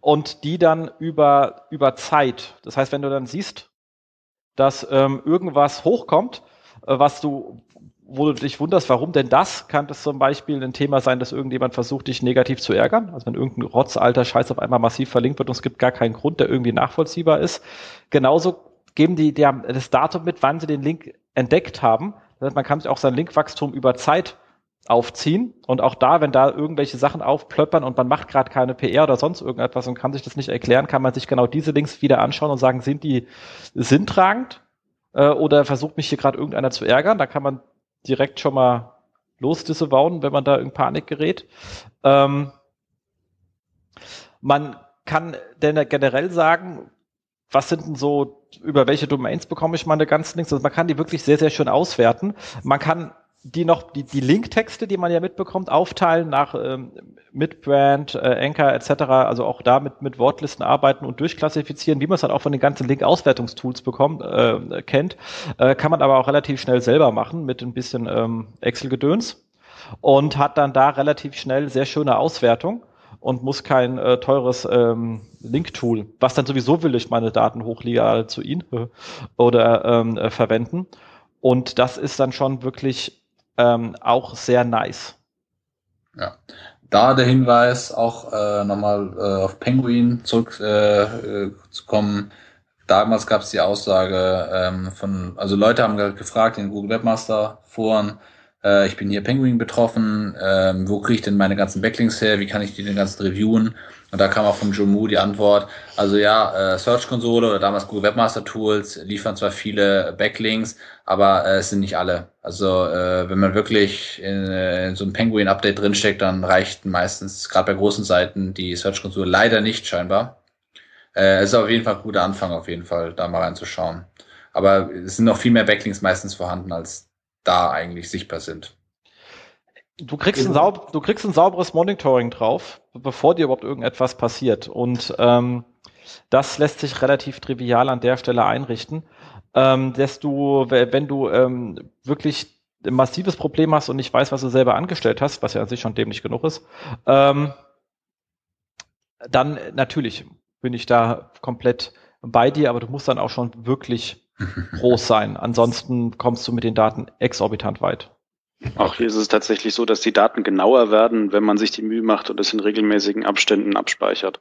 und die dann über, über Zeit. Das heißt, wenn du dann siehst, dass ähm, irgendwas hochkommt, äh, was du, wo du dich wunderst, warum denn das? Kann das zum Beispiel ein Thema sein, dass irgendjemand versucht, dich negativ zu ärgern? Also wenn irgendein rotzalter Scheiß auf einmal massiv verlinkt wird und es gibt gar keinen Grund, der irgendwie nachvollziehbar ist. Genauso geben die, die das Datum mit, wann sie den Link entdeckt haben. Das heißt, man kann sich auch sein Linkwachstum über Zeit aufziehen. Und auch da, wenn da irgendwelche Sachen aufplöppern und man macht gerade keine PR oder sonst irgendetwas und kann sich das nicht erklären, kann man sich genau diese Links wieder anschauen und sagen, sind die sinntragend äh, oder versucht mich hier gerade irgendeiner zu ärgern? Da kann man direkt schon mal losdisavowen, wenn man da in Panik gerät. Ähm, man kann generell sagen, was sind denn so, über welche Domains bekomme ich meine ganzen Links? Also man kann die wirklich sehr, sehr schön auswerten. Man kann die noch, die, die Linktexte, die man ja mitbekommt, aufteilen nach ähm, Midbrand, äh, Anchor etc., also auch da mit, mit Wortlisten arbeiten und durchklassifizieren, wie man es dann auch von den ganzen Link-Auswertungstools bekommt, äh, kennt, äh, kann man aber auch relativ schnell selber machen mit ein bisschen ähm, Excel-Gedöns und hat dann da relativ schnell sehr schöne Auswertung und muss kein äh, teures ähm, Link-Tool, was dann sowieso will ich meine Daten hochlegal zu Ihnen oder ähm, äh, verwenden. Und das ist dann schon wirklich ähm, auch sehr nice. Ja. Da der Hinweis, auch äh, nochmal äh, auf Penguin zurückzukommen. Äh, Damals gab es die Aussage ähm, von, also Leute haben gefragt in Google Webmaster Foren, äh, ich bin hier Penguin betroffen, ähm, wo kriege ich denn meine ganzen Backlinks her, wie kann ich die denn ganzen reviewen? Und da kam auch von Joe Moo die Antwort, also ja, äh, Search Konsole oder damals Google Webmaster Tools liefern zwar viele Backlinks, aber äh, es sind nicht alle. Also äh, wenn man wirklich in, äh, in so ein Penguin-Update drinsteckt, dann reicht meistens, gerade bei großen Seiten, die Search Konsole leider nicht scheinbar. Äh, es ist auf jeden Fall ein guter Anfang, auf jeden Fall, da mal reinzuschauen. Aber es sind noch viel mehr Backlinks meistens vorhanden, als da eigentlich sichtbar sind. Du kriegst, ein saub, du kriegst ein sauberes Monitoring drauf, bevor dir überhaupt irgendetwas passiert. Und ähm, das lässt sich relativ trivial an der Stelle einrichten. Ähm, dass du, wenn du ähm, wirklich ein massives Problem hast und nicht weißt, was du selber angestellt hast, was ja an sich schon dämlich genug ist, ähm, dann natürlich bin ich da komplett bei dir, aber du musst dann auch schon wirklich groß sein. Ansonsten kommst du mit den Daten exorbitant weit. Auch hier ist es tatsächlich so, dass die Daten genauer werden, wenn man sich die Mühe macht und es in regelmäßigen Abständen abspeichert.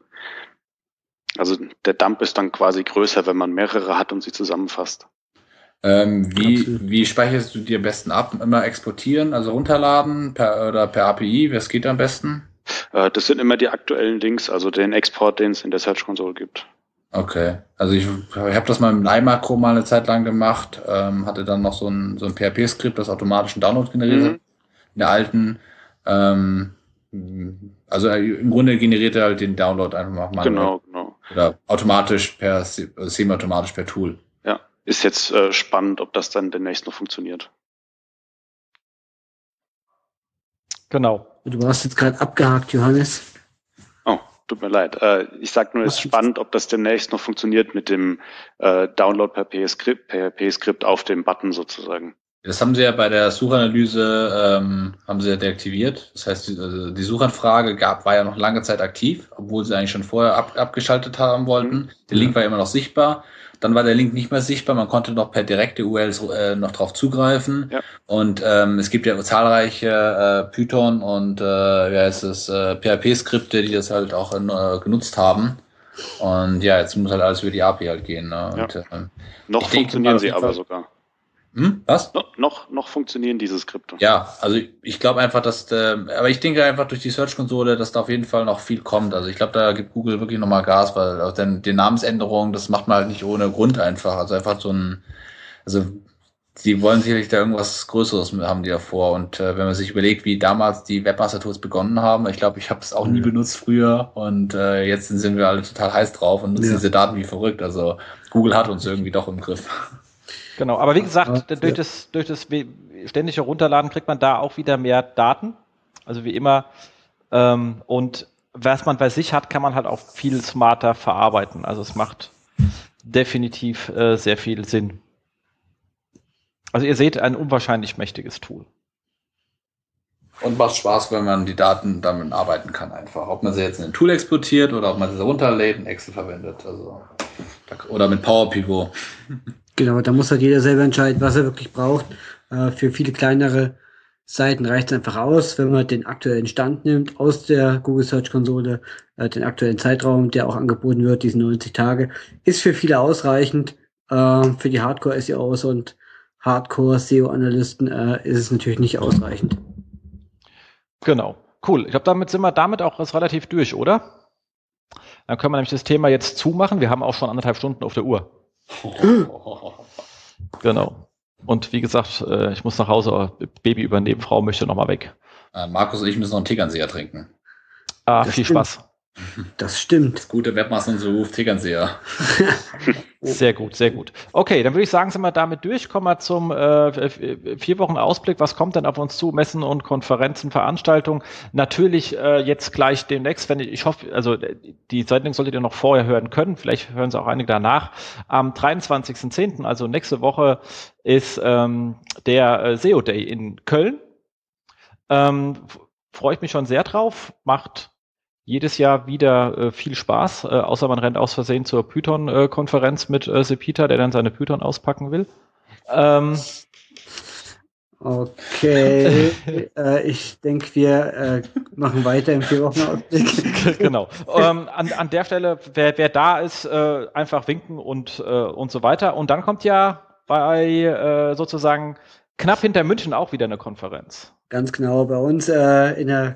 Also der Dump ist dann quasi größer, wenn man mehrere hat und sie zusammenfasst. Ähm, wie, wie speicherst du dir am besten ab? Immer exportieren, also runterladen per, oder per API? Was geht am besten? Äh, das sind immer die aktuellen Links, also den Export, den es in der Search Console gibt. Okay, also ich, ich habe das mal im Live-Makro mal eine Zeit lang gemacht, ähm, hatte dann noch so ein, so ein PHP-Skript, das automatischen Download generiert mhm. in der alten. Ähm, also äh, im Grunde generiert er halt den Download einfach mal. Genau, genau. Oder automatisch per, semi-automatisch per Tool. Ja, ist jetzt äh, spannend, ob das dann demnächst noch funktioniert. Genau. Du warst jetzt gerade abgehakt, Johannes. Tut mir leid. Äh, ich sage nur, es ist spannend, ob das demnächst noch funktioniert mit dem äh, Download per PHP-Skript PHP auf dem Button sozusagen. Das haben sie ja bei der Suchanalyse ähm, haben sie ja deaktiviert. Das heißt, die, also die Suchanfrage gab, war ja noch lange Zeit aktiv, obwohl sie eigentlich schon vorher ab, abgeschaltet haben wollten. Mhm. Der Link war immer noch sichtbar. Dann war der Link nicht mehr sichtbar. Man konnte noch per direkte URLs äh, noch drauf zugreifen. Ja. Und ähm, es gibt ja zahlreiche äh, Python und äh, wie heißt es, äh, PHP-Skripte, die das halt auch äh, genutzt haben. Und ja, jetzt muss halt alles über die API halt gehen. Ne? Und, ja. äh, noch funktionieren sie aber sogar. Hm? Was? No, noch, noch funktionieren diese Skripte. Ja, also ich glaube einfach, dass, äh, aber ich denke einfach durch die Search-Konsole, dass da auf jeden Fall noch viel kommt. Also ich glaube, da gibt Google wirklich nochmal Gas, weil auch den, die Namensänderung, das macht man halt nicht ohne Grund einfach. Also einfach so ein, also die wollen sicherlich da irgendwas Größeres haben die davor. Und äh, wenn man sich überlegt, wie damals die Webmaster-Tools begonnen haben, ich glaube, ich habe es auch nie benutzt früher und äh, jetzt sind wir alle total heiß drauf und nutzen ja. diese Daten wie verrückt. Also Google hat uns irgendwie doch im Griff. Genau, aber wie gesagt, durch, das, durch das ständige Runterladen kriegt man da auch wieder mehr Daten. Also wie immer. Ähm, und was man bei sich hat, kann man halt auch viel smarter verarbeiten. Also es macht definitiv äh, sehr viel Sinn. Also ihr seht ein unwahrscheinlich mächtiges Tool. Und macht Spaß, wenn man die Daten damit arbeiten kann einfach. Ob man sie jetzt in ein Tool exportiert oder ob man sie runterlädt und Excel verwendet. Also, oder mit Power Pivot. Genau, da muss halt jeder selber entscheiden, was er wirklich braucht. Äh, für viele kleinere Seiten reicht es einfach aus, wenn man den aktuellen Stand nimmt aus der Google Search Konsole, äh, den aktuellen Zeitraum, der auch angeboten wird, diese 90 Tage, ist für viele ausreichend. Äh, für die Hardcore SEOs und Hardcore SEO-Analysten äh, ist es natürlich nicht ausreichend. Genau. Cool. Ich glaube, damit sind wir damit auch relativ durch, oder? Dann können wir nämlich das Thema jetzt zumachen. Wir haben auch schon anderthalb Stunden auf der Uhr. Genau. Und wie gesagt, äh, ich muss nach Hause, Baby übernehmen, Frau möchte nochmal weg. Äh, Markus und ich müssen noch einen Tegernseher trinken. Ah, Das viel stimmt. Spaß. Das stimmt. Das gute Webmaster-Ruf Tegernseher. Sehr gut, sehr gut. Okay, dann würde ich sagen, sind wir damit durch. Kommen wir zum äh, vier Wochen Ausblick. Was kommt denn auf uns zu? Messen und Konferenzen, Veranstaltungen. Natürlich äh, jetzt gleich demnächst, wenn ich, ich hoffe, also die Sendung solltet ihr noch vorher hören können. Vielleicht hören sie auch einige danach. Am 23.10., also nächste Woche, ist ähm, der äh, SEO Day in Köln. Ähm, Freue ich mich schon sehr drauf. Macht jedes Jahr wieder äh, viel Spaß, äh, außer man rennt aus Versehen zur Python-Konferenz mit äh, Sepita, der dann seine Python auspacken will. Ähm, Okay, äh, ich denke, wir äh, machen weiter im vier Wochen Ausblick. genau. Ähm, an, an der Stelle, wer, wer da ist, äh, einfach winken und, äh, und so weiter. Und dann kommt ja bei äh, sozusagen knapp hinter München auch wieder eine Konferenz. Ganz genau, bei uns äh, in der, äh,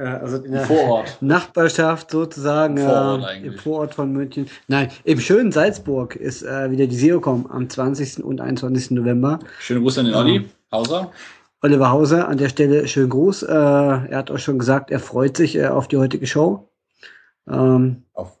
also in der Vorort. Nachbarschaft sozusagen, Im Vorort äh, im Vorort von München. Nein, im schönen Salzburg ist äh, wieder die SEOCom am 20. und 21. November. Schöne Grüße an den Olli. Hauser. Oliver Hauser, an der Stelle schönen Gruß. Äh, er hat auch schon gesagt, er freut sich äh, auf die heutige Show. Ähm, Auf.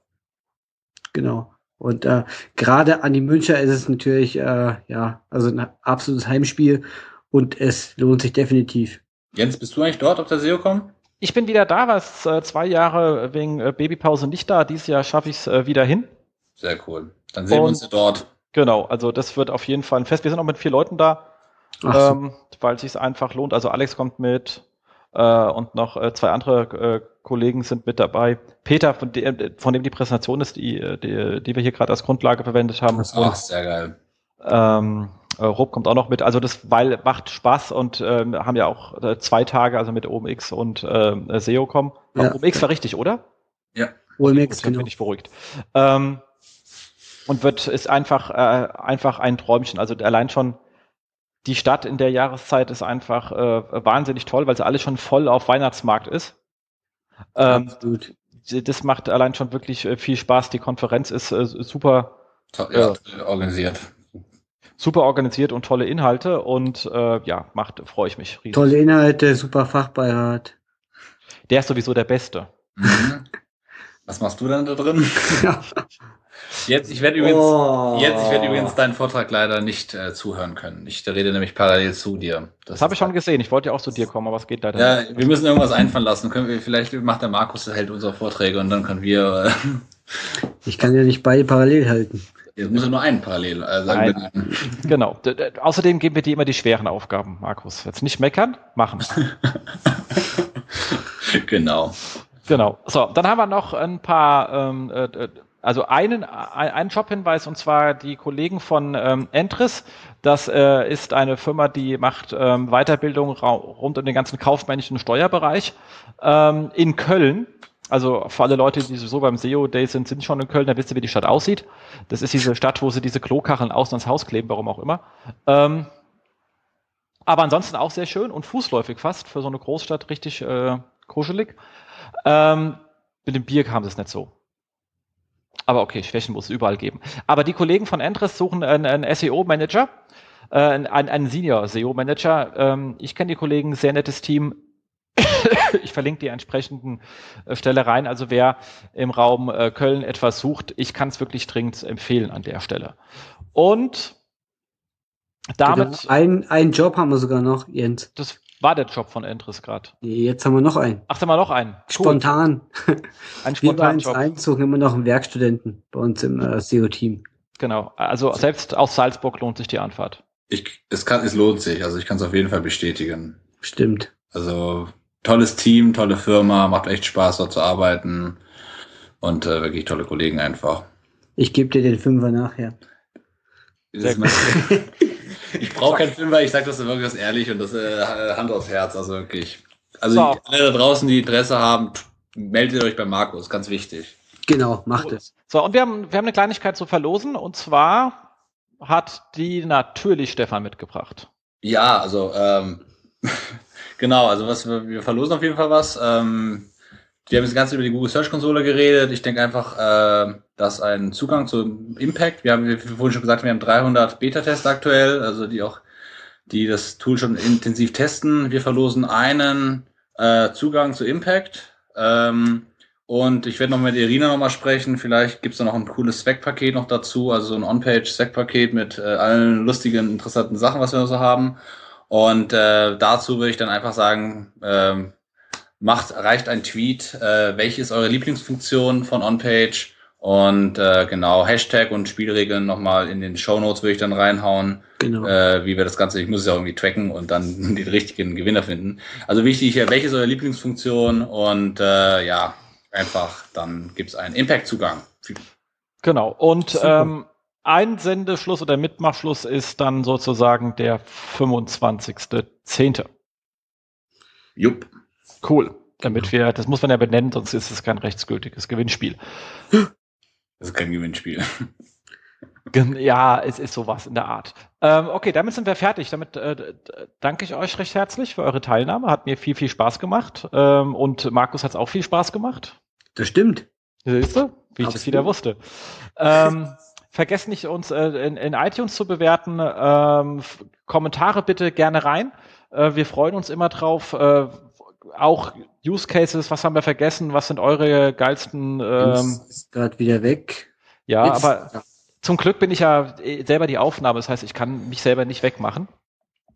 Genau. Und äh, gerade an die Müncher ist es natürlich, äh, ja, also ein absolutes Heimspiel und es lohnt sich definitiv. Jens, bist du eigentlich dort auf der SEOCom? Ich bin wieder da, war äh, zwei Jahre wegen äh, Babypause nicht da. Dieses Jahr schaffe ich es äh, wieder hin. Sehr cool. Dann sehen wir Und- uns dort. Genau, also das wird auf jeden Fall ein Fest. Wir sind auch mit vier Leuten da. Ähm, weil es sich einfach lohnt. Also Alex kommt mit äh, und noch äh, zwei andere äh, Kollegen sind mit dabei. Peter, von dem, von dem die Präsentation ist, die, äh, die, die wir hier gerade als Grundlage verwendet haben. Ach, sehr geil. Ähm, äh, Rob kommt auch noch mit. Also das weil macht Spaß und ähm, haben ja auch äh, zwei Tage, also mit OMX und ähm, SEOcom. Ja. OMX war richtig, oder? OMX, Gut, genau. bin ich beruhigt. Ähm, und wird ist einfach äh, einfach ein Träumchen. Also allein schon die Stadt in der Jahreszeit ist einfach äh, wahnsinnig toll, weil sie alles schon voll auf Weihnachtsmarkt ist. Ähm, Absolut. das macht allein schon wirklich äh, viel Spaß. Die Konferenz ist äh, super ja, organisiert. Super organisiert und tolle Inhalte und äh, ja, macht freue ich mich riesig. Tolle Inhalte, super Fachbeirat. Der ist sowieso der Beste. Mhm. Was machst du denn da drin? Jetzt, ich werde übrigens, Oh. jetzt, ich werde übrigens deinen Vortrag leider nicht äh, zuhören können. Ich rede nämlich parallel zu dir. Das habe ich schon gesehen. Ich wollte ja auch zu dir kommen, aber es geht leider Ja, nicht. wir müssen irgendwas einfallen lassen. Können wir, vielleicht macht der Markus, hält unsere Vorträge und dann können wir, äh, Ich kann ja nicht beide parallel halten. Jetzt muss er nur einen parallel äh, sagen. Nein. Genau. Außerdem geben wir dir immer die schweren Aufgaben, Markus. Jetzt nicht meckern, machen. genau. Genau. So, dann haben wir noch ein paar, ähm, äh, also einen, ein- einen Jobhinweis und zwar die Kollegen von ähm, Entris. Das äh, ist eine Firma, die macht ähm, Weiterbildung rund um den ganzen kaufmännischen Steuerbereich ähm, in Köln. Also für alle Leute, die sowieso beim SEO Day sind, sind schon in Köln, da wisst ihr, wie die Stadt aussieht. Das ist diese Stadt, wo sie diese Klokacheln außen ans Haus kleben, warum auch immer. Ähm, aber ansonsten auch sehr schön und fußläufig fast für so eine Großstadt richtig äh, kuschelig. Ähm, mit dem Bier kam es nicht so. Aber okay, Schwächen muss es überall geben. Aber die Kollegen von Entrist suchen einen, einen SEO-Manager, äh, einen, einen Senior-SEO-Manager. Ähm, ich kenne die Kollegen, sehr nettes Team. ich verlinke die entsprechenden äh, Stelle rein. Also wer im Raum äh, Köln etwas sucht, ich kann es wirklich dringend empfehlen an der Stelle. Und damit, Genau. Ein, einen Job haben wir sogar noch, Jens. das war der Job von Entrist gerade. Nee, Jetzt haben wir noch einen. Ach, da mal noch einen. Spontan. Ein Wir uns Spontanjob. einzogen immer noch einen Werkstudenten bei uns im äh, SEO-Team. Genau. Also selbst aus Salzburg lohnt sich die Anfahrt. Ich, es, kann, es lohnt sich, also ich kann es auf jeden Fall bestätigen. Stimmt. Also tolles Team, tolle Firma, macht echt Spaß dort zu arbeiten und äh, wirklich tolle Kollegen einfach. Ich gebe dir den Fünfer nachher. Mein, ich brauche keinen weil ich sage das wirklich das ehrlich und das äh, Hand aufs Herz, also wirklich. Also so. alle da draußen, die Interesse haben, meldet euch bei Markus, ganz wichtig. Genau, macht es. So, und wir haben, wir haben eine Kleinigkeit zu verlosen und zwar hat die natürlich Stefan mitgebracht. Ja, also ähm, genau, also was wir, wir verlosen auf jeden Fall was. Ähm, wir haben jetzt ganz über die Google Search Konsole geredet. Ich denke einfach, äh, dass ein Zugang zu Impact, wir haben wie vorhin schon gesagt, wir haben 300 Beta-Tests aktuell, also die auch, die das Tool schon intensiv testen. Wir verlosen einen äh, Zugang zu Impact. Ähm, und ich werde noch mit Irina nochmal sprechen. Vielleicht gibt es da noch ein cooles Spec-Paket noch dazu, also so ein On-Page-Spec-Paket mit äh, allen lustigen, interessanten Sachen, was wir so haben. Und äh, dazu würde ich dann einfach sagen, ähm, macht, reicht ein Tweet, äh, welche ist eure Lieblingsfunktion von OnPage und äh, genau, Hashtag und Spielregeln nochmal in den Show Notes würde ich dann reinhauen, genau. äh, wie wir das Ganze, ich muss es ja irgendwie tracken und dann den richtigen Gewinner finden. Also wichtig, welche ist eure Lieblingsfunktion und äh, ja, einfach, dann gibt's einen Impact-Zugang. Genau, und ähm, ein Sendeschluss oder Mitmachschluss ist dann sozusagen der 25.10. Jupp. Cool. Damit wir, das muss man ja benennen, sonst ist es kein rechtsgültiges Gewinnspiel. Das ist kein Gewinnspiel. Ja, es ist sowas in der Art. Ähm, okay, damit sind wir fertig. Damit äh, danke ich euch recht herzlich für eure Teilnahme. Hat mir viel, viel Spaß gemacht. Ähm, und Markus hat es auch viel Spaß gemacht. Das stimmt. Siehst du? Wie ich Absolut. das wieder wusste. Ähm, vergesst nicht, uns äh, in, in, iTunes zu bewerten. Ähm, Kommentare bitte gerne rein. Äh, wir freuen uns immer drauf. Äh, auch Use Cases, was haben wir vergessen? Was sind eure geilsten? Ähm, ist gerade wieder weg. Ja, Jetzt, aber ja. zum Glück bin ich ja äh, selber die Aufnahme. Das heißt, ich kann mich selber nicht wegmachen.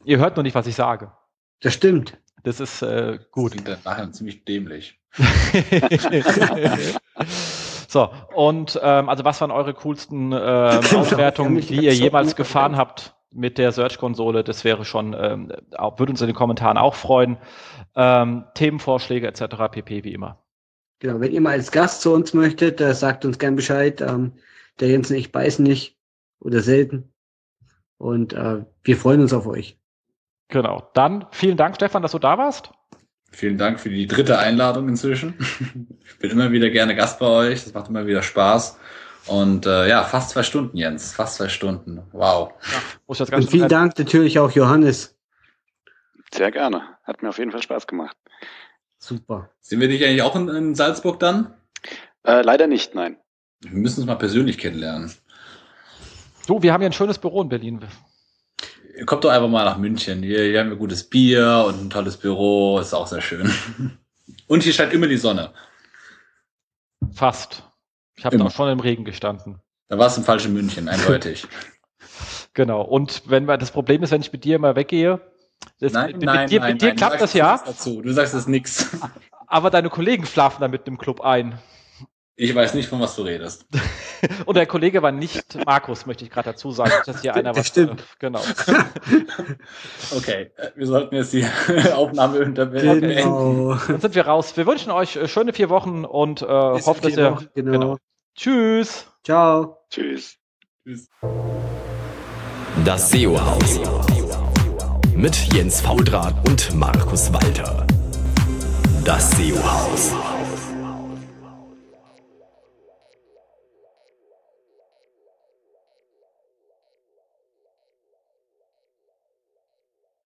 Ihr hört nur nicht, was ich sage. Das stimmt. Das ist äh, gut. Das klingt nachher ziemlich dämlich. so, und ähm, also was waren eure coolsten ähm, Auswertungen, die ihr jemals gefahren habt mit der Search-Konsole? Das wäre schon, ähm, würde uns in den Kommentaren auch freuen. Ähm, Themenvorschläge etc. pp. wie immer. Genau, wenn ihr mal als Gast zu uns möchtet, äh, sagt uns gern Bescheid. Ähm, der Jens und ich beißen nicht oder selten. Und äh, wir freuen uns auf euch. Genau. Dann vielen Dank, Stefan, dass du da warst. Vielen Dank für die dritte Einladung inzwischen. Ich bin immer wieder gerne Gast bei euch. Das macht immer wieder Spaß. Und äh, ja, fast zwei Stunden, Jens. Fast zwei Stunden. Wow. Ja, Und vielen Dank natürlich auch, Johannes. Sehr gerne. Hat mir auf jeden Fall Spaß gemacht. Super. Sind wir dich eigentlich auch in, in Salzburg dann? Äh, leider nicht, nein. Wir müssen uns mal persönlich kennenlernen. Du, wir haben ja ein schönes Büro in Berlin. Kommt doch einfach mal nach München. Hier, hier haben wir gutes Bier und ein tolles Büro. Ist auch sehr schön. Und hier scheint immer die Sonne. Fast. Ich habe auch schon im Regen gestanden. Da war es im falschen München, eindeutig. genau. Und wenn man das Problem ist, wenn ich mit dir immer weggehe, das, nein, mit, nein, dir, nein, mit dir nein, klappt das ja. Dazu. Du sagst es nix. Aber deine Kollegen schlafen da mit dem Club ein. Ich weiß nicht, von was du redest. Und der Kollege war nicht Markus, möchte ich gerade dazu sagen, dass hier einer was. Stimmt. Äh, genau. okay, äh, wir sollten jetzt die Aufnahme unterbrechen. Genau. Dann sind wir raus. Wir wünschen euch äh, schöne vier Wochen und äh, hoffen, dass ihr. Wochen, genau. genau. Tschüss. Ciao. Tschüss. Tschüss. Das SEO-Haus. Mit Jens Faudrat und Markus Walter. Das SEO-Haus.